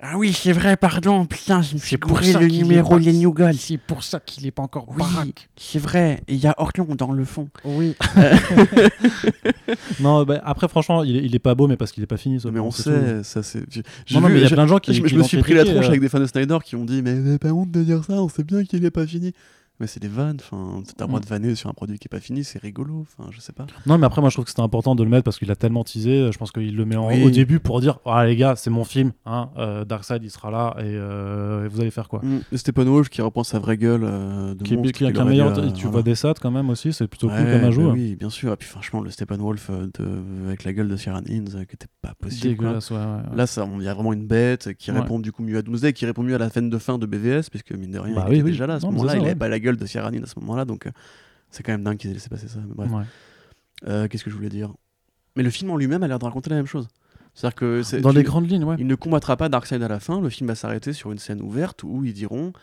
Ah oui, c'est vrai, pardon, putain, je me suis C'est pour bourré ça le qu'il est numéro pas- Les New Gods. C'est pour ça qu'il est pas encore Oui, baraque. c'est vrai, il y a Orion dans le fond. Oui. [laughs] non, bah, après, franchement, il est, il est pas beau, mais parce qu'il est pas fini. ce Mais on c'est sait, ça c'est. j'ai- j'ai Non, non, vu- mais il y a j'ai- plein de gens qui. je, me- qui je me suis pris la tronche euh, avec des fans de Snyder qui ont dit Mais avez pas honte de dire ça, on sait bien qu'il est pas fini. Mais c'est des vannes, enfin, t'as le droit Mm. de vanner sur un produit qui est pas fini, c'est rigolo, enfin, je sais pas. Non, mais après, moi, je trouve que c'était important de le mettre parce qu'il a tellement teasé. Je pense qu'il le met en- Oui. au début pour dire Ah, les gars, c'est mon film. Hein, euh, Darkseid, il sera là et, euh, et vous allez faire quoi? Mm. Steppenwolf qui reprend sa vraie gueule euh, de Qui, monstre qui aurait meilleur. euh, tu voilà. vois des sats quand même aussi, c'est plutôt cool comme bah ajout. hein. oui, bien sûr. Et puis franchement, le Steppenwolf euh, de... avec la gueule de Ciaran Hinds euh, qui était pas possible. ouais, ouais. Là, ça, on- il y a vraiment une bête qui répond du coup mieux à Doomsday, qui répond mieux à la scène de fin de BVS, puisque mine de rien, Bah il oui, était oui. déjà là à ce Non, mais moment-là. c'est Il ça, avait ouais. pas la gueule de Hinds à ce moment-là, donc euh, c'est quand même dingue qu'ils aient laissé passer ça. Mais bref. Ouais. Euh, Qu'est-ce que je voulais dire? Mais le film en lui-même a l'air de raconter la même chose. C'est-à-dire que Dans tu- les grandes lignes, ouais. il ne combattra pas Darkseid à la fin. Le film va s'arrêter sur une scène ouverte où ils diront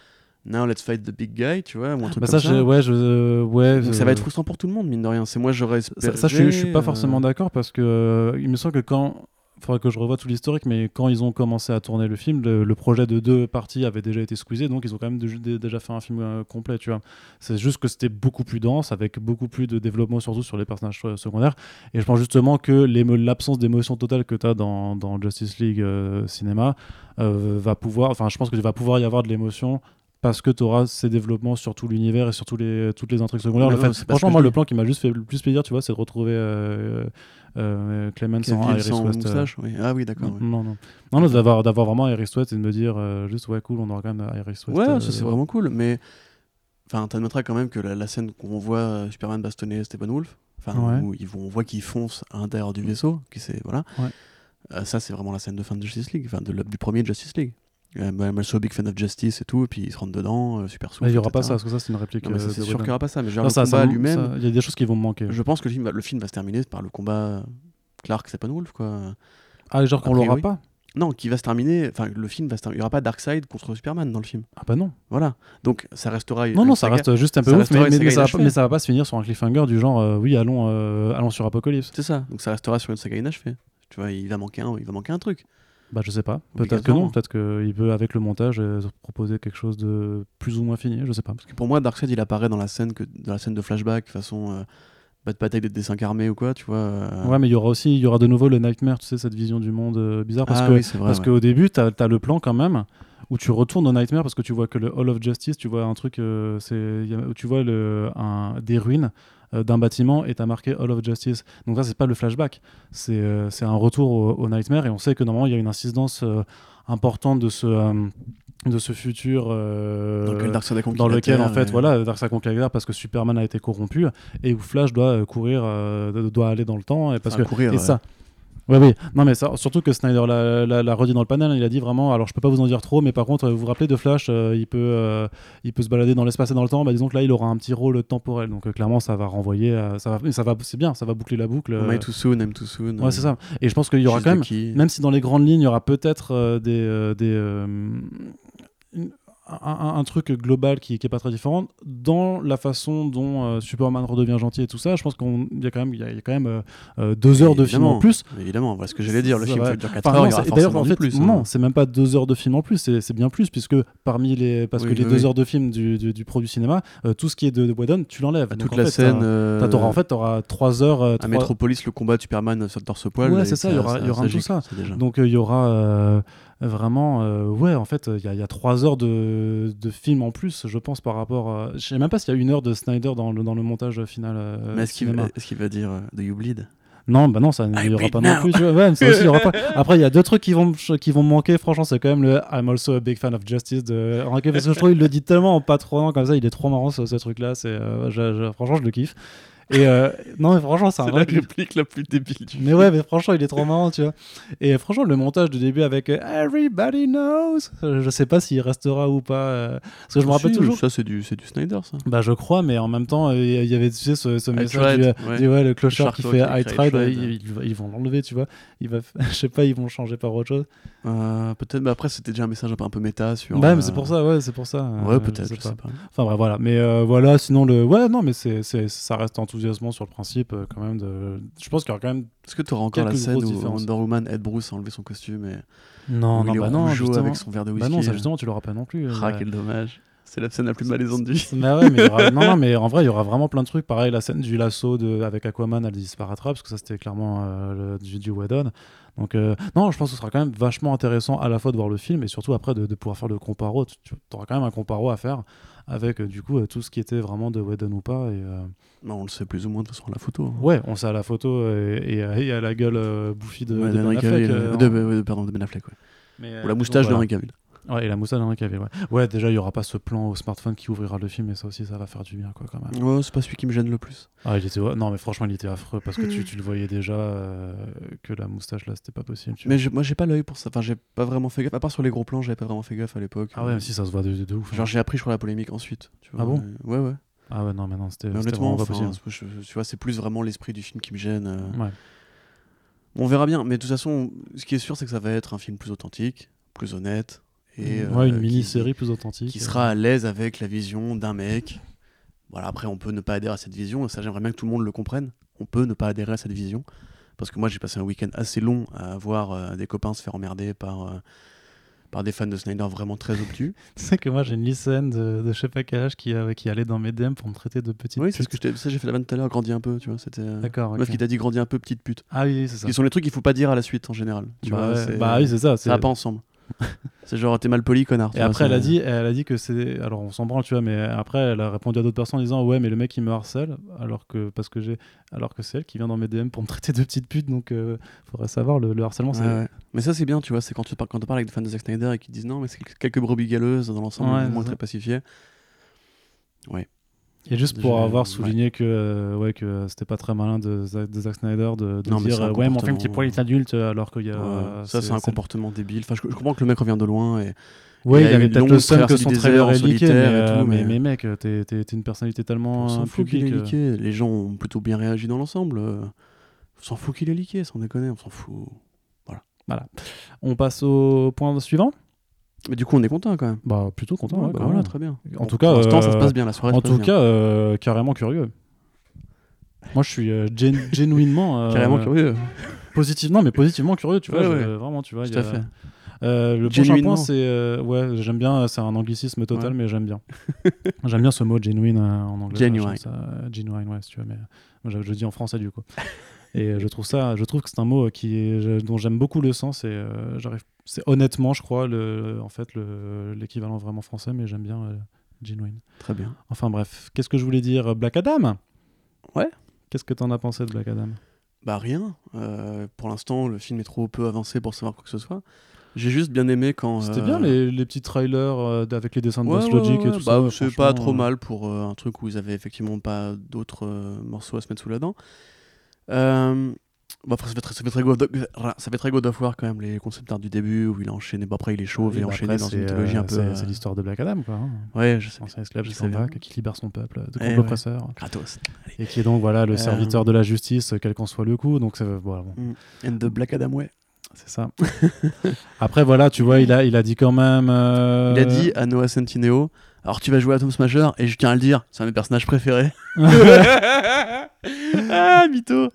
Now let's fight the big guy, tu vois, ou un truc Bah, comme ça, ça. ouais, je, euh, ouais. Donc ça va être frustrant pour tout le monde, mine de rien. C'est moi, j'aurais Ça, ça, je, suis- je suis pas euh, forcément d'accord parce que il me semble que quand. Faudrait que je revoie tout l'historique, mais quand ils ont commencé à tourner le film, le, projet de deux parties avait déjà été squeezé, donc ils ont quand même dé- dé- déjà fait un film euh, complet, tu vois. C'est juste que c'était beaucoup plus dense, avec beaucoup plus de développement, surtout sur les personnages euh, secondaires. Et je pense justement que l'absence d'émotion totale que tu as dans, Justice League euh, Cinéma euh, va pouvoir. Enfin, je pense qu'il va pouvoir y avoir de l'émotion parce que tu auras ces développements sur tout l'univers et sur tous les, toutes les intrigues secondaires. Ouais, Le non, fait- c'est pas ce franchement, moi, le plan qui m'a juste fait le plus plaisir, tu vois, c'est de retrouver euh, euh, Clemens en Iris sans West. euh, moustache, oui. Ah oui, d'accord. non, non, non, non, non, d'avoir, d'avoir vraiment Iris West et de me dire euh, juste, ouais, cool, on aura quand même Iris West. Ouais, euh, ça c'est vraiment cool, mais enfin, t'admettras quand même que la, la scène qu'on voit euh, Superman bastonner Steppenwolf, enfin, Ouais. où ils vont, on voit qu'ils foncent à l'intérieur du vaisseau, qui c'est voilà. Ouais. Euh, ça c'est vraiment la scène de fin de Justice League, enfin de du premier Justice League. Euh, bah, I'm so big fan of justice et tout, et puis ils se rentrent dedans, euh, super souffle. Il n'y aura pas ça, parce que ça, c'est une réplique. Euh, c'est sûr qu'il n'y aura pas ça, mais genre le combat lui-même, Il y a des choses qui vont me manquer. je pense que le film, va, se terminer par le combat Clark Steppenwolf quoi. Ah, genre qu'on l'aura pas Non, qui va se terminer. Enfin, le film va se terminer. Il n'y aura pas Darkseid contre Superman dans le film. Ah bah non. Voilà. Donc, ça restera. Non, non, ça saga. reste juste un peu ça ouf, restera mais, ça va, mais ça va pas se finir sur un cliffhanger du genre, euh, oui, allons, euh, allons sur Apocalypse. C'est ça. Donc, ça restera sur une saga inachevée. Tu vois, il va manquer un, il va manquer un truc. Bah je sais pas. Peut-être que non. Peut-être qu'il peut, avec le montage, euh, proposer quelque chose de plus ou moins fini. Je sais pas. Parce que pour moi, Darkseid, il apparaît dans la scène, que, dans la scène de flashback, façon euh, bad bataille des dessins carmés ou quoi, tu vois. euh. Ouais, mais il y aura aussi, il y aura de nouveau le Nightmare, tu sais, cette vision du monde euh, bizarre. Parce ah que oui, vrai. Parce ouais. qu'au début, tu as, le plan quand même où tu retournes au Nightmare parce que tu vois que le Hall of Justice, tu vois un truc, euh, c'est tu vois le, un, des ruines d'un bâtiment et tu as marqué Hall of Justice. Donc ça, c'est pas le flashback, c'est euh, un retour au, au Nightmare et on sait que normalement, il y a une incidence euh, importante de ce, euh, de ce futur. euh, Dans lequel conquis dans lequel en fait et- voilà Darkseid conquête la Terre parce que Superman a été corrompu et où Flash doit euh, courir euh, doit aller dans le temps et parce Enfin, que courir, et ouais. ça Ouais, oui, non, mais ça, surtout que Snyder l'a- redit dans le panel. Il a dit vraiment, alors je peux pas vous en dire trop, mais par contre, euh, vous vous rappelez de Flash, euh, il, peut, euh, il peut se balader dans l'espace et dans le temps. Bah, disons que là, il aura un petit rôle temporel. Donc euh, clairement, ça va renvoyer, ça va, mais ça va, c'est bien, ça va boucler la boucle. I too soon, I'm too soon. ouais, c'est ça. Et je pense qu'il y aura quand même, même si dans les grandes lignes, il y aura peut-être des, des une- un, un- un truc global qui, qui est pas très différent dans la façon dont euh, Superman redevient gentil et tout ça. Je pense qu'il y a quand même, il y a, il y a quand même euh, euh, deux heures de film en plus. Évidemment, voilà ce que j'allais dire. Le Ça film va. ça dure 4 Enfin, heures, non, il y aura c'est- D'ailleurs, en fait, plus. hein. non, c'est même pas deux heures de film en plus, c'est bien plus, puisque parmi les. Parce Oui, que les oui, deux heures de film du, du, du produit cinéma, euh, tout ce qui est de, de Whedon, tu l'enlèves. Donc, toute en la fait, scène. t'as- euh, t'as- t'auras- en fait, tu auras trois heures. à Metropolis, le combat de Superman sur le torse-poil. Ouais, et c'est ça, il y aura- aura tout ça. Donc il y aura vraiment, euh, ouais, en fait, il y, a- il y a trois heures de, de film en plus, je pense, par rapport. à... Je sais même pas s'il y a une heure de Snyder dans le, dans le montage final. euh, Mais est-ce qu'il va, est-ce qu'il va dire euh, Do you bleed? Non, bah non, ça il y aura pas now. non plus. Tu vois. Ouais, mais ça aussi, il y aura pas. [laughs] Après, il y a deux trucs qui vont, qui vont manquer. Franchement, c'est quand même le I'm also a big fan of justice de parce que je trouve qu'il le dit tellement en patronant comme ça. Il est trop marrant ce, ce truc-là. C'est, euh, franchement, je le kiffe. Et euh, non, mais franchement, c'est un C'est vrai la réplique la plus débile du Mais ouais, mais franchement, il est trop marrant, tu vois. Et franchement, le montage du début avec euh, Everybody knows, euh, je sais pas s'il restera ou pas. parce que je me rappelle Si, toujours. Ça, c'est du, c'est du Snyder, ça. Bah, je crois, mais en même temps, il y avait, tu sais, ce, ce message tried, du, ouais. du- ouais, le clochard qui fait I tried, tried. ils, ils vont l'enlever, tu vois. Il va, [laughs] je sais pas, ils vont changer par autre chose. Euh, peut-être, mais après, c'était déjà un message un peu, un peu méta sur. bah, mais c'est pour ça, ouais, c'est pour ça. Ouais, peut-être, je pas. sais pas. Enfin, bref, voilà. Mais euh, voilà, sinon, le. Ouais, non, mais c'est, ça reste enthousiasmant sur le principe, euh, quand même. De... Je pense qu'il y aura quand même. Est-ce que tu auras encore la scène où différences. Wonder Woman aide Bruce à enlever son costume et Non, où non, il est bah non, avec son verre de whisky Bah non, ça euh. justement, tu l'auras pas non plus. euh, Ah, quel dommage. C'est la scène la plus malaisante du Bah ouais, mais aura- [laughs] non, non, mais en vrai, il y aura vraiment plein de trucs. Pareil, la scène du lasso de... avec Aquaman, elle disparaîtra, parce que ça, c'était clairement euh, le- du, du Whedon. Donc, euh, non, je pense que ce sera quand même vachement intéressant à la fois de voir le film et surtout après de, de pouvoir faire le comparo. Tu auras quand même un comparo à faire avec, euh, du coup, euh, tout ce qui était vraiment de Whedon ou pas. Et, euh, Non, on le sait plus ou moins de toute façon à la photo. hein. Ouais, on sait à la photo et, et, et à la gueule bouffie de, Ouais, de Ben Affleck, Cavill, euh, de, en- de- pardon, de Ben Affleck, ouais. mais, Ou la moustache donc, voilà. Cavill. Ouais, et la moustache d'Henry Cavill, ouais. Ouais, déjà, il y aura pas ce plan au smartphone qui ouvrira le film, et ça aussi, ça va faire du bien, quoi, quand même. Ouais, c'est pas celui qui me gêne le plus. Ah, il était... Non, mais franchement, il était affreux parce que tu, tu le voyais déjà euh, que la moustache là, c'était pas possible. tu. Mais j'ai- moi, j'ai pas l'œil pour ça. Enfin, j'ai pas vraiment fait gaffe. À part sur les gros plans, j'avais pas vraiment fait gaffe à l'époque. Ah ouais, mais si ça se voit de, de, de ouf. hein. Genre, j'ai appris, je crois, la polémique ensuite. Tu vois, Ah bon Ouais, ouais. Ah ouais, non, mais non, c'était vraiment pas enfin, possible. je- je- tu vois, c'est plus vraiment l'esprit du film qui me gêne. euh. Ouais. On verra bien. Mais de toute façon, ce qui est sûr, c'est que ça va être un film plus authentique, plus honnête. Et, ouais, une euh, mini-série plus authentique. qui sera à l'aise avec la vision d'un mec. Voilà, après, on peut ne pas adhérer à cette vision, et ça, j'aimerais bien que tout le monde le comprenne. On peut ne pas adhérer à cette vision. Parce que moi, j'ai passé un week-end assez long à voir euh, des copains se faire emmerder par, euh, par des fans de Snyder vraiment très obtus. [laughs] Tu sais que moi, j'ai une lycéenne de, de je sais pas quel âge qui, euh, qui allait dans mes DM pour me traiter de petite oui, c'est ce que pute. je j'ai fait la vanne tout à l'heure, grandis un peu, tu vois. C'était. euh, D'accord, Meuf ok. qui t'a dit grandis un peu, petite pute. Ah oui, c'est ça. Qui sont les trucs qu'il faut pas dire à la suite en général. Tu bah, vois, ouais, c'est- bah oui, c'est ça. ça va pas ensemble. [laughs] c'est genre, t'es mal poli, connard. Et après, elle a dit, elle a dit que c'est. Alors, on s'en branle, tu vois, mais après, elle a répondu à d'autres personnes en disant Ouais, mais le mec, il me harcèle, alors que, parce que j'ai. Alors que c'est elle qui vient dans mes DM pour me traiter de petite pute, donc euh, faudrait savoir, le, le harcèlement, c'est. Ouais, ouais. Mais ça, c'est bien, tu vois, c'est quand tu, par- quand tu parles avec des fans de Zack Snyder et qui disent non, mais c'est quelques brebis galeuses dans l'ensemble, Ouais, le mouvement très pacifié. Et juste pour avoir ouais. souligné que, euh, ouais, que c'était pas très malin de, Zack- de Zack Snyder de, de Non, dire euh, Ouais, mon film qui pour les adultes, alors qu'il y a. Ouais, ça, c'est un comportement débile. Enfin, je, je comprends que le mec revient de loin et Ouais, Il y avait peut-être le seum que son trailer est leaké, mais, solitaire et euh, tout, mais, mec, t'es une personnalité tellement on s'en euh, fout qu'il est euh. liqué. Les gens ont plutôt bien réagi dans l'ensemble. euh, On s'en fout qu'il est liqué, sans déconner, on s'en fout. On passe au point suivant Mais du coup, on est content quand même. Bah, plutôt content. Ouais, ouais, bah quand voilà, très bien. En tout Pour cas, l'instant, ça se euh, passe bien, la soirée En tout cas, euh, carrément curieux. Moi, je suis euh, gén- [laughs] genuinement. euh, carrément curieux. Positivement, mais positivement curieux, tu vois. Ouais, vraiment, tu vois. Tout à fait. Le prochain point, c'est. ouais, j'aime bien, c'est un anglicisme total, mais j'aime bien. [laughs] j'aime bien ce mot genuine en anglais. Genuine. Ça, genuine, ouais, si tu veux, mais moi, je, je dis en français du coup. Et je trouve ça, je trouve que c'est un mot qui est, dont j'aime beaucoup le sens et euh, j'arrive, c'est honnêtement, je crois, le, en fait, le- l'équivalent vraiment français, mais j'aime bien euh, genuine. Très bien. Enfin bref, qu'est-ce que je voulais dire Black Adam? Ouais. Qu'est-ce que t'en as pensé de Black Adam? Bah rien. Euh, pour l'instant, le film est trop peu avancé pour savoir quoi que ce soit. J'ai juste bien aimé quand. C'était euh, bien les, les petits trailers euh, avec les dessins de Ouais, Boss Logic ouais, et tout Bah, ça. C'est pas trop euh, mal pour euh, un truc où ils avaient effectivement pas d'autres euh, morceaux à se mettre sous la dent. Euh, bon, après, ça fait très, ça fait très God of, ça fait très God of War quand même les concept art du début où il a enchaîné. Bon, après il est chauve et bah enchaîné après, dans une mythologie euh, un peu. C'est euh, c'est l'histoire de Black Adam, quoi. hein. Ouais, je sais. Ancien esclave je qui qui libère son peuple de Eh contre ouais. Kratos. Et qui est donc voilà, le Euh, serviteur de la justice, quel qu'en soit le coup. Donc c'est voilà, bon, And the Black Adam, ouais. c'est ça. [laughs] Après, voilà, tu vois, il a, il a dit quand même. euh, Il a dit à Noah Centineo Alors tu vas jouer à Tom Smasher et je tiens à le dire, c'est un de mes personnages préférés. [laughs] [laughs] ah, mytho.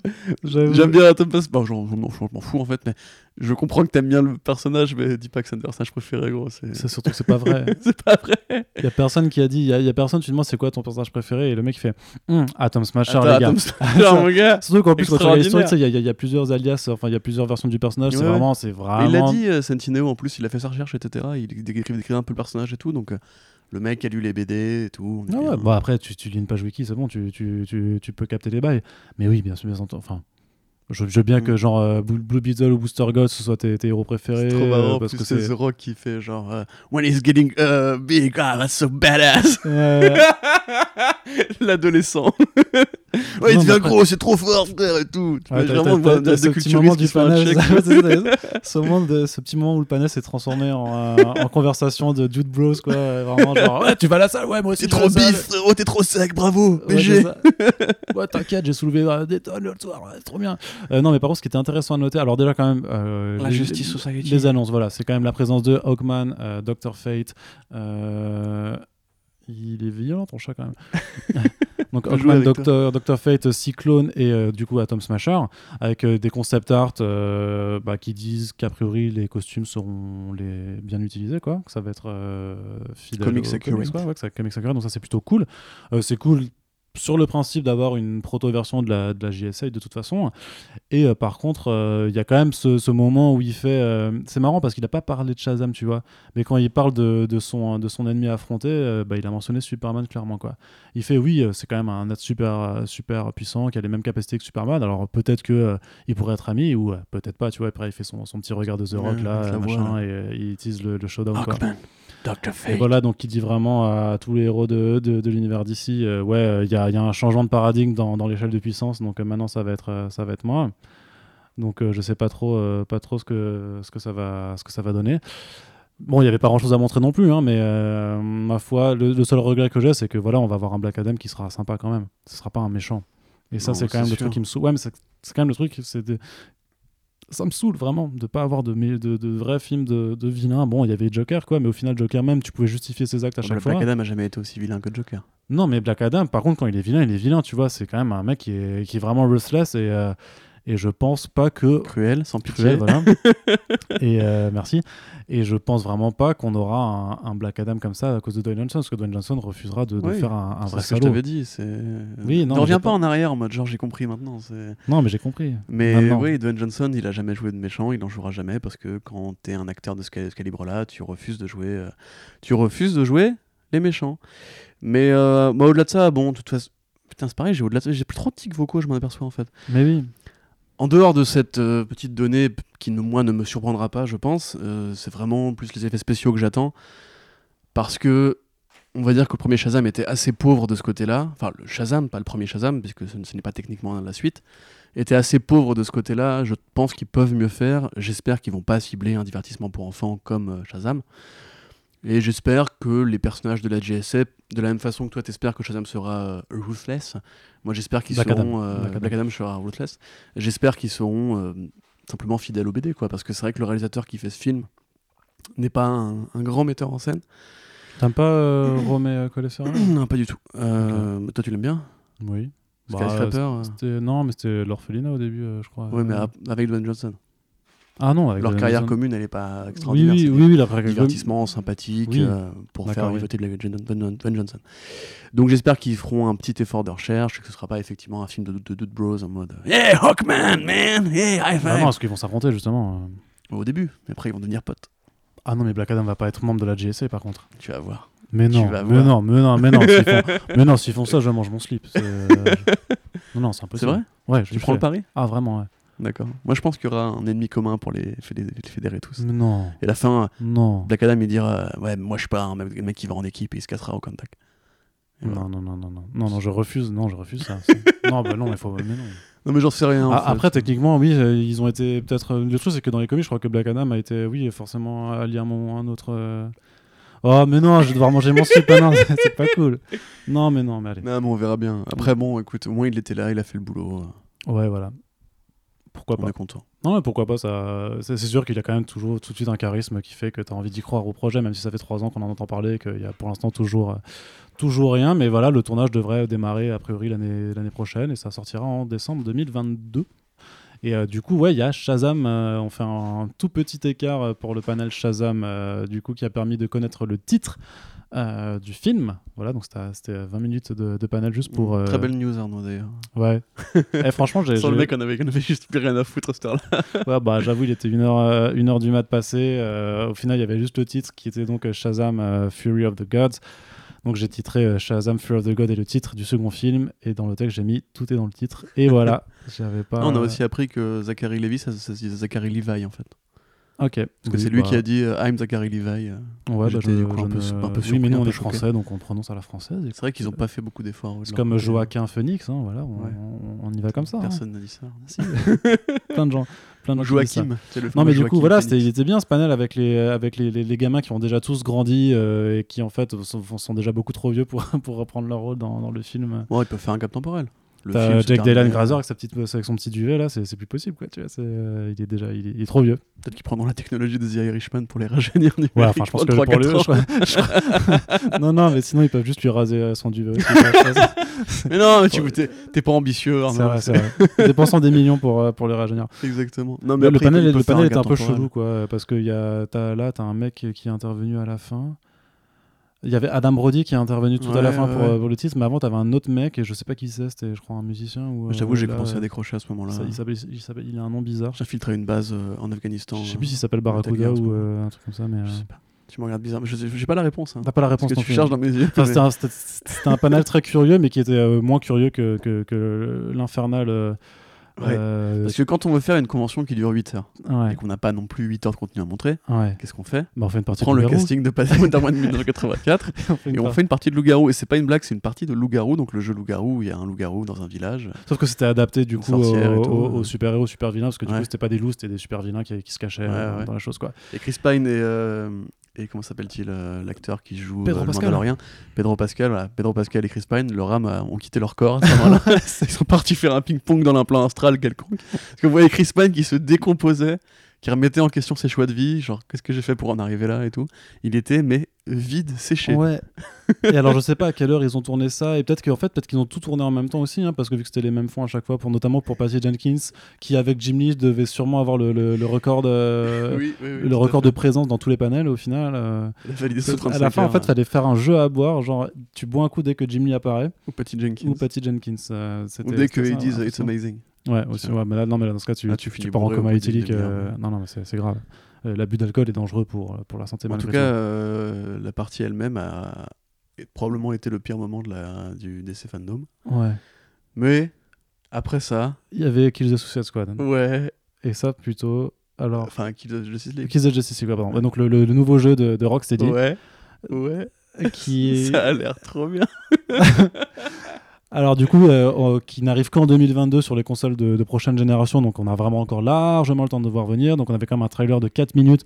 J'aime bien Tom Smasher. Bon, je m'en fous en fait, mais je comprends que t'aimes bien le personnage, mais dis pas que c'est un personnages préférés, gros. C'est surtout que c'est pas vrai. [laughs] c'est pas vrai. Il y a personne qui a dit. Il y a, y a personne, tu demandes c'est quoi ton personnage préféré et le mec il fait Hum, Atom Smasher, Attends, les gars. Tom Smasher, mon gars. Surtout qu'en plus, quand tu regardes l'histoire, il y, a- y y plusieurs alias, enfin, il y a plusieurs versions du personnage. Ouais, c'est ouais. vraiment, c'est Mais vraiment. Il l'a dit, euh, en plus, il a fait sa recherche, etc. Il décrit, décrit un peu le personnage et tout, donc euh, le mec a lu les BD et tout. Ah ouais, bon après tu, tu lis une page wiki, c'est bon, tu, tu, tu, tu peux capter les bails. Mais oui, bien sûr, bien entendu. Enfin, je, veux bien Mm. que genre euh, Blue Beetle ou Booster Gold ce soit tes, tes héros préférés. C'est trop marrant, euh, parce que c'est. The Rock qui fait genre euh, When he's getting uh, big, ah, that's so badass. [laughs] L'adolescent [laughs] Ouais, il devient gros, c'est trop fort, frère, et tout Ouais, vraiment ce petit moment du panel, [laughs] ce, moment de, ce petit moment où le panel s'est transformé en, euh, en conversation de Dude Bros, quoi. Vraiment, genre, [laughs] ouais, tu vas à la salle, ouais, moi aussi. T'es trop bif, frérot, t'es trop sec, bravo, BG [laughs] ouais, t'inquiète, j'ai soulevé euh, des tonnes l'autre soir, c'est trop bien. Euh, non, mais par contre, ce qui était intéressant à noter, alors déjà, quand même. euh, La les- Justice Society. Les annonces, voilà, c'est quand même la présence de Hawkman, Dr. Fate. Il est violent ton chat quand même. Donc Hawkman, Dr. Dr. Fate, Cyclone et euh, du coup Atom Smasher avec euh, des concept art euh, bah, qui disent qu'a priori les costumes seront les bien utilisés quoi, que ça va être fidèle Comics aux accurate. comics, quoi, ouais, que ça comics accurate, donc ça c'est plutôt cool. C'est cool sur le principe d'avoir une proto-version de la, de la JSA de toute façon. Et euh, par contre, euh, il y a quand même ce, ce moment où il fait. euh, c'est marrant parce qu'il n'a pas parlé de Shazam, tu vois. Mais quand il parle de, de son, de son ennemi affronté, bah, il a mentionné Superman clairement. Quoi. Il fait oui, c'est quand même un être super, super puissant qui a les mêmes capacités que Superman. Alors peut-être que il pourrait être ami ou peut-être pas, tu vois. Après, il fait son, son petit regard de The Rock Ouais, là, machin, voix, et il utilise le, le showdown. quoi. Et voilà, donc il dit vraiment à tous les héros de, de, de l'univers d'ici, ouais, il y, a, il y a un changement de paradigme dans, dans l'échelle de puissance, donc euh, maintenant ça va être, euh, ça va être moi. Donc euh, je sais pas trop, pas trop ce que, ce que ça va, ce que ça va donner. Bon, il y avait pas grand chose à montrer non plus, hein, mais euh, ma foi, le, le seul regret que j'ai, c'est que voilà, on va avoir un Black Adam qui sera sympa quand même. Ce sera pas un méchant. Et ça, c'est quand même le truc qui me saoule. Ouais, mais c'est c'est quand même le truc, c'est de- ça me saoule vraiment de pas avoir de, mé- de, de vrais films de, de vilains. Bon, il y avait Joker, quoi, mais au final, Joker même, tu pouvais justifier ses actes à chaque le fois. Black Adam a jamais été aussi vilain que Joker. Non, mais Black Adam, par contre, quand il est vilain, il est vilain, tu vois. C'est quand même un mec qui est, qui est vraiment ruthless et, euh, et je pense pas que. Cruel, sans pitié. Cruel, voilà. [laughs] et euh, merci. Et je pense vraiment pas qu'on aura un, un Black Adam comme ça à cause de Dwayne Johnson, parce que Dwayne Johnson refusera de, de Oui, faire un, un C'est vrai ce que je salaud. t'avais dit. c'est- Oui, non, ne reviens pas- en arrière en mode genre j'ai compris maintenant. c'est- Non, mais j'ai compris. Mais Maintenant. oui, Dwayne Johnson, il a jamais joué de méchant, il en jouera jamais parce que quand t'es un acteur de ce, ca- ce calibre-là, tu refuses de jouer, euh, tu refuses de jouer les méchants. Mais euh, moi, au-delà de ça, bon, de toute façon, putain, c'est pareil, j'ai au-delà de ça, j'ai plus trop de tics vocaux, je m'en aperçois en fait. Mais oui. En dehors de cette euh, petite donnée qui, moi, ne me surprendra pas, je pense, euh, c'est vraiment plus les effets spéciaux que j'attends. Parce que, on va dire que le premier Shazam était assez pauvre de ce côté-là. Enfin, le Shazam, pas le premier Shazam, puisque ce, ce n'est pas techniquement la suite, était assez pauvre de ce côté-là. Je pense qu'ils peuvent mieux faire. J'espère qu'ils vont pas cibler un divertissement pour enfants comme euh, Shazam. Et j'espère que les personnages de la GSF, de la même façon que toi t'espères que Shazam sera euh, ruthless, moi j'espère qu'ils Black seront Adam. euh, Black Adam. Black Adam sera ruthless. J'espère qu'ils seront euh, simplement fidèle au BD, quoi. Parce que c'est vrai que le réalisateur qui fait ce film n'est pas un, un grand metteur en scène. T'aimes pas euh, [coughs] Romé Colessera [coughs] non, pas du tout. Toi, tu l'aimes bien? Oui. Skyscraper c'était- Non, mais c'était l'orphelinat au début, je crois. Ouais, mais avec Dwayne Johnson. Ah non, avec Leur carrière commune, elle est pas Oui, extraordinaire. oui, c'est oui, oui, carrière divertissement sympathique Oui. euh, pour faire oui. vivoter de la Dwayne Johnson. Donc j'espère qu'ils feront un petit effort de recherche, que ce sera pas effectivement un film de, de, de bros en mode Hey Hawkman, man, hey high Ah five. non, parce qu'ils vont s'affronter justement. Au début, mais après ils vont devenir potes. Ah non, mais Black Adam va pas être membre de la GSA par contre. Tu vas voir. Mais non, mais voir. non, mais non, mais non, s'ils font, [laughs] mais non, s'ils font ça, je mange mon slip. c'est- euh, [laughs] Non, non, c'est C'est impossible. vrai? Ouais, je Tu prends le pari? Ah vraiment, ouais. D'accord. Moi je pense qu'il y aura un ennemi commun pour les fédérer, les fédérer tous. Mais non, Et à la fin, non, Black Adam il dira Ouais, moi je suis pas un mec qui va en équipe et il se cassera au contact. Et voilà. non, non, non, non, non, non, non, je refuse, non, je refuse ça. [laughs] non, bah non, mais faut, mais non. Non mais j'en sais rien. en Ah, après, techniquement, oui, euh, ils ont été peut-être. euh, Le truc, c'est que dans les comics, je crois que Black Adam a été, oui, forcément allié à un moment à un autre. euh. Oh, mais non, je vais devoir manger mon slip. non, [laughs] c'est pas cool. Non, mais non, mais allez. Non, mais on verra bien. Après, bon, écoute, au moins il était là, il a fait le boulot. euh, Ouais, voilà. Pourquoi On pas est content. Non, mais pourquoi pas ça... C'est sûr qu'il a quand même toujours tout de suite un charisme qui fait que tu as envie d'y croire au projet, même si ça fait trois ans qu'on en entend parler, qu'il y a pour l'instant toujours, euh, toujours rien. Mais voilà, le tournage devrait démarrer a priori l'année prochaine et ça sortira en décembre 2022. Et euh, du coup, ouais, il y a Shazam. euh, on fait un, tout petit écart pour le panel Shazam, euh, du coup, qui a permis de connaître le titre euh, du film. Voilà, donc c'était c'était 20 minutes de, de panel juste pour. euh, Très belle news, Arnaud, d'ailleurs. Ouais. [laughs] Eh, franchement, j'ai. Sans le mec, on avait, on avait juste plus rien à foutre à cette heure-là. [laughs] Ouais, bah, j'avoue, il était 1h, euh, une heure du mat passé. Euh, au final, il y avait juste le titre qui était donc euh, Shazam euh, Fury of the Gods. Donc j'ai titré euh, Shazam Fury of the God et le titre du second film. Et dans le texte, j'ai mis tout est dans le titre. Et voilà. [laughs] J'avais pas. Non, on a aussi appris que Zachary Levi, ça, ça se disait Zachary Levi, en fait. Ok. Parce que c'est lui qui a dit euh, I'm Zachary Levi. euh. Ouais, bah, je, coup un peu- un peu Oui, surpris, mais nous, un on est français, donc on prononce à la française. C'est vrai qu'ils ont pas fait beaucoup d'efforts. C'est de comme côté. Joaquin Phoenix, hein, voilà, on, Ouais. on- on y va comme ça. hein. Personne n'a dit ça. [laughs] Si. [laughs] plein de gens. Plein de gens. Joachim. c'est le Non mais du coup voilà, c'était, il était bien ce panel avec les avec les, les, les gamins qui ont déjà tous grandi euh, et qui en fait sont, sont déjà beaucoup trop vieux pour [laughs] pour reprendre leur rôle dans, dans le film. Bon, ils peuvent faire un gap temporel. Le film termine, Dylan Grazer avec sa petite avec son petit duvet là, c'est, c'est plus possible quoi. Tu vois, c'est, euh, il est déjà il est, il est trop vieux. Peut-être qu'ils prendront la technologie de The Irishman pour les rajeunir. Ouais, enfin je pense que pour lui, 3-4 ans. [laughs] je non non mais sinon ils peuvent juste lui raser euh, son duvet. [laughs] Mais non, mais tu t'es t'es pas ambitieux, c'est Arnaud. vrai, c'est vrai. Dépensant des millions pour euh, pour les rajeunir. Exactement. Non, le après, ils panel, le panel est un peu chelou, quoi, parce que y a, là, t'as un mec qui est intervenu à la fin. Il y avait Adam Brody qui est intervenu tout à la fin ouais, pour, ouais. euh, pour le titre, mais avant, t'avais un autre mec, et je sais pas qui c'est, c'était, je crois, un musicien. Ou, J'avoue, euh, j'ai commencé à euh, décrocher à ce moment-là. il, s'appelle, il, s'appelle- il a un nom bizarre. J'ai filtré une base en Afghanistan. Je sais plus s'il s'appelle Barracuda ou un truc comme ça, mais. Je sais pas. Tu me regardes bizarre, mais je j'ai pas la réponse. hein. T'as pas la Parce réponse que tu cherches dans mes yeux. Enfin, mais- c'était, un, panel très curieux, mais qui était euh, moins curieux que, que, que l'infernal. euh, Ouais. euh, Parce que quand on veut faire une convention qui dure 8 heures ouais, et qu'on n'a pas non plus 8 heures de contenu à montrer, ouais. qu'est-ce qu'on fait? Bah, on fait une On partie prend de le casting de Patrick Darwin 1984 On fait une et on fait une partie de loup-garou. Et c'est pas une blague, c'est une partie de loup-garou. Donc le jeu loup-garou, il y a un loup-garou dans un village. Sauf que c'était adapté du coup aux, aux super-héros, super-vilains, parce que du coup c'était pas des loups, c'était des super-vilains qui, qui se cachaient euh, dans la chose quoi. Et Chris Pine et, euh, et comment s'appelle-t-il euh, l'acteur qui joue Pedro euh, Pascal. Mandalorian Pedro Pascal, voilà. Pedro Pascal et Chris Pine, leur âme a- ont quitté leur corps à ce [laughs] moment-là. Ils sont partis faire un ping-pong dans l'implant astral quelconque. Parce que vous voyez Chris Pine qui se décomposait, qui remettait en question ses choix de vie, genre qu'est-ce que j'ai fait pour en arriver là et tout. Il était mais vide, séché. Ouais. et alors je sais pas à quelle heure ils ont tourné ça, et peut-être qu'en fait peut-être qu'ils ont tout tourné en même temps aussi, hein, parce que vu que c'était les mêmes fonds à chaque fois, pour, notamment pour Patty Jenkins, qui avec Jim Lee devait sûrement avoir le, le- le record, de, Oui, oui, oui, tout le record fait. de présence dans tous les panels au final. euh, Il a validé sous 35 à la fin en fait fallait faire un jeu à boire, genre tu bois un coup dès que Jim Lee apparaît, ou Patty Jenkins. ou Patty Jenkins. euh, Ou dès qu'ils disent It's amazing. Ouais, aussi, ouais, mais là, non, mais là, dans ce cas, tu, Ah, tu, tu pars en coma éthylique. euh. Non, non, mais c'est grave. Euh, L'abus d'alcool est dangereux pour, pour la santé. En tout cas, euh, la partie elle-même a probablement été le pire moment de la, du DC Fandom. Ouais. Mais après ça, Il y avait Kills the Suicide Squad. ouais, Et ça, plutôt. Alors. enfin, Kill the Justice League. Kills the Justice League, pardon. Ouais, donc, le, le- le nouveau jeu de, de Rocksteady. Ouais, ouais, Qui est. [laughs] ça a l'air trop bien. [laughs] Alors, du coup, euh, qui n'arrive qu'en 2022 sur les consoles de, prochaine génération. Donc, on a vraiment encore largement le temps de voir venir. Donc, on avait quand même un trailer de 4 minutes.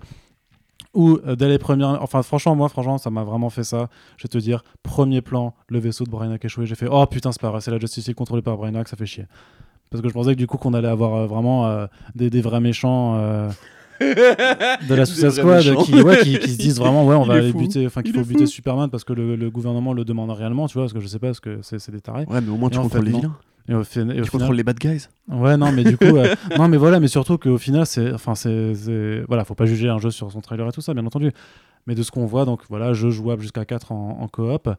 Où, euh, dès les premières. Enfin, franchement, moi, franchement, ça m'a vraiment fait ça. Je vais te dire, premier plan, le vaisseau de Brainiac échoué. J'ai fait, oh putain, c'est pas vrai, c'est la Justice League contrôlée par Brainiac, ça fait chier. Parce que je pensais que du coup qu'on allait avoir euh, vraiment des, vrais méchants [laughs] de la Suicide Squad qui, ouais, qui, qui se disent vraiment ouais on [laughs] va aller buter, enfin qu'il Il faut buter. Superman parce que le, le gouvernement le demande réellement, tu vois, parce que je sais pas, parce que c'est des tarés. Ouais, mais au moins Et tu contrôles fait, les vilains. Et au, fin- et au Tu final, contrôles les bad guys? Ouais, non, mais du coup, euh, [laughs] non, mais voilà, mais surtout qu'au final, c'est, enfin, c'est, voilà, faut pas juger un jeu sur son trailer et tout ça, bien entendu. Mais de ce qu'on voit, donc voilà, jeu jouable jusqu'à 4 en, en coop, euh,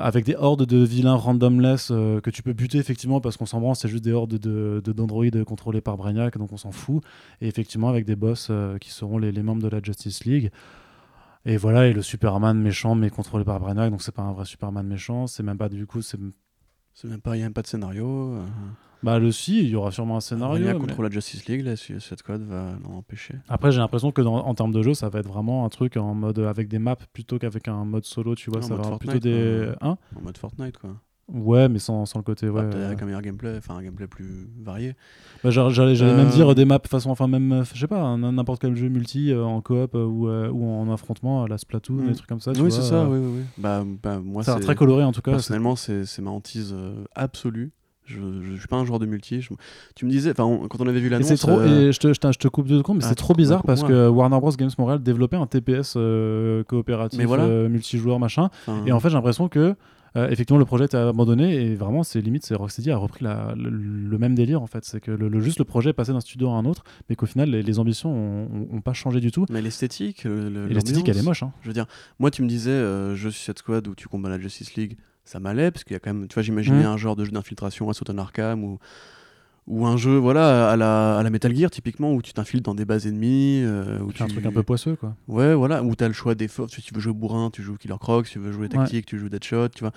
avec des hordes de vilains randomless euh, que tu peux buter effectivement parce qu'on s'en branle, c'est juste des hordes de, de, d'androïdes contrôlés par Brainiac, donc on s'en fout. Et effectivement, avec des boss euh, qui seront les, les membres de la Justice League. Et voilà, et le Superman méchant, mais contrôlé par Brainiac, donc c'est pas un vrai Superman méchant, c'est même pas du coup, c'est. C'est même pas, il y a même pas de scénario. euh, Bah, le si, il y aura sûrement un scénario. Brainiac mais- contre la Justice League, la Suicide Squad va l'en empêcher. Après, j'ai l'impression que dans- en termes de jeu, ça va être vraiment un truc en mode avec des maps plutôt qu'avec un mode solo, tu vois. Ça mode va avoir plutôt Fortnite, des. quoi. Hein En mode Fortnite, quoi. Ouais, mais sans, sans le côté. Ouais, euh, Avec un meilleur gameplay, enfin un gameplay plus varié. bah, j'allais j'allais même Euh, dire des maps façon, enfin, même, euh, je sais pas, n'importe quel jeu multi euh, en coop euh, ou, euh, ou en affrontement, la Splatoon, Mm. des trucs comme ça. tu oui, c'est ça, euh, oui, oui, oui. Bah, bah, moi, c'est- très coloré en tout cas. Personnellement, c'est ma hantise euh, absolue. Je, je, je suis pas un joueur de multi. je- Tu me disais, enfin, quand on avait vu l'annonce. trop, euh, et je te, je, te- coupe deux secondes, mais Ah, c'est trop bizarre parce que Warner Bros. Games Montréal développait un TPS euh, coopératif, voilà. euh, multijoueur, machin. enfin, Et en fait, j'ai l'impression que euh, effectivement le projet était abandonné et vraiment, c'est limite, c'est Rocksteady a repris la- le, le même délire en fait. C'est que le, le- juste le projet est passé d'un studio à un autre, mais qu'au final, les, les ambitions ont, ont- ont pas changé du tout. Mais l'esthétique, le- le- Et l'esthétique, elle est moche. Hein. Je veux dire, moi, tu me disais, euh, jeu Suicide Squad où tu combats la Justice League, ça m'allait, parce qu'il y a quand même, tu vois, j'imaginais Mm. un genre de jeu d'infiltration à Soton Arkham ou, ou un jeu, voilà, à la, à la Metal Gear, typiquement, où tu t'infiles dans des bases ennemies. euh, où C'est un tu... truc un peu poisseux quoi. Ouais, voilà, où tu as le choix des forces. Si tu veux jouer bourrin, tu joues Killer Croc, si tu veux jouer tactique, tu joues Deadshot, tu vois.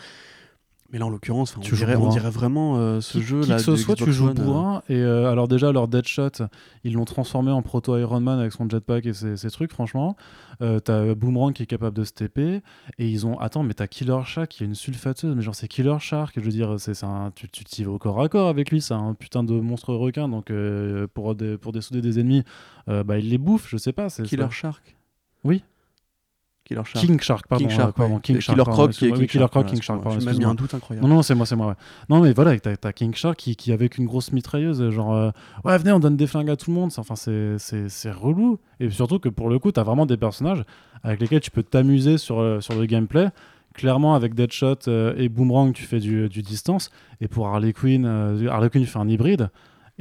Mais là, en l'occurrence, on, dirait, on dirait vraiment euh, ce Qui- jeu qui là. que ce soit, tu joues euh, bourrin. Et euh, alors, déjà, leur Deadshot, ils l'ont transformé en proto Iron Man avec son jetpack et ses, ses trucs, franchement. Euh, t'as Boomerang qui est capable de se. Et ils ont. Attends, mais t'as Killer Shark qui est une sulfateuse. Mais genre, c'est Killer Shark. Je veux dire, c'est un... tu tu t'y vas au corps à corps avec lui. C'est un putain de monstre requin. Donc, pour, des, pour dessouder des ennemis, bah, il les bouffe. Je sais pas. c'est Killer ça. Shark? Oui. Killer Shark. King Shark, pardon. King Shark, pardon, ouais. King Shark, Killer Croc qui Killer Shark, Croc, voilà, King Shark, J'ai même un doute incroyable. Non, non, c'est moi, c'est moi. Ouais. Non, mais voilà, t'as as King Shark qui, qui, avec une grosse mitrailleuse, genre, euh, ouais, venez, on donne des flingues à tout le monde. Enfin, c'est- relou. Et surtout que pour le coup, t'as vraiment des personnages avec lesquels tu peux t'amuser sur, euh, sur le gameplay. Clairement, avec Deadshot euh, et Boomerang, tu fais du, du distance. Et pour Harley Quinn, euh, Harley Quinn fait un hybride.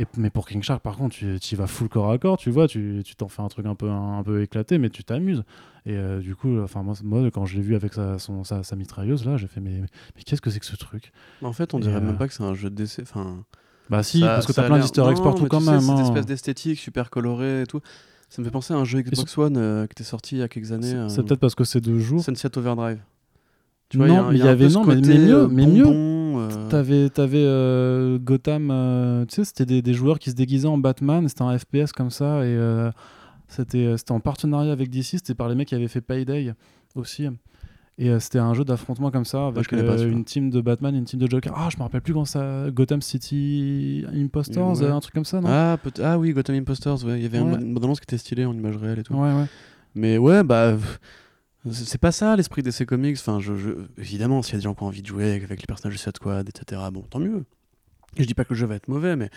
Et, mais pour King Shark, par contre, tu y vas full corps à corps, tu vois, tu tu t'en fais un truc un peu, un, peu éclaté, mais tu t'amuses. Et euh, du coup, enfin moi, moi, quand je l'ai vu avec sa, son, sa, sa mitrailleuse, là, j'ai fait, mais, mais qu'est-ce que c'est que ce truc? En fait, on Et, dirait euh, même pas que c'est un jeu de décès. Enfin, Bah si, ça- parce que t'as plein d'easter eggs Non, partout quand tu sais, même. Cette hein. espèce d'esthétique super colorée et tout. Ça me fait penser à un jeu Xbox One euh, qui était sorti il y a quelques années. C'est euh, peut-être parce que c'est deux jours. Sunset Overdrive. Non, a un- mais il y avait- non, mais- mais côté, mieux, euh, mais mieux. Euh, T'avais, t'avais euh, Gotham, euh, tu sais, c'était des, des joueurs qui se déguisaient en Batman, c'était un FPS comme ça, et euh, c'était, c'était en partenariat avec DC, c'était par les mecs qui avaient fait Payday aussi. Et c'était un jeu d'affrontement comme ça, avec pas euh, celui-là. une team de Batman et une team de Joker. Ah, je me rappelle plus quand ça. Gotham City Impostors, Ouais. un truc comme ça, non? Ah, ah oui, Gotham Impostors, ouais. il y avait Ouais. une bande-annonce qui était stylée en image réelle et tout. Ouais, ouais. Mais ouais, bah. pff, C'est pas ça l'esprit d'essai comics. Enfin, je, Évidemment, s'il y a des gens qui ont envie de jouer avec, les personnages de Suicide Squad, etc., bon, tant mieux. Je dis pas que le jeu va être mauvais, mais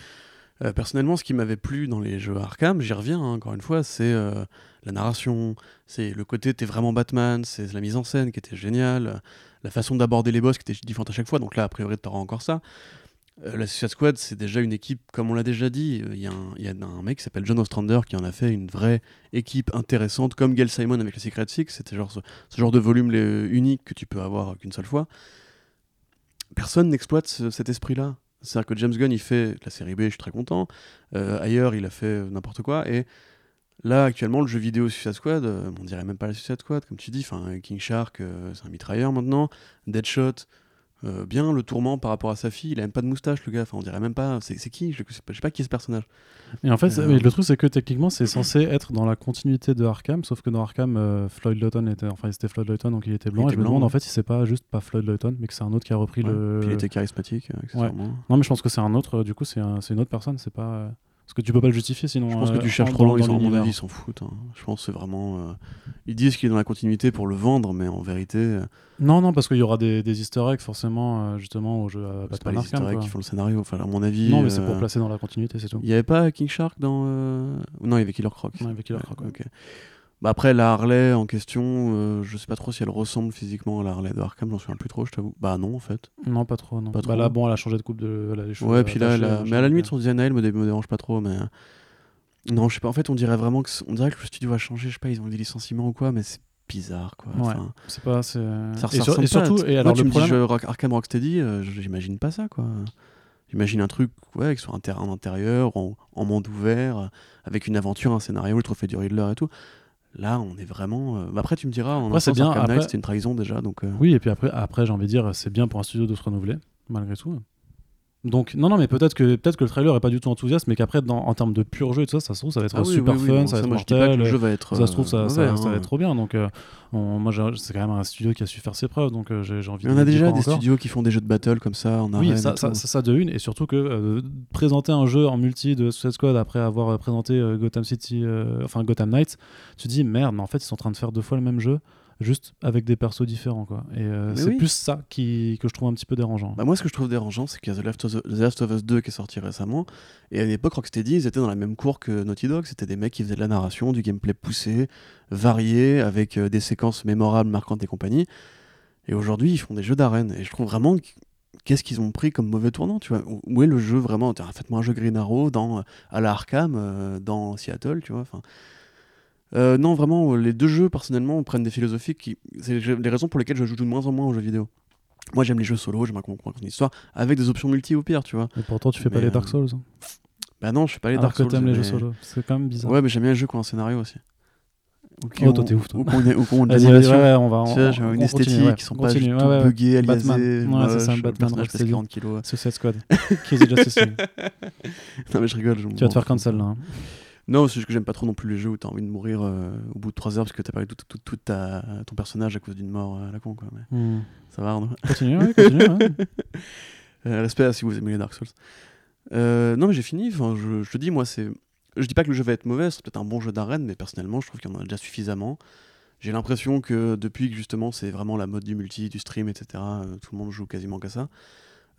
euh, personnellement, ce qui m'avait plu dans les jeux Arkham, j'y reviens hein, encore une fois, c'est euh, la narration, c'est le côté t'es vraiment Batman, c'est la mise en scène qui était géniale, la façon d'aborder les boss qui était différente à chaque fois. Donc là, a priori, t'auras encore ça. Euh, la Suicide Squad, c'est déjà une équipe, comme on l'a déjà dit. Il y, a un- il y a un mec qui s'appelle John Ostrander qui en a fait une vraie équipe intéressante, comme Gail Simon avec le Secret Six. C'était genre ce, genre de volume les- unique que tu peux avoir qu'une seule fois. Personne n'exploite ce- cet esprit-là. C'est-à-dire que James Gunn, il fait la série B, je suis très content. Euh, ailleurs, il a fait euh, n'importe quoi. Et là, actuellement, le jeu vidéo Suicide Squad, euh, on dirait même pas la Suicide Squad, comme tu dis. King Shark, euh, c'est un mitrailleur maintenant. Deadshot, euh, bien le tourment par rapport à sa fille. Il a même pas de moustache, le gars. Enfin, on dirait même pas. C'est qui je, sais pas, je sais pas qui est ce personnage. Et en fait, Euh, le truc, c'est que techniquement, c'est censé être dans la continuité de Arkham, sauf que dans Arkham, euh, Floyd Lawton était, enfin, c'était Floyd Lawton, donc il était blanc. Il et je me blanc, demande ouais. en fait si c'est pas juste pas Floyd Lawton, mais que c'est un autre qui a repris Ouais. le. Puis il était charismatique, accessoirement. Non, mais je pense que c'est un autre. du coup, c'est un- c'est une autre personne. C'est pas. Euh, Parce que tu peux pas le justifier sinon. Je pense que euh, tu cherches en- trop loin, ils mon avis, ils s'en foutent. hein. Je pense que c'est vraiment. euh, Ils disent qu'il est dans la continuité pour le vendre, mais en vérité, euh, Non, non, parce qu'il y aura des, des easter eggs forcément, euh, justement, au jeu à c'est pas Batman Arkham. eggs quoi. qui font le scénario. Enfin, à mon avis. Non, mais c'est pour euh, placer dans la continuité, c'est tout. Il y avait pas King Shark dans. euh, Non, il y avait Killer Croc. Ouais, avec Killer Croc, ouais. ok. Bah après, la Harley en question, euh, je sais pas trop si elle ressemble physiquement à la Harley de Arkham, j'en souviens plus trop, je t'avoue. Bah non, en fait. Non, pas trop. Non. Pas bah trop. là, bon, elle a changé de coupe de. Elle a les cheveux Ouais, puis là, elle a- mais à la limite, son design elle me, dé- me dérange pas trop, mais. Non, je sais pas, en fait, on dirait vraiment que, on dirait que le studio a changé, je sais pas, ils ont eu des licenciements ou quoi, mais c'est bizarre, quoi. Ouais. Enfin, euh, C'est pas. c'est- ça, et, sur- et surtout, et Moi, alors tu le me dis problème. Rock- Arkham Rocksteady, euh, j'imagine pas ça, quoi. J'imagine un truc, ouais, soit un terrain intérieur, en, en monde ouvert, euh, avec une aventure, un scénario, le trophée du Riddler et tout. Là, on est vraiment. euh, bah Après, tu me diras, Après, un c'est bien, après- c'était une trahison déjà, donc. euh, Oui, et puis après, après j'ai envie de dire, c'est bien pour un studio de se renouveler, malgré tout. Donc, non, non, mais peut-être que, peut que le trailer est pas du tout enthousiaste, mais qu'après, dans- en termes de pur jeu et tout ça, ça se trouve, ça va être ah oui, super oui, oui, fun, bon, ça va être moi, je dis pas que mortel. le jeu va être. Ça se trouve, ça, euh, ça, va hein. être trop bien. Donc, euh, on- moi, c'est quand même un studio qui a su faire ses preuves, donc euh, j'ai envie de a déjà des encore. studios qui font des jeux de battle comme ça en arène. Oui, ça, ça, de une, et surtout que euh, présenter un jeu en multi de Suicide Squad après avoir présenté Gotham City, enfin Gotham Knights, tu te dis merde, mais en fait ils sont en train de faire deux fois le même jeu, juste avec des persos différents, quoi. Et euh, c'est oui. plus ça qui, que je trouve un petit peu dérangeant. Bah, moi, ce que je trouve dérangeant, c'est qu'il y a The Last, of Us- The Last of Us 2 qui est sorti récemment. Et à une époque, Rocksteady, ils étaient dans la même cour que Naughty Dog. C'était des mecs qui faisaient de la narration, du gameplay poussé, varié, avec euh, des séquences mémorables, marquantes et compagnie. Et aujourd'hui, ils font des jeux d'arène. Et je trouve vraiment. qu- Qu'est-ce qu'ils ont pris comme mauvais tournant, tu vois Où- est le jeu vraiment? Faites-moi un jeu Green Arrow dans, euh, à la Arkham, euh, dans Seattle, tu vois enfin, euh, non, vraiment, euh, les deux jeux, personnellement, prennent des philosophies qui. C'est les raisons pour lesquelles je joue de moins en moins aux jeux vidéo. Moi, j'aime les jeux solo, j'aime qu'on raconte une histoire, avec des options multi au pire, tu vois. Et pourtant, tu fais pas les Dark euh, Souls. hein. Bah non, je fais pas les alors Dark que Souls. t'aimes les mais- jeux solo. C'est quand même bizarre. Ouais, mais j'aime bien les jeux qui ont un scénario aussi. Qui Oh, toi, t'es ouf, toi. Ou qui qui vas-y, animation. ouais, ouais, on va. Tu on- on- une on esthétique ouais. qui sont On pas juste ouais, ouais. buggés, aliasés. Ouais, c'est ça, Batman pèse Rocksteady. 40 kilos. Suicide Squad. Crazy Justice League. Non, mais je rigole. je Tu vas te faire cancel là. Non, c'est juste que j'aime pas trop non plus les jeux où t'as envie de mourir euh, au bout de 3 heures parce que t'as perdu tout, tout, tout ta, ton personnage à cause d'une mort euh, à la con, quoi. Mais Hmm. ça va, Arnaud Continue, ouais, continue. ouais. [laughs] Euh, respect si vous aimez les Dark Souls. Euh, non, mais j'ai fini. Enfin, je, je te dis, moi, c'est. Je dis pas que le jeu va être mauvais, c'est peut-être un bon jeu d'arène, mais personnellement, je trouve qu'il y en a déjà suffisamment. J'ai l'impression que depuis que justement c'est vraiment la mode du multi, du stream, etc., tout le monde joue quasiment qu'à ça.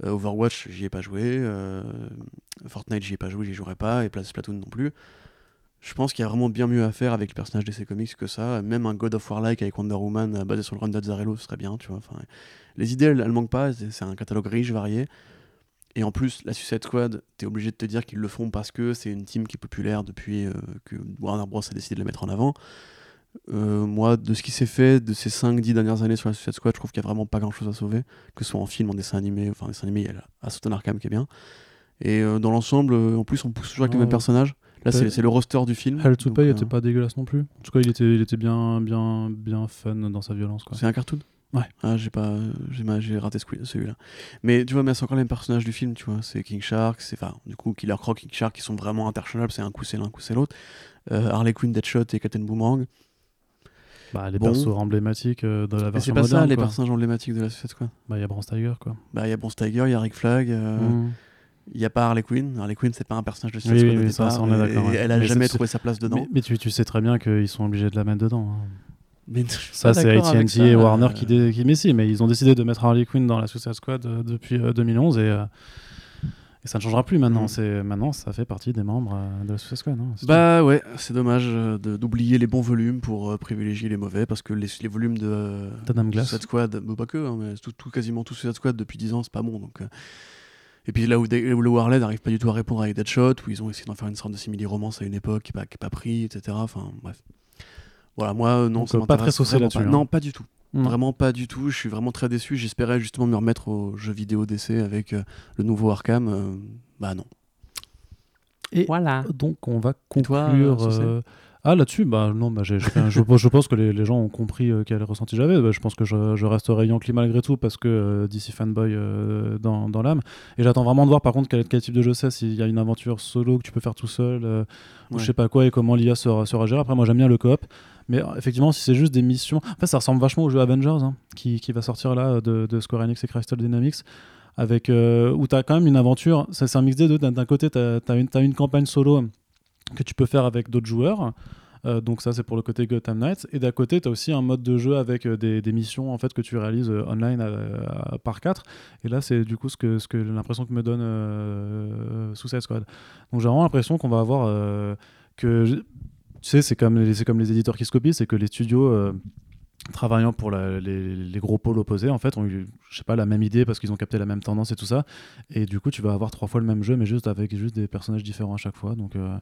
Euh, Overwatch, j'y ai pas joué. euh, Fortnite, j'y ai pas joué, j'y jouerai pas. Et Pla- Splatoon non plus. Je pense qu'il y a vraiment bien mieux à faire avec les personnages DC Comics que ça. Même un God of War-like avec Wonder Woman euh, basé sur le run d'Azzarello, ce serait bien, tu vois. Enfin, les idées, elles, elles manquent pas. C'est un catalogue riche, varié. Et en plus, la Suicide Squad, t'es obligé de te dire qu'ils le font parce que c'est une team qui est populaire depuis euh, que Warner Bros a décidé de la mettre en avant. Euh, moi, de ce qui s'est fait de ces 5-10 dernières années sur la Suicide Squad, je trouve qu'il n'y a vraiment pas grand chose à sauver, que ce soit en film, en dessin animé, enfin, en dessin animé, il y a Aston Arkham qui est bien. Et euh, dans l'ensemble, en plus, on pousse toujours avec les mêmes personnages. Là, c'est le roster du film. Hell to donc, Pay euh, était pas dégueulasse non plus. En tout cas, il était, il était bien, bien, bien fun dans sa violence. Quoi. C'est un cartoon? Ouais. Ah, j'ai pas, j'ai raté celui-là. Mais tu vois, mais c'est encore les mêmes personnages du film, tu vois. C'est King Shark, c'est enfin, du coup, Killer Croc, King Shark, qui sont vraiment interchangeables. C'est un coup c'est l'un, un coup c'est l'autre. Euh, Harley Quinn, Deadshot et Captain Boomerang. Bah, les Bon. persos emblématiques euh, de la Mais c'est version pas moderne. ça, les quoi. personnages emblématiques de la Suicide Squad. Bah, il y a Bronze Tiger, quoi. Bah, il y a Bronze Tiger, il y a Rick Flag, euh, Mm. Il y a pas Harley Quinn. Harley Quinn, c'est pas un personnage de Suicide Oui, Squad oui, ça, ça, et- ouais. Elle a Mais jamais trouvé sa place dedans. Mais, mais tu, tu sais très bien qu'ils sont obligés de la mettre dedans. hein. Mais Ça, c'est AT&T et Warner euh, qui, dé- qui. Mais si, mais ils ont décidé de mettre Harley Quinn dans la Suicide Squad euh, depuis euh, 2011 et, euh, et ça ne changera plus maintenant. Mm. C'est maintenant, ça fait partie des membres euh, de la Suicide Squad. hein, Bah ouais, c'est dommage euh, d'oublier les bons volumes pour euh, privilégier les mauvais parce que les, les volumes de euh. Suicide Squad, bah, pas que, hein, mais tout, tout- quasiment tout Suicide Squad depuis 10 ans, c'est pas bon. Donc, euh. Et puis là où, le Warley n'arrive pas du tout à répondre avec Deadshot, où ils ont essayé d'en faire une sorte de simili-romance à une époque qui n'est pas, pas pris, etc. Enfin bref. Voilà, moi, euh, non, Donc, ça euh, pas très saucé là-dessus, hein. Non, pas du tout. Non. Vraiment pas du tout. Je suis vraiment très déçu. J'espérais justement me remettre au jeu vidéo d'essai avec euh, le nouveau Arkham. euh, bah non. Et Voilà. donc, on va Et toi, conclure. euh, Ah, là-dessus, bah non, bah, j'ai- je, pense- je pense que les, les gens ont compris euh, quel ressenti j'avais. Bah, je pense que je, je resterai Yankee malgré tout parce que euh, DC fanboy euh, dans, dans l'âme. Et j'attends vraiment de voir par contre quel, quel type de jeu c'est, s'il y a une aventure solo que tu peux faire tout seul, euh, ou Ouais. je sais pas quoi, et comment l'IA sera, sera gérée. Après, moi j'aime bien le coop. Mais euh, effectivement, si c'est juste des missions. En fait, ça ressemble vachement au jeu Avengers hein, qui, qui va sortir là de, de Square Enix et Crystal Dynamics. avec euh, où tu as quand même une aventure. Ça, C'est un mix des deux. D'un côté, tu as, t'as une campagne solo que tu peux faire avec d'autres joueurs. Euh, donc ça c'est pour le côté Gotham Knights. Et d'à côté tu as aussi un mode de jeu avec euh, des, missions en fait que tu réalises euh, online à- par 4 et là c'est du coup ce que, ce que l'impression que me donne euh, Suicide Squad. Donc j'ai vraiment l'impression qu'on va avoir que tu sais c'est comme les, comme les éditeurs qui se copient c'est que les studios travaillant pour la- les, les gros pôles opposés en fait ont eu je sais pas la même idée parce qu'ils ont capté la même tendance et tout ça et du coup tu vas avoir trois fois le même jeu mais juste avec juste des personnages différents à chaque fois donc euh,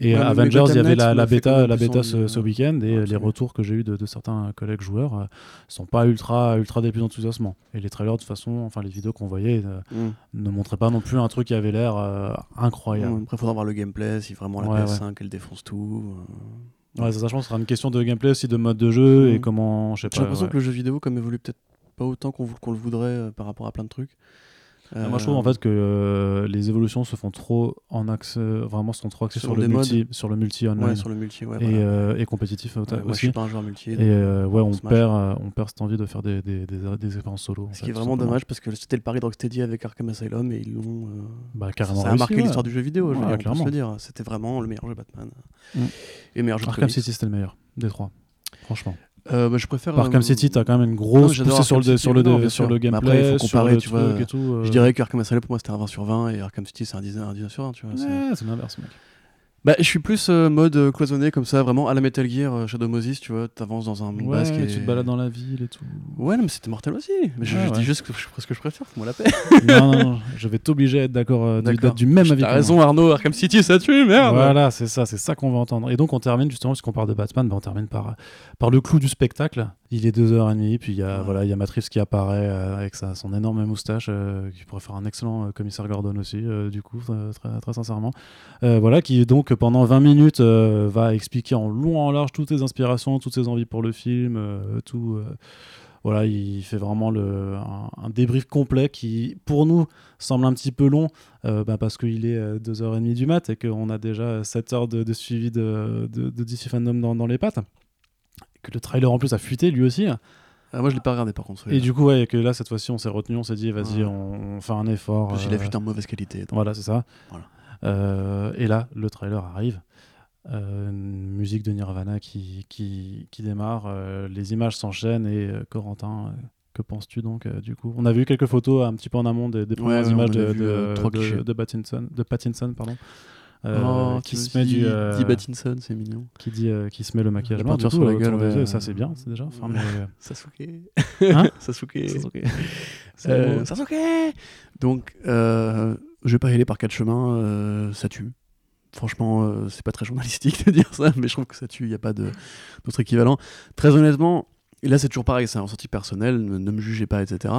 et Ouais, Avengers il y avait la, la bêta la bêta ce, euh, ce week-end et ouais, les retours que j'ai eu de, de certains collègues joueurs euh, sont pas ultra ultra des plus enthousiasmants et les trailers de toute façon enfin les vidéos qu'on voyait euh, Mm. ne montraient pas non plus un truc qui avait l'air incroyable Mm. Après, faudra voir le gameplay, si vraiment la Ouais, PS5 elle défonce tout. Ouais ça, je pense sera une question de gameplay aussi de mode de jeu et Mm. comment je sais J'ai l'impression ouais. que le jeu vidéo, comme évolue peut-être pas autant qu'on le voudrait euh, par rapport à plein de trucs. Ah, Moi, je trouve Euh, en fait que euh, les évolutions se font trop en axe, vraiment sont trop axées sur le multi, sur le multi online Ouais, sur le multi, ouais. et, voilà. euh, et compétitif euh, Ouais, moi, je aussi. suis pas un joueur multi. Et euh, ouais, on Smash. perd, euh, on perd cette envie de faire des, des, des, des expériences solo. Ce qui est vraiment dommage parce que c'était le pari de Rocksteady avec Arkham Asylum et ils l'ont. euh, Bah, carrément ça a marqué l'histoire du jeu vidéo, je on peut se le dire. C'était vraiment le meilleur jeu Batman. Mm. Et meilleur jeu Arkham. City, c'était le meilleur des trois. Franchement. Euh, bah, je préfère. Arkham euh, City, t'as quand même une grosse poussée sur le, sur le, non, bien sur le gameplay, après, il faut comparer, tu vois, tout. euh. Je dirais que Arkham Asylum pour moi c'était un 20 sur 20 et Arkham City c'est un 19, un 19 sur 20, tu vois. Ouais, c'est l'inverse, mec. Bah, je suis plus euh, mode euh, cloisonné comme ça, vraiment à la Metal Gear euh, Shadow Moses, tu vois, t'avances dans un monde Ouais, basque et tu te balades dans la ville et tout. Ouais, non, mais c'était mortel aussi. Mais je, Ouais, je ouais. dis juste que je, ce que je préfère, fais-moi la paix. [laughs] non, non, non, je vais t'obliger à être d'accord, euh, du- même avis. T'as moi. raison, Arnaud, Arkham City ça tue, merde. Voilà, c'est ça, c'est ça qu'on va entendre. Et donc on termine justement, puisqu'on parle de Batman, bah, on termine par, par le clou du spectacle. Il est 2h30, puis il y a, Ouais. voilà, il y a Reeves qui apparaît euh, avec sa, son énorme moustache, euh, qui pourrait faire un excellent euh, commissaire Gordon aussi, euh, du coup, très, très sincèrement. Voilà, qui donc pendant 20 minutes va expliquer en long en large toutes ses inspirations, toutes ses envies pour le film, tout. voilà, il fait vraiment le, un, un débrief complet qui, pour nous, semble un petit peu long bah, parce qu'il est euh, 2h30 du mat et qu'on a déjà 7 heures de, de suivi de, de, de DC Fandom dans, dans les pattes. Que le trailer en plus a fuité lui aussi. Ah, moi je l'ai pas regardé par contre. Et du coup, ouais, que là, cette fois-ci, on s'est retenu, on s'est dit, vas-y, Ouais. on, on fait un effort. En plus, il a euh, vu en mauvaise qualité. donc. Voilà, c'est ça. Voilà. Euh, et là, le trailer arrive. Euh, une musique de Nirvana qui, qui, qui démarre. euh, les images s'enchaînent. Et euh, Corentin, euh, que penses-tu donc euh, du coup? On avait eu quelques photos un petit peu en amont des, des premières ouais, images de, vu, de, euh, de Pattinson, de Pattinson pardon, euh, Oh, qui se met du euh, dit Pattinson, c'est mignon. qui dit euh, qui se met le maquillage La blanc, peinture du sur coup, la gueule, ouais. ça c'est bien, c'est déjà. Enfin, mais, euh, [laughs] Sasuke. Hein [laughs] Sasuke. Sasuke. Euh. Sasuke Donc, euh, je vais pas y aller par quatre chemins, euh, ça tue. Franchement, euh, c'est pas très journalistique de [laughs] dire ça, mais je trouve que ça tue, il n'y a pas de- d'autre équivalent. Très honnêtement, et là c'est toujours pareil, c'est un ressenti personnel, ne, ne me jugez pas, etc.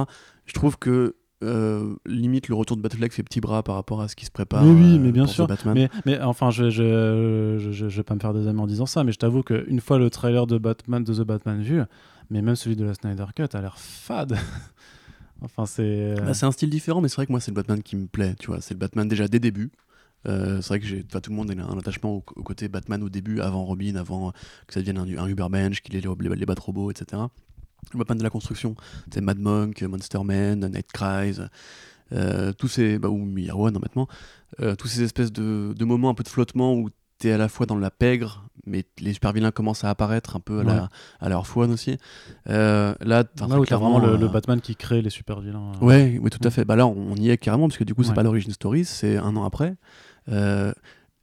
Je trouve que euh, limite le retour de Batfleck fait petit bras par rapport à ce qui se prépare. Mais oui, euh, mais bien sûr. Batman. Mais, mais enfin, je, je, je, je- je vais pas me faire des amis en disant ça, mais je t'avoue qu'une fois le trailer de Batman de The Batman vu, mais même celui de la Snyder Cut a l'air fade. [laughs] enfin, c'est. Bah, c'est un style différent, mais c'est vrai que moi, c'est le Batman qui me plaît. Tu vois, c'est le Batman déjà dès début. Euh, c'est vrai que j'ai, tout le monde a un attachement au, au côté Batman au début, avant Robin, avant que ça devienne un, un Uber Bench, qu'il ait les, les, les Bat-Robots, etc. Le Batman de la construction, c'est Mad Monk, Monster Man, Night Cries, euh, tous ces, bah, ou Year One, hein, maintenant, euh, tous ces espèces de, de moments un peu de flottement où t'es à la fois dans la pègre, mais les super vilains commencent à apparaître un peu à, Ouais. la, à leur fois aussi. Euh, là, Là où t'as vraiment le, Batman qui crée les super vilains. Ouais, oui, tout à Mm. fait. Bah là, on y est carrément, parce que du coup, c'est Ouais. pas l'origin story, c'est un an après.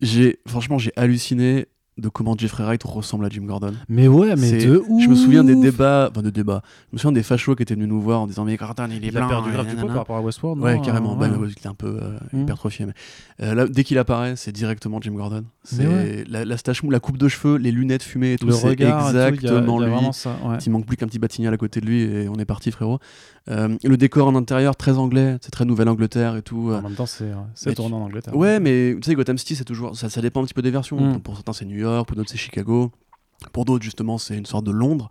J'ai, franchement, j'ai halluciné de comment Jeffrey Wright ressemble à Jim Gordon. Mais ouais, mais de ouf Je me souviens des débats, enfin de débats. Je me souviens des fachos qui étaient venus nous voir en disant mais Gordon il est Il a blanc. perdu et grave du poids par rapport à Westworld. Ouais, carrément. Bah, Ouais. il était un peu euh, Mm. hypertrophié. Mais euh, là, dès qu'il apparaît, c'est directement Jim Gordon. C'est ouais. la, la stache mou, la coupe de cheveux, les lunettes fumées et tout. le regard, et tout, il y a- exactement il y a lui. ça. ouais. Il manque plus qu'un petit batignal à côté de lui et on est parti, frérot. Euh, le décor en intérieur, très anglais, c'est très Nouvelle-Angleterre et tout. En même temps, c'est Mais tourné en Angleterre. Ouais, mais tu sais, Gotham City, c'est toujours. Ça, ça dépend un petit peu des versions. Mm. Pour, pour certains, c'est New York, pour d'autres, c'est Chicago. Pour d'autres, justement, c'est une sorte de Londres.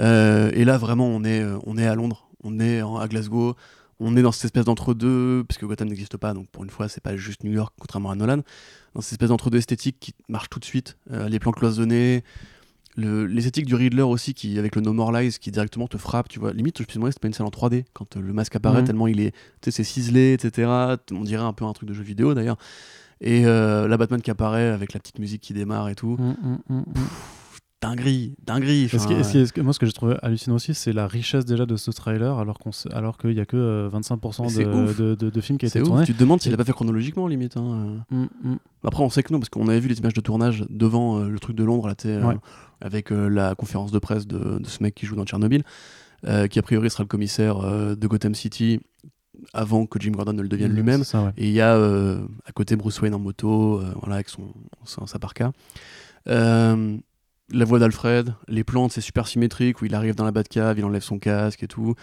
Euh, et là, vraiment, on est, euh, on est à Londres, on est en- à Glasgow, on est dans cette espèce d'entre-deux, puisque Gotham n'existe pas, donc pour une fois, c'est pas juste New York, contrairement à Nolan. Dans cette espèce d'entre-deux esthétique qui marche tout de suite. Euh, les plans cloisonnés, le- l'esthétique du Riddler aussi, qui avec le No More Lies, qui directement te frappe, tu vois. Limite, je me demandé si c'était pas une scène en 3D quand euh, le masque apparaît, Mhm. tellement il est, tu sais, c'est ciselé, etc. On dirait un peu un truc de jeu vidéo d'ailleurs. Et euh, la Batman qui apparaît avec la petite musique qui démarre et tout. Mm, mm, mm, mm. Dinguerie, dinguerie. Est-ce enfin, que- est-ce que- est-ce que- moi, ce que j'ai trouvé hallucinant aussi, c'est la richesse déjà de ce trailer, alors qu'on alors qu'il y a que euh, 25% Mais de, de, de- de films qui a c'est été ouf. tourné. Tu te demandes s'il Et- a pas fait chronologiquement, limite. hein, euh. Mm. Après, on sait que non, parce qu'on avait vu les images de tournage devant euh, le truc de Londres, là, tu euh, Ouais. Avec euh, la conférence de presse de, de ce mec qui joue dans Tchernobyl, euh, qui a priori sera le commissaire euh, de Gotham City avant que Jim Gordon ne le devienne Mm, lui-même. ouais. Et il y a à côté Bruce Wayne en moto, voilà, avec son, son- sa parka. Euh, la voix d'Alfred, les plantes, c'est super symétrique, où il arrive dans la Batcave, il enlève son casque et tout.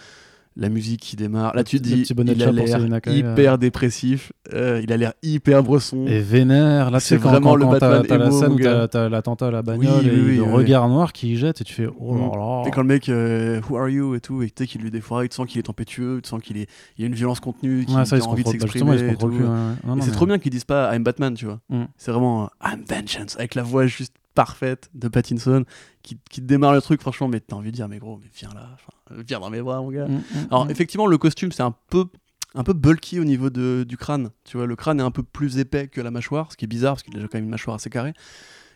La musique qui démarre. Là, tu te dis, il a l'air hyper dépressif, euh, il a l'air hyper bresson. Et vénère, là, C'est vraiment quand, le quand Batman t'as la scène où t'as l'attentat à la bagnole Oui, et oui, oui, le regard noir qui jette et tu fais oh là là. Et quand le mec, euh, who are you et tout, et tu sais qu'il lui défoire, tu sens qu'il est tempétueux, tu sens qu'il est, il y a une violence contenue, qu'il Ouais, a il envie de bah, s'exprimer. il et c'est trop bien qu'ils disent pas I'm Batman, tu vois. Mm. C'est vraiment I'm Vengeance avec la voix juste parfaite de Pattinson qui, qui démarre le truc, franchement. Mais t'as envie de dire, mais gros, mais viens là, viens dans mes bras, mon gars. Mm, mm, Alors mm. effectivement, le costume c'est un peu un peu bulky au niveau de, du crâne. Tu vois, le crâne est un peu plus épais que la mâchoire, ce qui est bizarre parce qu'il a déjà quand même une mâchoire assez carrée.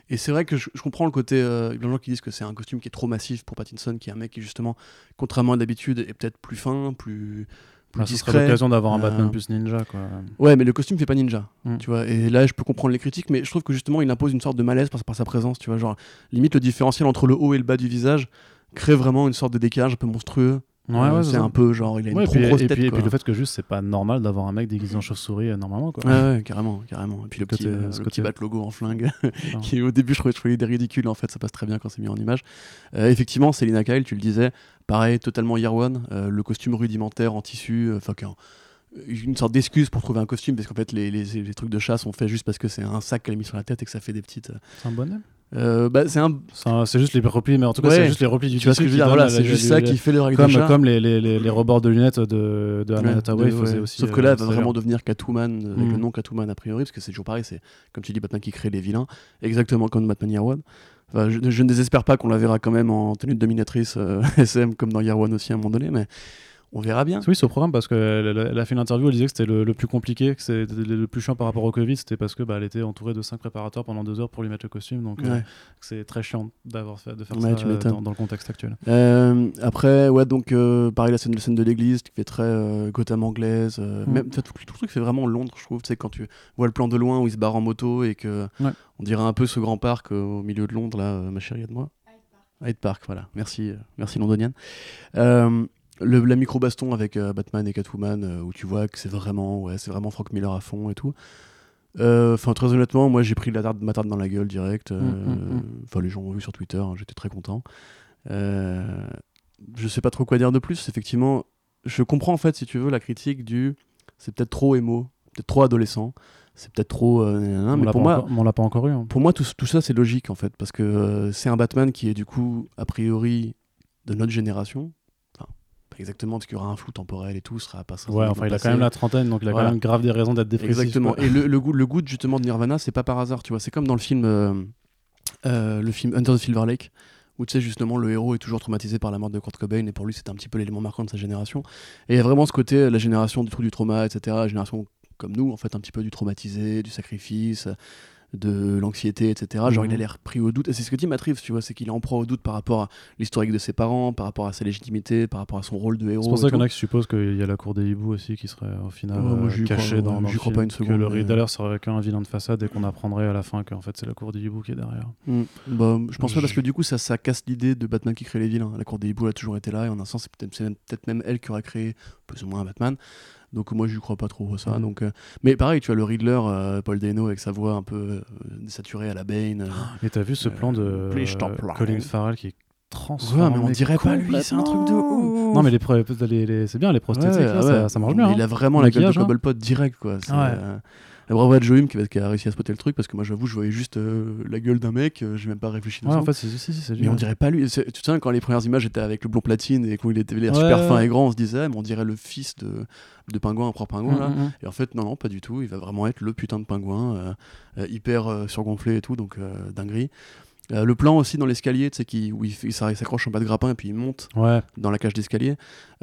Et c'est vrai que je, je comprends le côté. euh, Il y a plein de gens qui disent que c'est un costume qui est trop massif pour Pattinson, qui est un mec qui justement, contrairement à d'habitude, est peut-être plus fin, plus, plus ce serait discret. l'occasion d'avoir un Euh, Batman plus ninja, quoi. Ouais, mais le costume fait pas ninja, Mm. tu vois. Et là, je peux comprendre les critiques, mais je trouve que justement, il impose une sorte de malaise par, par sa présence, tu vois. Genre, limite, le différentiel entre le haut et le bas du visage crée vraiment une sorte de décalage un peu monstrueux. Ouais, Euh, ouais, c'est un peu genre, il a une Ouais, trop puis, grosse et tête. puis, et puis le fait que juste c'est pas normal d'avoir un mec déguisé en chauve-souris euh, normalement quoi. Ouais, ouais, carrément, carrément. Et puis le petit, euh, le petit bat logo en flingue, [laughs] qui au début je trouvais, je trouvais des ridicules, en fait ça passe très bien quand c'est mis en image. Euh, effectivement, Selina Kyle, tu le disais, pareil, totalement year one, euh, le costume rudimentaire en tissu, enfin une sorte d'excuse pour trouver un costume parce qu'en fait les, les- les trucs de chat sont faits juste parce que c'est un sac qu'elle a mis sur la tête et que ça fait des petites. euh, C'est un bonnet? Euh, bah, c'est un. Juste les replis, mais en tout cas Ouais. c'est juste les replis du Tu vois ce que tissu je veux qui dire Voilà, donnent c'est juste ça qui fait le règle de comme, chat. comme les, les, les, les rebords de lunettes de, de Anna Hathaway de- ouais. Sauf que euh, là, elle va vraiment devenir Catwoman, avec Mm. le nom Catwoman a priori, parce que c'est toujours pareil, c'est comme tu dis, Batman qui crée les vilains, exactement comme Batman Year One. Enfin, je, je ne désespère pas qu'on la verra quand même en tenue de dominatrice euh, [laughs] SM comme dans Year One aussi à un moment donné, mais on verra bien. Oui, c'est au programme parce qu'elle elle- a fait une interview, elle disait que c'était le, le plus compliqué, que c'était le, plus chiant par rapport au Covid, c'était parce que bah, elle était entourée de cinq préparateurs pendant deux heures pour lui mettre le costume, donc euh, Ouais. c'est très chiant d'avoir fait, de faire Ouais, ça tu euh, dans, dans le contexte actuel. Euh, après, ouais, donc euh, pareil, la scène, la scène de l'église qui fait très euh, Gotham anglaise. euh, Mm. Même, tout, tout le truc fait vraiment Londres, je trouve. Tu sais, quand tu vois le plan de loin où il se barre en moto et que Ouais. on dirait un peu ce grand parc euh, au milieu de Londres, là, euh, ma chérie, de moi. Hyde Park, voilà. Merci, euh, merci londonienne. Euh, le, la micro baston avec euh, Batman et Catwoman, euh, où tu vois que c'est vraiment, ouais, c'est vraiment Frank Miller à fond et tout. Euh, Enfin, très honnêtement, moi j'ai pris la tarte, ma tarte dans la gueule direct. Mm, mm, mm. Enfin, les gens ont vu sur Twitter, hein, j'étais très content. Je sais pas trop quoi dire de plus. Effectivement, je comprends en fait, si tu veux, la critique du c'est peut-être trop émo, peut-être trop adolescent, c'est peut-être trop. euh, on mais pour moi, encore- on l'a pas encore eu. hein. pour moi, tout, tout ça, c'est logique en fait, parce que euh, c'est un Batman qui est du coup, a priori, de notre génération. Exactement, parce qu'il y aura un flou temporel et tout, sera pas ça. Ouais, enfin il a quand même la trentaine, donc il a Voilà. quand même grave des raisons d'être dépressif. Exactement. quoi. Et le, le goût, le goût justement de Nirvana, c'est pas par hasard, tu vois. C'est comme dans le film, euh, euh, le film Under the Silver Lake, où tu sais justement le héros est toujours traumatisé par la mort de Kurt Cobain, et pour lui c'était un petit peu l'élément marquant de sa génération. Et il y a vraiment ce côté, la génération du trou du trauma, etc. La génération comme nous, en fait, un petit peu du traumatisé, du sacrifice, de l'anxiété, etc. Genre Mhm. il a l'air pris au doute. Et c'est ce que dit Matt Reeves, tu vois, c'est qu'il est en proie au doute par rapport à l'historique de ses parents, par rapport à sa légitimité, par rapport à son rôle de héros. C'est pour ça qu'il y en a qui supposent qu'il y a la cour des hiboux aussi qui serait au final Ouais, moi, euh, cachée dans, dans le crois film, pas une Que seconde, le mais- Riddler serait qu'un vilain de façade et qu'on apprendrait à la fin qu'en fait c'est la cour des hiboux qui est derrière. Mm. Bah, je pense pas parce que du coup ça, ça casse l'idée de Batman qui crée les vilains. La cour des hiboux a toujours été là et en un sens c'est peut-être c'est même, peut-être même elle qui aura créé plus ou moins un Batman. Donc moi je crois pas trop à ça. Mhm. Donc, euh, Mais pareil, tu vois le Riddler, euh, Paul Dano avec sa voix un peu euh, désaturée à la Bane. euh. Et t'as vu ce plan de. Colin Farrell qui est transformé Ouais, mais on dirait pas lui, c'est un truc de ouf. Non mais les, les- les- c'est bien les prosthétiques, Ouais, là, ouais. ça, ça marche bien. Il hein. a vraiment la gueule de hein. Cobblepot direct quoi. C'est, Ouais. Bravo à Joe Hume qui, qui a réussi à spotter le truc parce que moi j'avoue je voyais juste euh, la gueule d'un mec, euh, j'ai même pas réfléchi Ouais, en fait Mais on dirait pas lui. Tu sais, quand les premières images étaient avec le blond platine et qu'il était l'air Ouais, super fin et grand, on se disait, mais on dirait le fils de, de pingouin, un propre pingouin. là. Mm, mm, mm. Et en fait, non, non, pas du tout. Il va vraiment être le putain de pingouin, euh, euh, hyper surgonflé et tout, donc dinguerie. Euh, le plan aussi dans l'escalier, tu sais, où il, il il s'accroche en bas de grappin et puis il monte Ouais. dans la cage d'escalier.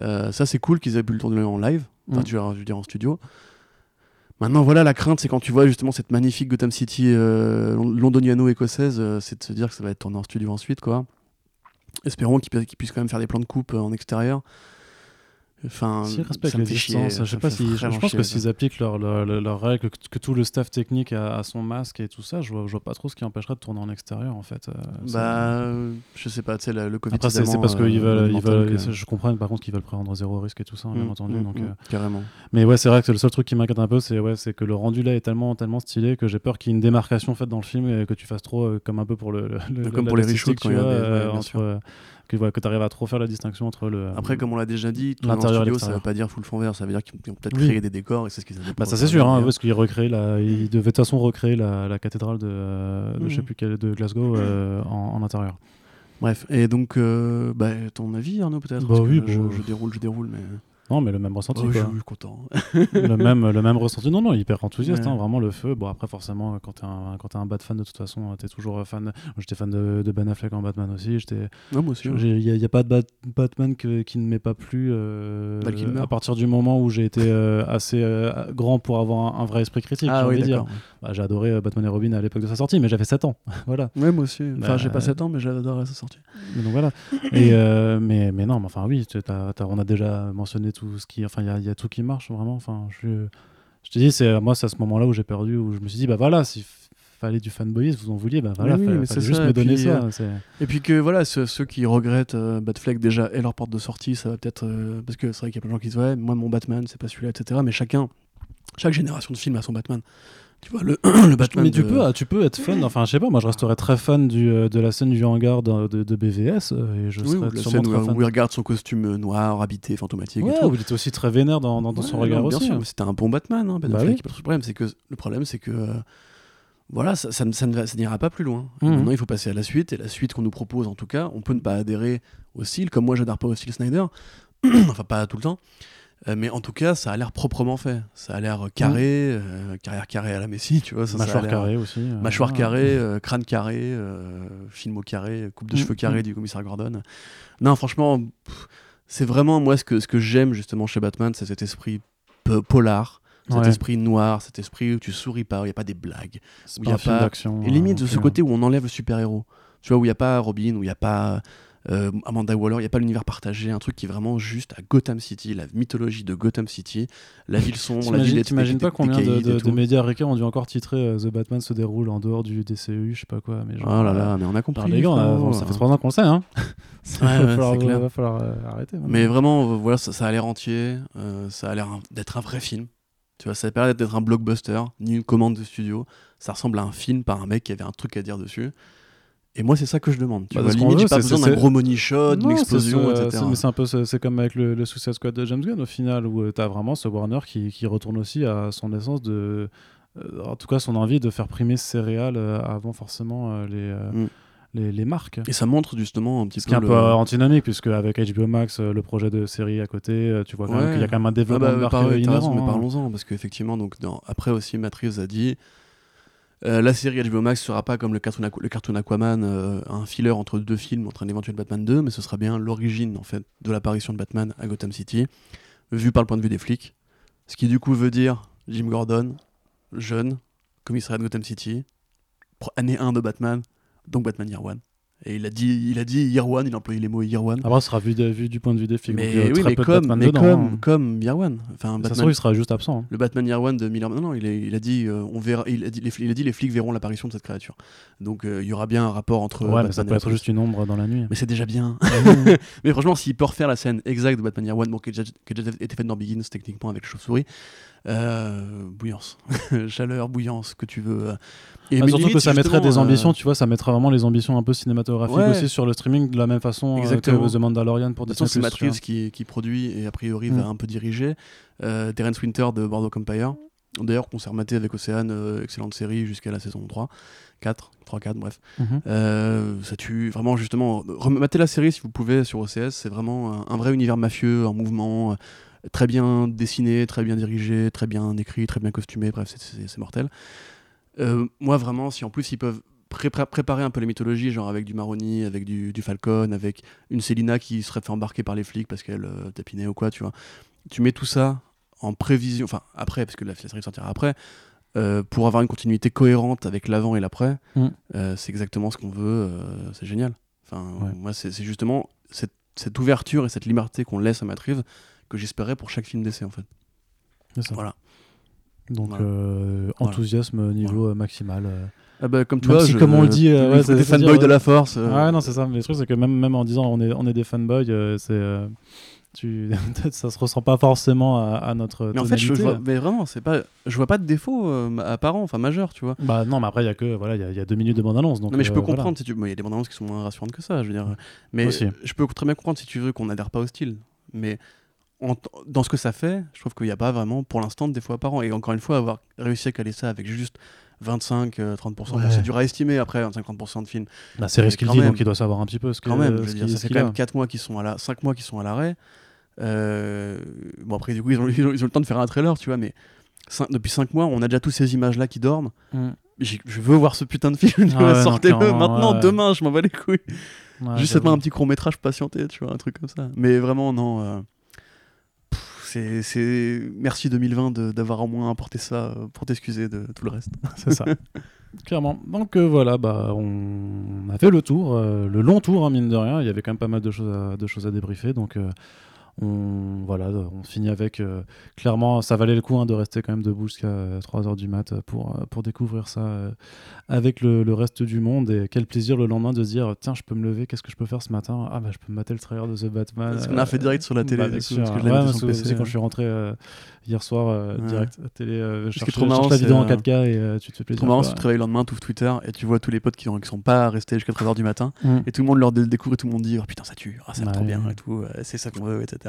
Euh, ça, c'est cool qu'ils aient pu le tourner en live, enfin, Mm. tu veux dire en studio. Maintenant, voilà, la crainte, c'est quand tu vois justement cette magnifique Gotham City euh, lon- londoniano-écossaise, euh, c'est de se dire que ça va être tourné en studio ensuite, quoi. Espérons qu'ils qu'ils puissent quand même faire des plans de coupe euh, en extérieur. Enfin, S'ils respectent les distances, je sais pas si. Je, pense chier, que s'ils appliquent leurs leur, leur- leurs règles, que, que tout le staff technique a, a son masque et tout ça, je vois, je vois pas trop ce qui empêcherait de tourner en extérieur en fait. euh, Bah, euh, je sais pas, tu sais, le Covid. Après, c'est parce euh, qu'ils veulent, ils veulent que- je comprends par contre qu'ils veulent prendre zéro risque et tout ça, bien Mm, entendu. mm, donc, mm, euh, Carrément. Mais ouais, c'est vrai que le seul truc qui m'inquiète un peu, c'est ouais, c'est que le rendu là est tellement, tellement stylé que j'ai peur qu'il y ait une démarcation faite dans le film et que tu fasses trop euh, comme un peu pour le, le- le- Comme pour les reshoots, ouais, euh, euh, que, tu arrives à trop faire la distinction entre le. Après, comme on l'a déjà dit, l'intérieur studio, ça l'extérieur. veut pas dire full fond vert, ça veut dire qu'ils ont peut-être Oui. créé des décors et c'est ce qu'ils avaient Bah ça c'est sûr, hein, parce qu'il recrée la, il devait de toute façon recréer la, la cathédrale de, euh, de je sais Mhm. plus quelle, de Glasgow euh, en, en intérieur. Bref, et donc, euh, bah, ton avis, Arnaud, peut-être? Bah oui, que je, bon. je déroule, je déroule, mais. Non, mais le même ressenti. Oh, je suis content. [laughs] le même le même ressenti. Non non, hyper enthousiaste, Ouais. hein, vraiment le feu. Bon après forcément quand t'es un quand t'es un Bat fan de toute façon, t'es toujours euh, fan. J'étais fan de, de Ben Affleck en Batman aussi. J'étais Non, moi aussi. Il n'y a, pas de Bat- Batman que- qui ne m'est pas plu euh, à partir du moment où j'ai été euh, assez euh, grand pour avoir un, un vrai esprit critique. j'ai Ah oui, dire. Bah, j'ai adoré Batman et Robin à l'époque de sa sortie, mais j'avais 7 ans. [laughs] voilà. Ouais, moi aussi. Enfin, Bah, j'ai pas 7 ans, mais j'adore sa sortie. Mais donc voilà. Et, mais, mais non, mais enfin oui, t'as- t'as- on a déjà mentionné tout ce qui. Enfin, il y a, il y a tout qui marche vraiment. Enfin, je, je te dis, c'est moi, c'est à ce moment-là où j'ai perdu, où je me suis dit, bah voilà, s'il f- fallait du fanboyisme, vous en vouliez, bah voilà, oui, mais fallait juste ça, me donner puis, ça. euh, Et puis que voilà, ceux, ceux qui regrettent euh, Batfleck déjà et leur porte de sortie, ça va peut-être. euh, parce que c'est vrai qu'il y a plein de gens qui disent Ouais, moi mon Batman, c'est pas celui-là, etc. Mais chacun, chaque génération de film a son Batman. Tu vois, le, [clears throat] le Batman. mais tu peux, ah, tu peux être fan. Enfin, je sais pas, moi, je resterais très fan du, euh, de la scène du hangar de, de- de BVS euh, et je Oui, serais ou la sûrement scène très où, fan. où il regarde son costume euh, noir, habité, fantomatique Ouais, et tout. où il était aussi très vénère dans, dans, dans son regard non, bien aussi. sûr, hein. c'était un bon Batman, hein, Ben Bah Affleck, oui. pas trop de problème. C'est que le problème, c'est que euh, voilà, ça, ça, ne- ça ça n'ira pas plus loin. Mhm. Maintenant, il faut passer à la suite, et la suite qu'on nous propose, en tout cas, on peut ne pas adhérer au style, comme moi, j'adhère pas au style Snyder, [clears throat] enfin pas tout le temps. Euh, mais en tout cas, ça a l'air proprement fait. Ça a l'air carré, euh, carrière carrée à la Messi, tu vois. Ça, Mâchoire carrée aussi. euh, Mâchoire carrée, euh, crâne carré, euh, film au carré, coupe de Mm, cheveux carré mm. du commissaire Gordon. Non, franchement, c'est vraiment moi ce que, ce que j'aime justement chez Batman, c'est cet esprit polar, cet Ouais. esprit noir, cet esprit où tu souris pas, où il n'y a pas des blagues. Où pas y a un film pas- d'action. Et limite euh, de ce côté où on enlève le super-héros. Tu vois, où il n'y a pas Robin, où il n'y a pas euh, Amanda Waller, il n'y a pas l'univers partagé, un truc qui est vraiment juste à Gotham City, la mythologie de Gotham City, la ville sombre, la ville T'imagines pas combien de, médias américains ont dû encore titrer euh, The Batman se déroule en dehors du DCEU, je sais pas quoi. Mais genre, Oh là euh, là, mais on a compris. les gars, frérot. ça fait trois ans qu'on le sait, hein. [laughs] Ouais, va ouais, falloir, c'est clair. va falloir, euh, arrêter. maintenant. Mais vraiment, euh, voilà, ça, ça a l'air entier, euh, ça a l'air d'être un vrai film. Tu vois, ça a pas l'air d'être un blockbuster, ni une commande de studio. Ça ressemble à un film par un mec qui avait un truc à dire dessus. Et moi, c'est ça que je demande. Tu Bah, vois, limite, j'ai pas besoin d'un gros money shot, d'une explosion, etc. c'est- Mais c'est un peu, ce- c'est comme avec le, le Suicide Squad de James Gunn au final, où tu as vraiment ce Warner qui, qui retourne aussi à son essence de, euh, en tout cas son envie de faire primer ses réals euh, avant forcément euh, les, euh, Mm. les, les marques. Et ça montre justement un petit Ce peu. qui est un peu euh, antinomique, puisque avec HBO Max, euh, le projet de série à côté, euh, tu vois quand même Ouais. qu'il y a quand même un Ah développement bah, de marque pareil, euh, t'as inhérent. raison, mais hein. parlons-en, parce qu'effectivement, donc, dans- après aussi, Matrice a dit euh, la série HBO Max sera pas comme le cartoon, Aquaman, euh, un filler entre deux films, entre un éventuel Batman 2, mais ce sera bien l'origine en fait de l'apparition de Batman à Gotham City, vu par le point de vue des flics. Ce qui du coup veut dire Jim Gordon, jeune, commissariat de Gotham City, année 1 de Batman, donc Batman Year One. Et il a dit, il a dit Year One, il a employé les mots Year One. Après, ce sera vu, de- vu du point de vue des films. mais donc, oui, mais comme, Batman mais dedans, comme, hein. comme Year One. Enfin, Ça se Batman, trouve, il sera juste absent. hein. le Batman Year One de Miller. Non, non, il a, il a dit, euh, on verra. Il a dit, les, il a dit, les flics verront l'apparition de cette créature. Donc, euh, il y aura bien un rapport entre. Ouais, mais Batman ça peut être juste une ombre dans la nuit. Mais c'est déjà bien. [laughs] mais franchement, s'il peut refaire la scène exacte de Batman Year One, bon, qui a déjà, été faite dans Begins techniquement avec les chauves-souris, euh, bouillance, [laughs] chaleur, bouillance, que tu veux. euh. Et Ah, mais surtout que ça mettrait des euh, ambitions, tu vois, ça mettrait vraiment les ambitions un peu cinématographiques Ouais. aussi sur le streaming de la même façon euh, Exactement. que The Mandalorian pour De toute façon, Disney+. c'est Reeves qui, qui produit et a priori Mm. va un peu diriger. Euh, Terence Winter de Bordeaux Empire. D'ailleurs, qu'on s'est rematé avec Océane, euh, excellente série jusqu'à la saison 3, 4, 3, 4, bref. Mhm. Euh, ça tue vraiment justement. Rematez la série si vous pouvez sur OCS, c'est vraiment un, un vrai univers mafieux en mouvement, euh, très bien dessiné, très bien dirigé, très bien écrit, très bien costumé, bref, c'est- mortel. Euh, moi vraiment, si en plus ils peuvent pré- pré- préparer un peu les mythologies, genre avec du Maroni, avec du, du Falcon, avec une Célina qui serait fait embarquer par les flics parce qu'elle euh, tapinait ou quoi, tu vois. Tu mets tout ça en prévision, enfin après, parce que la série sortira après, euh, pour avoir une continuité cohérente avec l'avant et l'après, Mm. c'est exactement ce qu'on veut, c'est génial. Enfin, Ouais. moi, c'est c'est justement cette, cette ouverture et cette liberté qu'on laisse à Matt Reeves que j'espérais pour chaque film d'essai, en fait. Ça. Voilà. Donc, Voilà. euh, Voilà. enthousiasme niveau euh, maximal. euh. Ah bah, comme toi, si, je- comme on le dit, euh, ouais, c'est- c'est-à-dire, fanboy de la force. Ouais, non, c'est ça. Mais le truc, c'est que même, même en disant on est, on est des fanboys, c'est. tu... [laughs] ça se ressent pas forcément à, à notre. Mais en fait, je, vois, mais vraiment, c'est pas, je vois pas de défaut euh, apparent, enfin majeur, tu vois. Bah non, mais après, il y a que. Voilà, il y a- il y, a deux minutes de bande-annonce. donc, non, mais je euh, peux voilà. comprendre si tu. Il y a des bandes annonces qui sont moins rassurantes que ça, je veux dire. Mais Aussi. je peux très bien comprendre si tu veux qu'on n'adhère pas au style. Mais en dans ce que ça fait, je trouve qu'il n'y a pas vraiment, pour l'instant, de défauts apparents. Et encore une fois, avoir réussi à caler ça avec juste 25, euh, 30%, bon, c'est dur à estimer après, 25-30% de films. Bah, c'est risque qu'il dit, même. donc il doit savoir un petit peu ce que. Quand même, je veux dire, qu'il- ça ce fait qu'il quand même 4 mois qui sont à la... 5 mois qui sont à l'arrêt. Euh, Bon, après, du coup, ils ont, [laughs] ils ont- ils ont le temps de faire un trailer, tu vois, mais depuis 5 mois, on a déjà tous ces images-là qui dorment. Mm. Je veux voir ce putain de film, Ah ouais, sortez-le maintenant, ouais. demain, je m'en bats les couilles. Ouais, Juste un petit court métrage patienté, tu vois, un truc comme ça. Mais vraiment, non. euh, c'est- merci 2020 de- d'avoir au moins apporté ça euh, pour t'excuser de tout le reste. [laughs] C'est ça. [laughs] Clairement. Donc euh, voilà, bah, on a fait le tour, euh, le long tour, hein, mine de rien. Il y avait quand même pas mal de choses à, de choses à débriefer. Donc on, voilà, on finit avec. euh, clairement, ça valait le coup hein, de rester quand même debout jusqu'à 3h du mat pour, euh, pour découvrir ça euh, avec le, le reste du monde. Et quel plaisir le lendemain de se dire tiens, je peux me lever, qu'est-ce que je peux faire ce matin? Ah, bah, je peux me mater le trailer de The Batman. Parce qu'on a fait direct sur la télé, bah, coup, sûr. parce que je Ouais, sur PC, quand ouais. je suis rentré euh, hier soir, euh, Ouais. direct à télé, euh, est chercher, trop marrant, cherche la vidéo en euh, 4K et euh, tu te fais plaisir. Trop marrant, quoi. si tu te réveilles le lendemain, tu ouvres Twitter et tu vois tous les potes qui, qui sont pas restés jusqu'à 13h du matin. Mm. Et tout le monde leur dé- découvre et tout le monde dit oh, putain, ça tue, ah, ça va Ouais. trop bien et tout, euh, c'est ça qu'on veut, etc.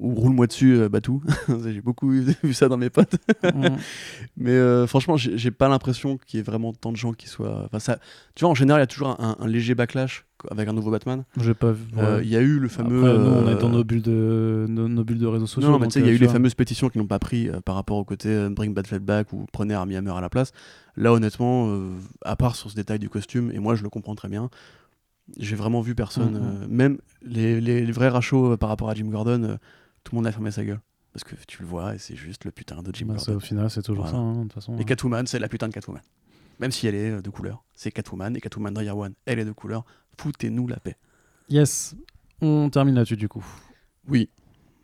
Ou roule-moi dessus, euh, Batou. [laughs] J'ai beaucoup [laughs] vu ça dans mes potes. [laughs] Mais euh, franchement, j'ai pas l'impression qu'il y ait vraiment tant de gens qui soient. Enfin, ça... Tu vois, en général, il y a toujours un, un léger backlash avec un nouveau Batman. J'ai pas vu. Euh, ouais. Il y a eu le fameux. Après, nous, on est euh, dans nos bulles de, nos, nos bulles de réseaux sociaux. Non, mais tu sais, il y a euh, eu les fameuses pétitions qui n'ont pas pris par rapport au côté Bring Batfleck Back ou prenez Armie Hammer à la place. Là, honnêtement, à part sur ce détail du costume, et moi je le comprends très bien, j'ai vraiment vu personne, euh, même les, les- les vrais rachos euh, par rapport à Jim Gordon, euh, tout le monde a fermé sa gueule. Parce que tu le vois et c'est juste le putain de Jim Bah, Gordon. au final, c'est toujours Voilà. ça, hein, de toute façon. Et Catwoman, c'est la putain de Catwoman. Même si elle est de couleur. C'est Catwoman et Catwoman Year One, elle est de couleur. Foutez-nous la paix. Yes. On termine là-dessus, du coup. Oui.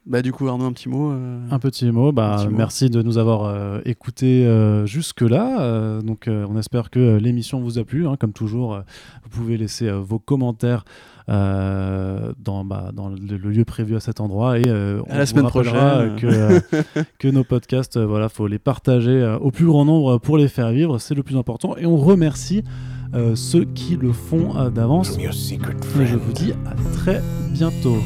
Bah, du coup, Arnaud, un petit mot. euh, Un petit mot. Bah, Un petit mot. Merci de nous avoir euh, écoutés euh, jusque-là. Euh, donc, euh, on espère que l'émission vous a plu. hein. Comme toujours, euh, vous pouvez laisser euh, vos commentaires euh, dans, bah, dans le, le lieu prévu à cet endroit. Et euh, À on la vous semaine prochaine. que, euh, [laughs] que nos podcasts, euh, voilà, faut les partager euh, au plus grand nombre pour les faire vivre. C'est le plus important. Et on remercie euh, ceux qui le font euh, d'avance. Et je vous dis à très bientôt.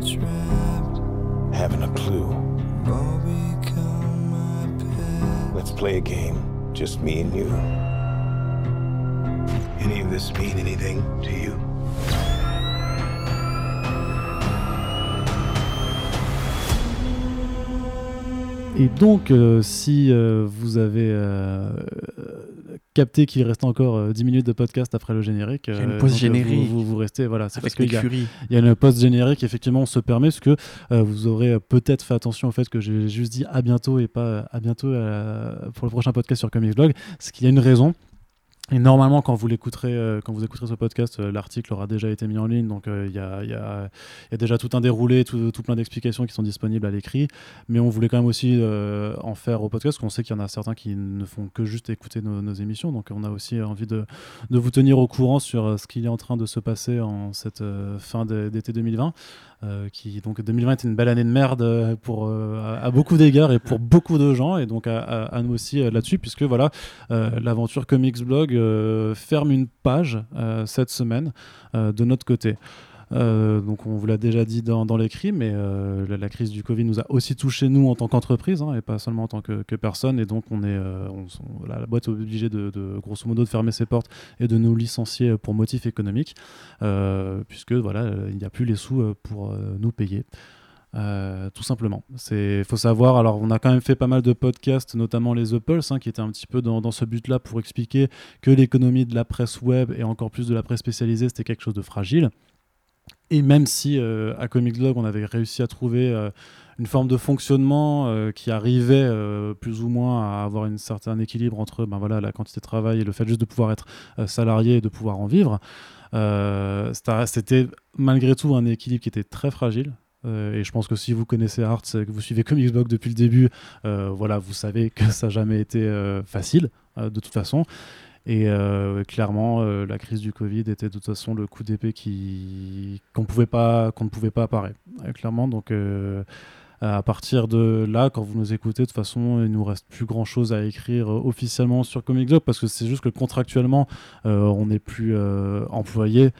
Trapped Haven't a clue. have all become my pet. Let's play a game. Just me and you. Any of this mean anything to you? Et donc, euh, si euh, vous avez euh, capté qu'il reste encore euh, 10 minutes de podcast après le générique, y a une pause générique. Vous, vous, vous restez, voilà, c'est parce qu'il y, il y a une pause générique, effectivement, on se permet, parce que vous aurez peut-être fait attention au fait que j'ai juste dit à bientôt et pas à bientôt pour le prochain podcast sur Comics Blog, c'est qu'il y a une raison. Et normalement, quand vous l'écouterez, euh, quand vous écouterez ce podcast, euh, l'article aura déjà été mis en ligne, donc euh, il y, a, déjà tout un déroulé, tout, plein d'explications qui sont disponibles à l'écrit. Mais on voulait quand même aussi en faire au podcast, parce qu'on sait qu'il y en a certains qui ne font que juste écouter nos, émissions. Donc on a aussi envie de, de vous tenir au courant sur ce qui est en train de se passer en cette fin d'été 2020. Euh, qui donc 2020 était une belle année de merde euh, pour euh, à, beaucoup d'égards et pour beaucoup de gens et donc à, nous aussi là-dessus puisque voilà l'aventure Comics Blog ferme une page cette semaine de notre côté. Euh, donc on vous l'a déjà dit dans, l'écrit, mais euh, la, crise du Covid nous a aussi touché nous en tant qu'entreprise hein, et pas seulement en tant que, personne. Et donc on est, euh, la, boîte est obligée de, grosso modo de fermer ses portes et de nous licencier pour motif économique, puisque voilà, il n'y a plus les sous pour nous payer. Tout simplement. C'est faut savoir. Alors, on a quand même fait pas mal de podcasts, notamment les The hein, qui étaient un petit peu dans ce but-là pour expliquer que l'économie de la presse web et encore plus de la presse spécialisée, c'était quelque chose de fragile. Et même si euh, à Comics Blog, on avait réussi à trouver euh, une forme de fonctionnement euh, qui arrivait plus ou moins à avoir un certain équilibre entre ben voilà, la quantité de travail et le fait juste de pouvoir être salarié et de pouvoir en vivre, c'était- malgré tout un équilibre qui était très fragile. Et je pense que si vous connaissez Arts et que vous suivez Comics Blog depuis le début, voilà, vous savez que ça n'a jamais été facile, de toute façon. Et euh, clairement, euh, la crise du Covid était de toute façon le coup d'épée qui qu'on pouvait pas qu'on ne pouvait pas apparaître. Euh, clairement, donc à partir de là, quand vous nous écoutez, de toute façon, il nous reste plus grand chose à écrire officiellement sur Comics Blog parce que c'est juste que contractuellement, on n'est plus employé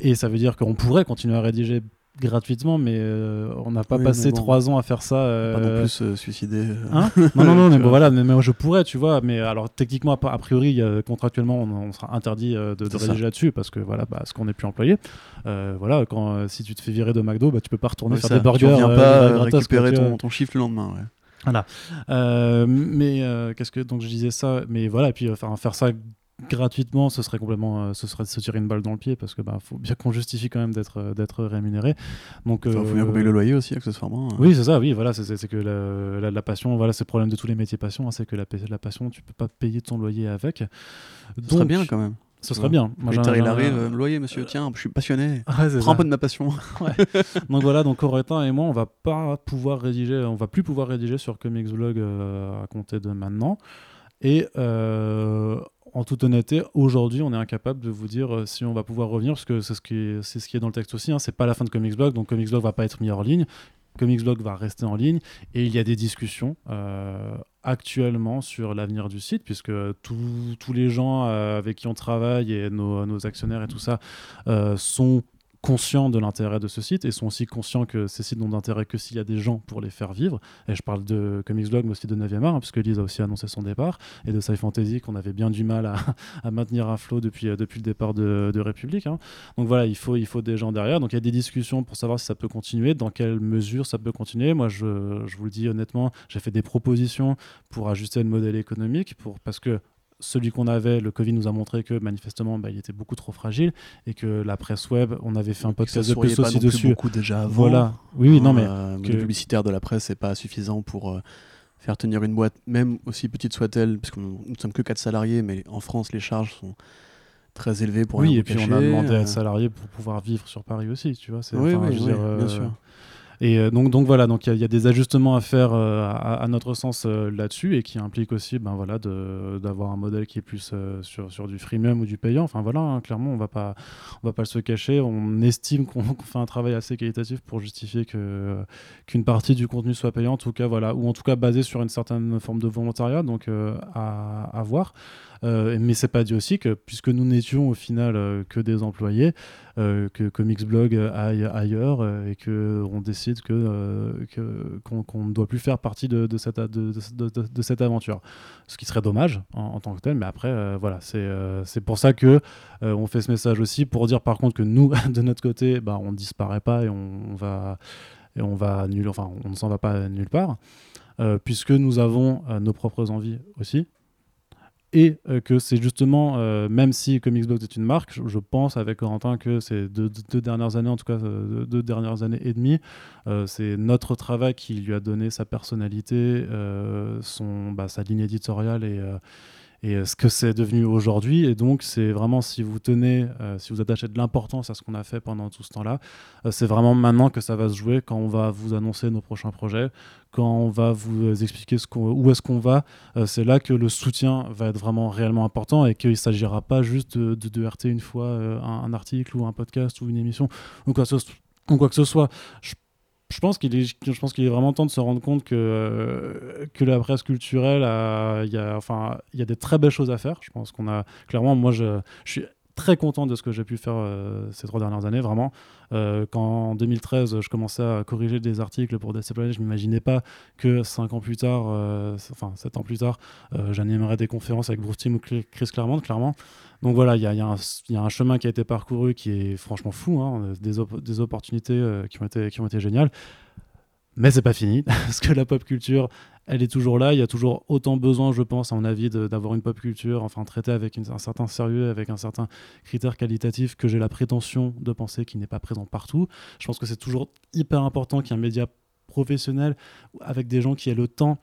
et ça veut dire qu'on pourrait continuer à rédiger gratuitement, mais euh, on n'a pas Oui, passé bon. trois ans à faire ça. Pas non euh, plus se suicider. euh. Hein [laughs] non, non, non, mais bon, voilà, mais, mais je pourrais, tu vois, mais alors techniquement, a, priori, contractuellement, on, on sera interdit euh, de, de rédiger là-dessus parce que voilà, parce qu'on n'est plus employé. Euh, voilà, quand euh, si tu te fais virer de McDo, bah, tu peux pas retourner Ouais, faire ça, des burgers. Tu reviens euh, pas euh, gratos, récupérer ton, ton chiffre le lendemain. Ouais. Euh, mais euh, qu'est-ce que donc je disais ça, mais voilà, et puis enfin faire ça gratuitement, ce serait complètement, euh, ce serait se tirer une balle dans le pied parce que bah faut bien qu'on justifie quand même d'être euh, d'être rémunéré. Donc Il faut bien euh, qu'on paye le loyer aussi, accessoirement. hein. Oui, c'est ça, oui, voilà, c'est- que la, la- la passion, voilà, c'est le problème de tous les métiers passion, hein, c'est que la, la passion, tu peux pas payer ton loyer avec. Ce serait bien quand même. Ce serait bien. Moi, il arrive, euh, loyer, monsieur, tiens, je suis passionné. [laughs] Prends un peu de ma passion. [laughs] Donc voilà, donc Corentin et moi, on va pas pouvoir rédiger, on va plus pouvoir rédiger sur Comics Blog euh, à compter de maintenant. Et euh, en toute honnêteté, aujourd'hui, on est incapable de vous dire euh, si on va pouvoir revenir, parce que c'est ce qui est, ce qui est dans le texte aussi. Hein, c'est pas la fin de Comics Blog, donc Comics Blog va pas être mis hors ligne. Comics Blog va rester en ligne et il y a des discussions euh, actuellement sur l'avenir du site puisque tous- les gens euh, avec qui on travaille et nos, actionnaires et tout ça sont conscients de l'intérêt de ce site et sont aussi conscients que ces sites n'ont d'intérêt que s'il y a des gens pour les faire vivre. Et je parle de Comics Blog, mais aussi de 9e art, hein, puisque Lise a aussi annoncé son départ, et de Sci Fantasy qu'on avait bien du mal à, [laughs] à maintenir à flot depuis, euh, depuis le départ de, de République. hein. Donc voilà, il faut, il faut des gens derrière. Donc il y a des discussions pour savoir si ça peut continuer, dans quelle mesure ça peut continuer. Moi, je, je vous le dis honnêtement, j'ai fait des propositions pour ajuster le modèle économique, pour, parce que celui qu'on avait, le Covid nous a montré que manifestement, bah, il était beaucoup trop fragile et que la presse web, on avait fait un podcast de plus pas aussi non plus dessus. beaucoup déjà avant. Voilà. Oui, oui, non, mais Euh, que- Le publicitaire de la presse, c'est pas suffisant pour euh, faire tenir une boîte, même aussi petite soit-elle, parce que nous ne sommes que 4 salariés, mais en France, les charges sont très élevées pour oui, et puis on a demandé à euh, être salarié pour pouvoir vivre sur Paris aussi, tu vois. Oui, dire, bien euh, sûr. Et euh, donc, donc voilà, donc il y a- des ajustements à faire euh, à, notre sens euh, là-dessus et qui impliquent aussi, ben voilà, d'avoir un modèle qui est plus sur, sur du freemium ou du payant. Enfin voilà, hein, clairement, on va pas, on va pas se cacher. On estime qu'on [laughs] fait un travail assez qualitatif pour justifier que qu'une partie du contenu soit payant, en tout cas voilà, ou en tout cas basé sur une certaine forme de volontariat, donc à, à voir. Euh, mais c'est pas dit aussi que puisque nous n'étions au final euh, que des employés, euh, que Comics Blog aille ailleurs euh, et que on décide que qu'on qu'on ne doit plus faire partie de, cette de, cette aventure. Ce qui serait dommage en, tant que tel, mais après voilà, c'est c'est pour ça que on fait ce message aussi pour dire par contre que nous [laughs] de notre côté, bah on disparaît pas et on, va et on va nul, enfin on ne s'en va pas nulle part. puisque nous avons nos propres envies aussi, et euh, que c'est justement, euh, même si Comics Blog est une marque, je, pense avec Corentin que ces deux, dernières années, en tout cas euh, deux dernières années et demie, c'est notre travail qui lui a donné sa personnalité, son, bah, sa ligne éditoriale et, et euh, ce que c'est devenu aujourd'hui. Et donc, c'est vraiment, si vous tenez, euh, si vous attachez de l'importance à ce qu'on a fait pendant tout ce temps-là, euh, c'est vraiment maintenant que ça va se jouer quand on va vous annoncer nos prochains projets, quand on va vous expliquer où est-ce qu'on va. C'est là que le soutien va être vraiment réellement important et qu'il ne s'agira pas juste de, RT une fois un, article ou un podcast ou une émission ou quoi que ce, soit. Je pense qu'il est, vraiment temps de se rendre compte que, euh, la presse culturelle, il y, a, enfin, il des très belles choses à faire. Je pense qu'on a clairement, moi, je suis très content de ce que j'ai pu faire euh, ces trois dernières années, vraiment. Euh, quand en 2013, je commençais à corriger des articles pour DC Planet, je m'imaginais pas que cinq ans plus tard, euh, enfin sept ans plus tard, j'animerais des conférences avec Bruce Timm ou Chris Claremont, clairement. Donc voilà, il y y y a un chemin qui a été parcouru qui est franchement fou, hein, des, des opportunités qui, ont été, qui ont été géniales. Mais c'est pas fini, [laughs] parce que la pop culture, elle est toujours là. Il y a toujours autant besoin, je pense, à mon avis, d'avoir une pop culture, enfin traitée avec un certain sérieux, avec un certain critère qualitatif que j'ai la prétention de penser qui n'est pas présent partout. Je pense que c'est toujours hyper important qu'il y ait un média professionnel avec des gens qui aient le temps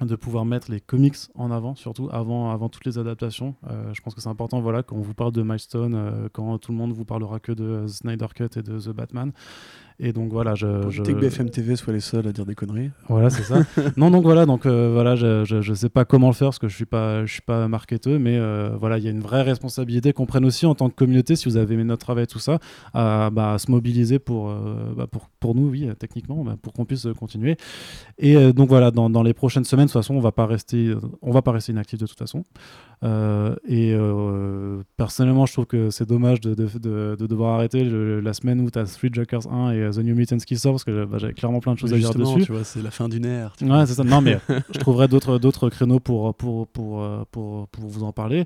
de pouvoir mettre les comics en avant, surtout avant, avant toutes les adaptations. Euh, je pense que c'est important, voilà, quand on vous parle de Milestone, euh, quand tout le monde vous parlera que de Snyder Cut et de The Batman. Et donc voilà, je, je- que BFM TV soit les seuls à dire des conneries. voilà, c'est ça. [laughs] non, donc voilà, donc euh, voilà, je, je, je sais pas comment le faire parce que je suis pas, je suis pas marketeur, mais euh, voilà, il y a une vraie responsabilité qu'on prenne aussi en tant que communauté, si vous avez aimé notre travail, tout ça, à, bah, à se mobiliser pour, euh, bah, pour, pour nous, oui, techniquement, bah, pour qu'on puisse continuer. Et donc voilà, dans, dans les prochaines semaines, de toute façon, on va pas rester, on va pas rester inactif de toute façon. Euh, et euh, personnellement, je trouve que c'est dommage de, de, de, de devoir arrêter le- la semaine où tu as Three Jokers 1 et euh, The New Mutants qui sort parce que bah, j'avais clairement plein de choses à dire dessus. tu vois, c'est la fin d'une ère. Ouais, c'est ça. Non, mais [laughs] je trouverai d'autres d'autres créneaux pour pour, pour, pour, pour vous en parler.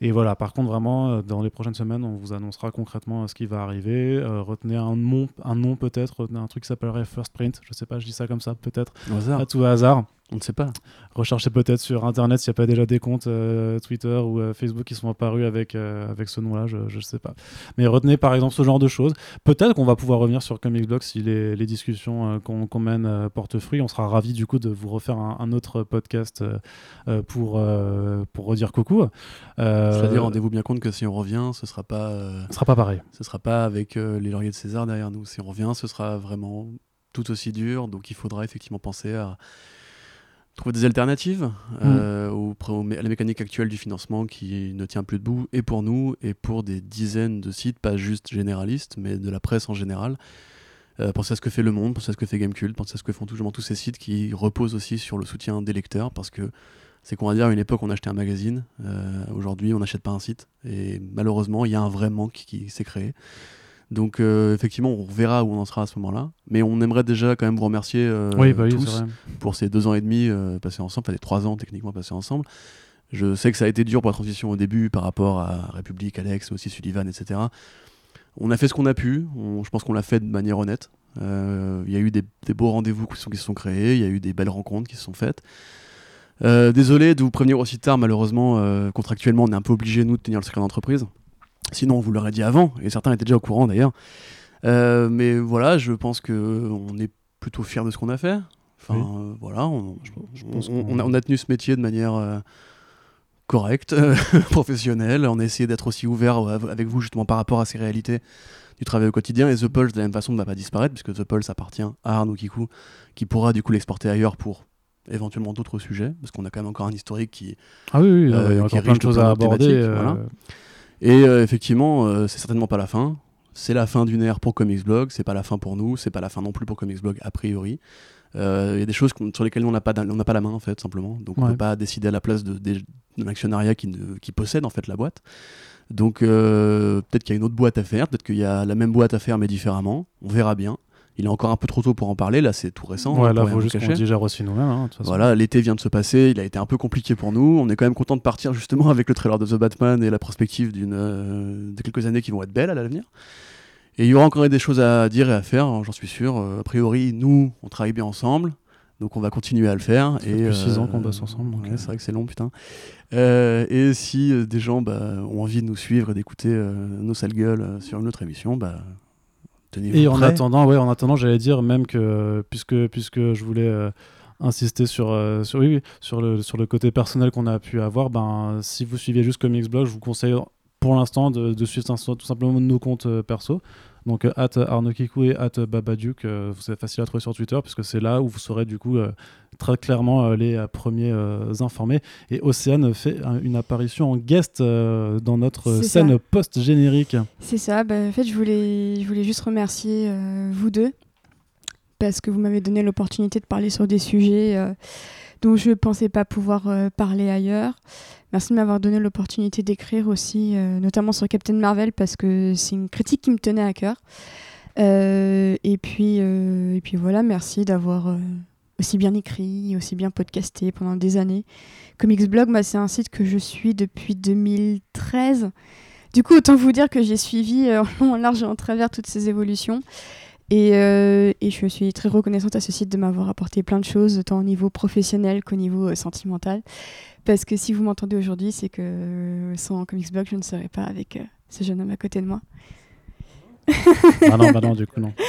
Et voilà, par contre, vraiment, dans les prochaines semaines, on vous annoncera concrètement ce qui va arriver. Euh, retenez un nom, un nom peut-être, retenez un truc qui s'appellerait First Print. Je sais pas, je dis ça comme ça, peut-être, à tout hasard. On ne sait pas. Recherchez peut-être sur Internet s'il n'y a pas déjà des comptes euh, Twitter ou euh, Facebook qui sont apparus avec, euh, avec ce nom-là, je ne sais pas. Mais retenez par exemple ce genre de choses. Peut-être qu'on va pouvoir revenir sur Comics Blog si les, les discussions qu'on qu'on mène portent fruit. On sera ravis du coup de vous refaire un, un autre podcast pour, pour redire coucou. C'est-à-dire, rendez-vous bien compte que si on revient, ce sera pas, ce sera pas pareil. ce sera pas avec les lauriers de César derrière nous. Si on revient, ce sera vraiment tout aussi dur. Donc, il faudra effectivement penser à trouver des alternatives euh, au à la mécanique actuelle du financement qui ne tient plus debout, et pour nous, et pour des dizaines de sites, pas juste généralistes, mais de la presse en général. Euh, pensez à ce que fait Le Monde, pensez à ce que fait Gamecult, pensez à ce que font toujours tous ces sites qui reposent aussi sur le soutien des lecteurs, parce que c'est qu'on va dire, à une époque, on achetait un magazine, euh, aujourd'hui, on n'achète pas un site, et malheureusement, il y a un vrai manque qui s'est créé. Donc, euh, effectivement, on verra où on en sera à ce moment-là, mais on aimerait déjà quand même vous remercier euh, oui, bah oui, tous pour ces deux ans et demi euh, passés ensemble, enfin les trois ans techniquement passés ensemble. Je sais que ça a été dur pour la transition au début par rapport à République, Alex, aussi Sullivan, etc. On a fait ce qu'on a pu, on- je pense qu'on l'a fait de manière honnête. Il y a eu des, des beaux rendez-vous qui, se sont créés, il y a eu des belles rencontres qui se sont faites. Désolé de vous prévenir aussi tard, malheureusement, contractuellement, on est un peu obligé, nous, de tenir le secret d'entreprise. Sinon, on vous l'aurait dit avant, et certains étaient déjà au courant d'ailleurs. Euh, mais voilà, je pense que on est plutôt fiers de ce qu'on a fait. Enfin, Oui. euh, voilà, on, je pense on- qu'on- on a, on a tenu ce métier de manière euh, correcte, [laughs] professionnelle. On a essayé d'être aussi ouvert avec vous justement par rapport à ces réalités du travail au quotidien. Et The Pulse, de la même façon, ne va pas disparaître puisque The Pulse appartient à Arnaud Kikou, qui pourra du coup l'exporter ailleurs pour éventuellement d'autres sujets, parce qu'on a quand même encore un historique qui, Ah oui, oui, il y a qui encore plein riche de de choses à aborder. voilà. Et euh, effectivement, euh, c'est certainement pas la fin. C'est la fin d'une ère pour Comics Blog, c'est pas la fin pour nous, c'est pas la fin non plus pour Comics Blog a priori. Euh, Il y a des choses sur lesquelles on n'a pas, on pas la main en fait, simplement. Donc on Ouais. peut pas décider à la place de, des- de l'actionnariat qui, ne- qui possède en fait la boîte. Donc euh, peut-être qu'il y a une autre boîte à faire, peut-être qu'il y a la même boîte à faire mais différemment. On verra bien. Il est encore un peu trop tôt pour en parler, là c'est tout récent. Ouais, là, faut juste qu'on digère aussi nous-mêmes. hein. Voilà, l'été vient de se passer, il a été un peu compliqué pour nous. On est quand même content de partir justement avec le trailer de The Batman et la perspective d'une euh, de quelques années qui vont être belles à l'avenir. Et il y aura encore des choses à dire et à faire, hein, j'en suis sûr. Euh, a priori, nous, on travaille bien ensemble, donc on va continuer à le faire. Ça fait et depuis six ans qu'on bosse ensemble, donc, ouais, euh. c'est vrai que c'est long, putain. Euh, et si euh, des gens bah, ont envie de nous suivre et d'écouter euh, nos sales gueules euh, sur une autre émission, bah, tenez-vous Et en attendant, ouais, en attendant, j'allais dire même que puisque puisque je voulais euh, insister sur euh, sur oui, oui, sur le sur le côté personnel qu'on a pu avoir, ben si vous suivez juste Comics Blog, je vous conseille pour l'instant de, de suivre tout simplement nos comptes euh, perso. Donc euh, at Arnaud Kikou et at Babaduke, euh, c'est facile à trouver sur Twitter puisque c'est là où vous saurez du coup euh, très clairement les premiers informés. Et Océane fait un- une apparition en guest dans notre scène post-générique. C'est ça. Bah, en fait, je voulais, je voulais juste remercier vous deux parce que vous m'avez donné l'opportunité de parler sur des sujets euh, dont je ne pensais pas pouvoir euh, parler ailleurs. Merci de m'avoir donné l'opportunité d'écrire aussi, euh, notamment sur Captain Marvel, parce que c'est une critique qui me tenait à cœur. Euh, et, puis, et puis voilà, merci d'avoir aussi bien écrit, aussi bien podcasté pendant des années. Comics Blog, moi, c'est un site que je suis depuis 2013. Du coup, autant vous dire que j'ai suivi [laughs] en large et en travers toutes ces évolutions. Et, euh, et je suis très reconnaissante à ce site de m'avoir apporté plein de choses, tant au niveau professionnel qu'au niveau euh, sentimental. Parce que si vous m'entendez aujourd'hui, c'est que euh, sans Comics Blog, je ne serais pas avec euh, ce jeune homme à côté de moi. Ah non, bah non, du coup, non. [laughs]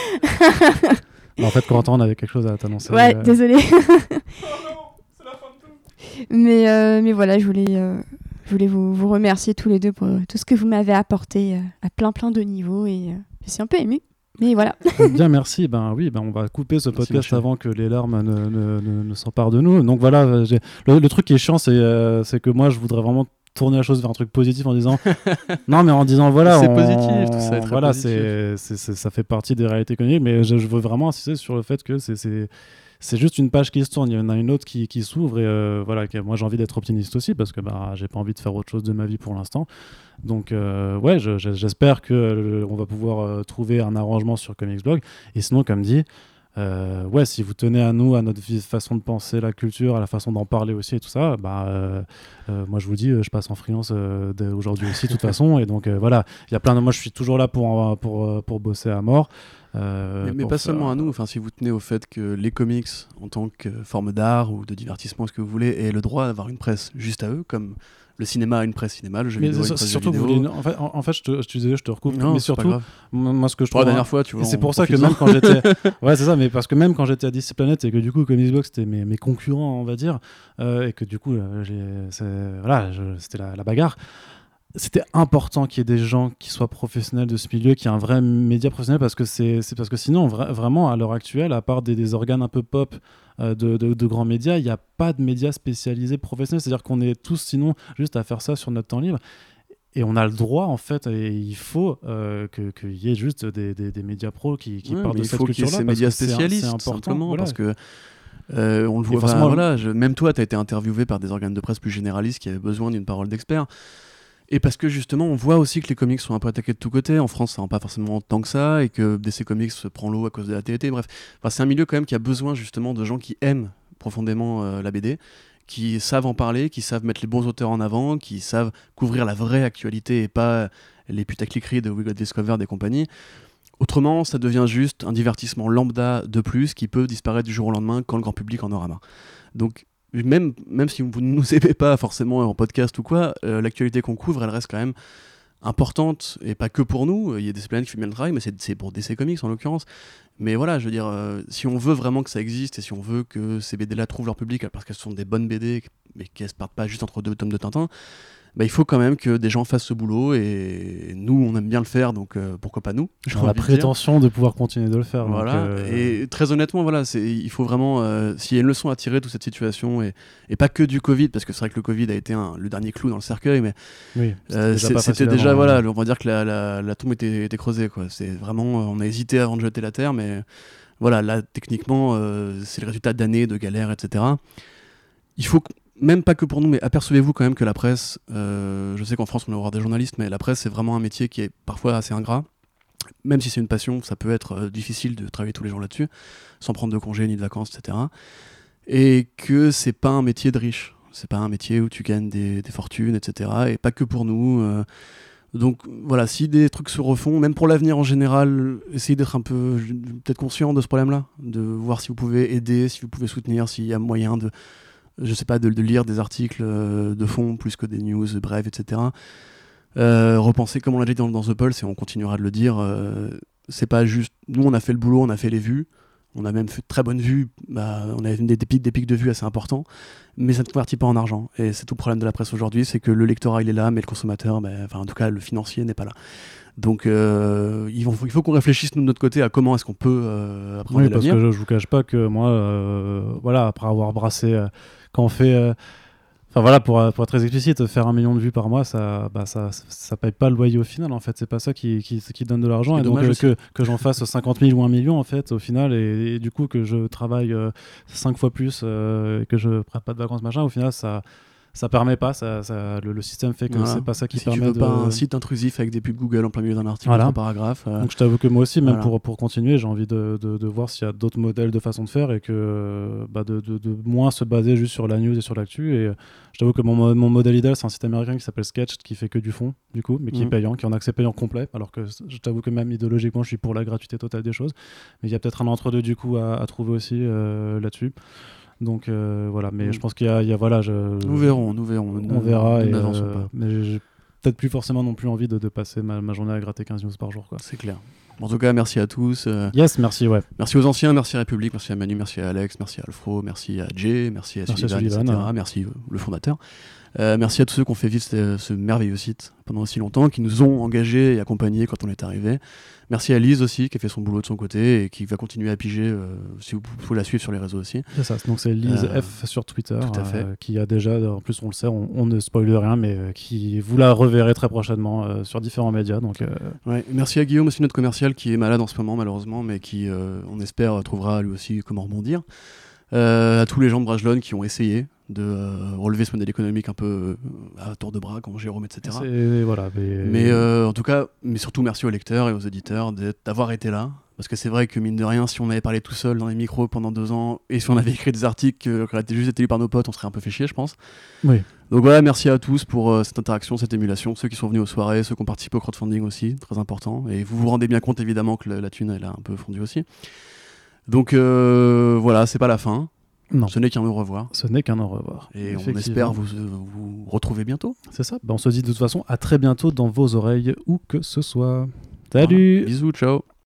Bah, en fait, Corentin, on avait quelque chose à t'annoncer. Ouais, euh, désolé. [laughs] mais, euh, mais voilà, je voulais, euh, je voulais vous, vous remercier tous les deux pour tout ce que vous m'avez apporté euh, à plein plein de niveaux et euh, je suis un peu émue. Mais voilà. [laughs] Bien, merci. Ben oui, ben on va couper ce podcast avant que les larmes ne, ne, ne- ne s'emparent de nous. Donc voilà, euh, j'ai- le, le truc qui est chiant, c'est euh, c'est que moi, je voudrais vraiment tourner la chose vers un truc positif en disant [laughs] non mais en disant voilà C'est on- positif, tout ça est très voilà c'est- ça fait partie des réalités économiques mais je, je veux vraiment insister sur le fait que c'est c'est juste une page qui se tourne. Il y en a une autre qui, s'ouvre et euh, voilà moi j'ai envie d'être optimiste aussi parce que bah j'ai pas envie de faire autre chose de ma vie pour l'instant. Donc euh, ouais je- je- j'espère que euh, on va pouvoir euh, trouver un arrangement sur Comics Blog. Et sinon comme dit euh, ouais, si vous tenez à nous, à notre façon de penser la culture, à la façon d'en parler aussi et tout ça, bah, euh, euh, moi je vous dis, je passe en freelance aujourd'hui aussi, de toute [laughs] façon. Et donc voilà, il y a plein de. Moi je suis toujours là pour, pour, pour bosser à mort. mais, pas faire- seulement à nous, enfin, si vous tenez au fait que les comics, en tant que forme d'art ou de divertissement, ce que vous voulez, aient le droit d'avoir une presse juste à eux, comme le cinéma a une presse cinéma, le jeu Mais vidéo a une presse surtout, jeu vous vidéo. voulez- en fait, en, en fait, je te, je te disais, je te recoupe, Non, mais surtout, moi ce que je Pour la trouve dernière fois, tu vois. C'est pour ça que même quand j'étais. [laughs] ouais, c'est ça, mais parce que même quand j'étais à DC Planet et que du coup, Comics Box, c'était mes, mes concurrents, on va dire, euh, et que du coup, euh, voilà, c'était la, la bagarre. C'était important qu'il y ait des gens qui soient professionnels de ce milieu, qu'il y ait un vrai média professionnel, parce que c'est parce que sinon, vra- vraiment, à l'heure actuelle, à part des, des organes un peu pop euh, de, de- de grands médias, il n'y a pas de médias spécialisés professionnels. C'est-à-dire qu'on est tous, sinon, juste à faire ça sur notre temps libre. Et on a le droit, en fait, et il faut euh, que- qu'il y ait juste des, des- des médias pros qui, qui Ouais, parlent de il cette faut qu'il y ait culture-là. ces médias spécialistes, c'est important, voilà. parce que euh, on le voit. forcément, enfin, voilà, je- même toi, tu as été interviewé par des organes de presse plus généralistes qui avaient besoin d'une parole d'expert. Et parce que justement, on voit aussi que les comics sont un peu attaqués de tous côtés. En France, ça pas forcément tant que ça, et que DC Comics se prend l'eau à cause de la TNT. Bref, c'est un milieu quand même qui a besoin justement de gens qui aiment profondément euh, la BD, qui savent en parler, qui savent mettre les bons auteurs en avant, qui savent couvrir la vraie actualité et pas les putacliqueries de We Got Discovered et compagnie. Autrement, ça devient juste un divertissement lambda de plus qui peut disparaître du jour au lendemain quand le grand public en aura marre. Donc, même, si vous ne nous aimez pas forcément en podcast ou quoi, euh, l'actualité qu'on couvre, elle reste quand même importante, et pas que pour nous. Il y a des planètes qui font bien le travail, mais c'est pour DC Comics en l'occurrence. Mais voilà, je veux dire, euh, si on veut vraiment que ça existe, et si on veut que ces BD-là trouvent leur public, parce qu'elles sont des bonnes BD, mais qu'elles se partent pas juste entre deux tomes de Tintin, bah, il faut quand même que des gens fassent ce boulot, et nous, on aime bien le faire, donc euh, pourquoi pas nous a la de prétention de pouvoir continuer de le faire. Voilà. euh, Et très honnêtement, voilà, c'est, il faut vraiment, euh, s'il y a une leçon à tirer de toute cette situation, et, et pas que du Covid, parce que c'est vrai que le Covid a été un- le dernier clou dans le cercueil, mais oui, déjà c'était déjà, voilà, on va dire que la, la, la tombe était, était creusée, quoi. C'est vraiment, on a hésité avant de jeter la terre, mais voilà, là, techniquement, euh, c'est le résultat d'années de galères, etc. Il faut, même pas que pour nous, mais apercevez-vous quand même que la presse, euh, je sais qu'en France on va avoir des journalistes, mais la presse c'est vraiment un métier qui est parfois assez ingrat. Même si c'est une passion, ça peut être euh, difficile de travailler tous les jours là-dessus, sans prendre de congés ni de vacances, etc. Et que c'est pas un métier de riche. C'est pas un métier où tu gagnes des, fortunes, etc. Et pas que pour nous. euh. donc voilà, si des trucs se refont, même pour l'avenir en général, essayez d'être un peu peut-être conscient de ce problème-là, de voir si vous pouvez aider, si vous pouvez soutenir, s'il y a moyen de, je sais pas, de, de lire des articles euh, de fond plus que des news brèves, etc. Euh, repenser, comme on l'a dit dans, dans The Pulse, et on continuera de le dire, euh, c'est pas juste. Nous, on a fait le boulot, on a fait les vues, on a même fait de très bonnes vues, bah, on a des, des, pics, des pics de vues assez importants, mais ça ne convertit pas en argent. Et c'est tout le problème de la presse aujourd'hui, c'est que le lectorat il est là, mais le consommateur, bah, enfin en tout cas le financier n'est pas là. Donc euh, il faut, il faut qu'on réfléchisse nous, de notre côté à comment est-ce qu'on peut apprendre Oui, parce que je, je vous cache pas que moi, voilà, après avoir brassé, quand on fait. euh, Enfin voilà, pour, euh, pour être très explicite, faire un million de vues par mois, ça, bah, ça, ça paye pas le loyer au final. En fait, c'est pas ça qui, qui, qui donne de l'argent. Et donc euh, que, que j'en fasse 50 000 ou 1 million en fait au final, et, et du coup que je travaille 5 fois plus, et que je prenne pas de vacances machin, au final ça ça permet pas. Ça, ça- le, le système fait que Voilà. c'est pas ça qui si tu permet veux de. pas un site intrusif avec des pubs Google en plein milieu d'un article, Voilà. un paragraphe. euh, Donc je t'avoue que moi aussi, même Voilà. pour, pour continuer, j'ai envie de, de, de voir s'il y a d'autres modèles de façon de faire et que bah, de, moins se baser juste sur la news et sur l'actu. Et euh, je t'avoue que mon, mo- mon modèle idéal, c'est un site américain qui s'appelle Sketch, qui fait que du fond, du coup, mais qui est Mhm. payant, qui est en accès payant complet. Alors que je t'avoue que même idéologiquement, je suis pour la gratuité totale des choses. Mais il y a peut-être un entre-deux du coup à, à trouver aussi euh, là-dessus. Donc euh, voilà, mais Mhm. je pense qu'il y a, il y a- voilà, je, Nous verrons, nous verrons. on verra. ne et, euh, pas. mais j'ai peut-être plus forcément non plus envie de, de passer ma, ma journée à gratter 15 news par jour. Quoi. C'est clair. En tout cas, merci à tous. euh, Yes, merci, ouais. Merci aux anciens, merci à République, merci à Manu, merci à Alex, merci à Alfro, merci à Jay, merci à Merci à Sullivan, Sullivan, etc. ouais. Merci euh, le fondateur. Euh, merci à tous ceux qui ont fait vivre ce, ce merveilleux site pendant aussi longtemps, qui nous ont engagés et accompagnés quand on est arrivé. Merci à Lise aussi, qui a fait son boulot de son côté et qui va continuer à piger, euh, si vous pouvez la suivre sur les réseaux aussi. C'est ça, donc c'est Lise Euh, F sur Twitter, tout à fait. qui a déjà, en plus on le sait, on, on ne spoile rien, mais qui vous la reverrez très prochainement sur différents médias. Donc Ouais, merci à Guillaume aussi, notre commercial, qui est malade en ce moment malheureusement, mais qui, on espère, trouvera lui aussi comment rebondir. Euh, à tous les gens de Brajlon qui ont essayé de euh, relever ce modèle économique un peu euh, à tour de bras, comme Jérôme, etc. voilà. Mais, Mais euh, en tout cas, mais surtout merci aux lecteurs et aux éditeurs d'être- d'avoir été là. Parce que c'est vrai que mine de rien, si on avait parlé tout seul dans les micros pendant deux ans et si on avait écrit des articles qui auraient juste été lus par nos potes, on serait un peu fait chier, je pense. Oui. Donc voilà, merci à tous pour cette interaction, cette émulation, ceux qui sont venus aux soirées, ceux qui ont participé au crowdfunding aussi, très important. Et vous vous rendez bien compte évidemment que la, la thune elle a un peu fondu aussi. Donc voilà, c'est pas la fin. Non. Ce n'est qu'un au revoir. ce n'est qu'un au revoir. Et on espère vous, vous retrouver bientôt. C'est ça. Bah, on se dit de toute façon à très bientôt dans vos oreilles, où que ce soit. Salut Voilà. Bisous, ciao.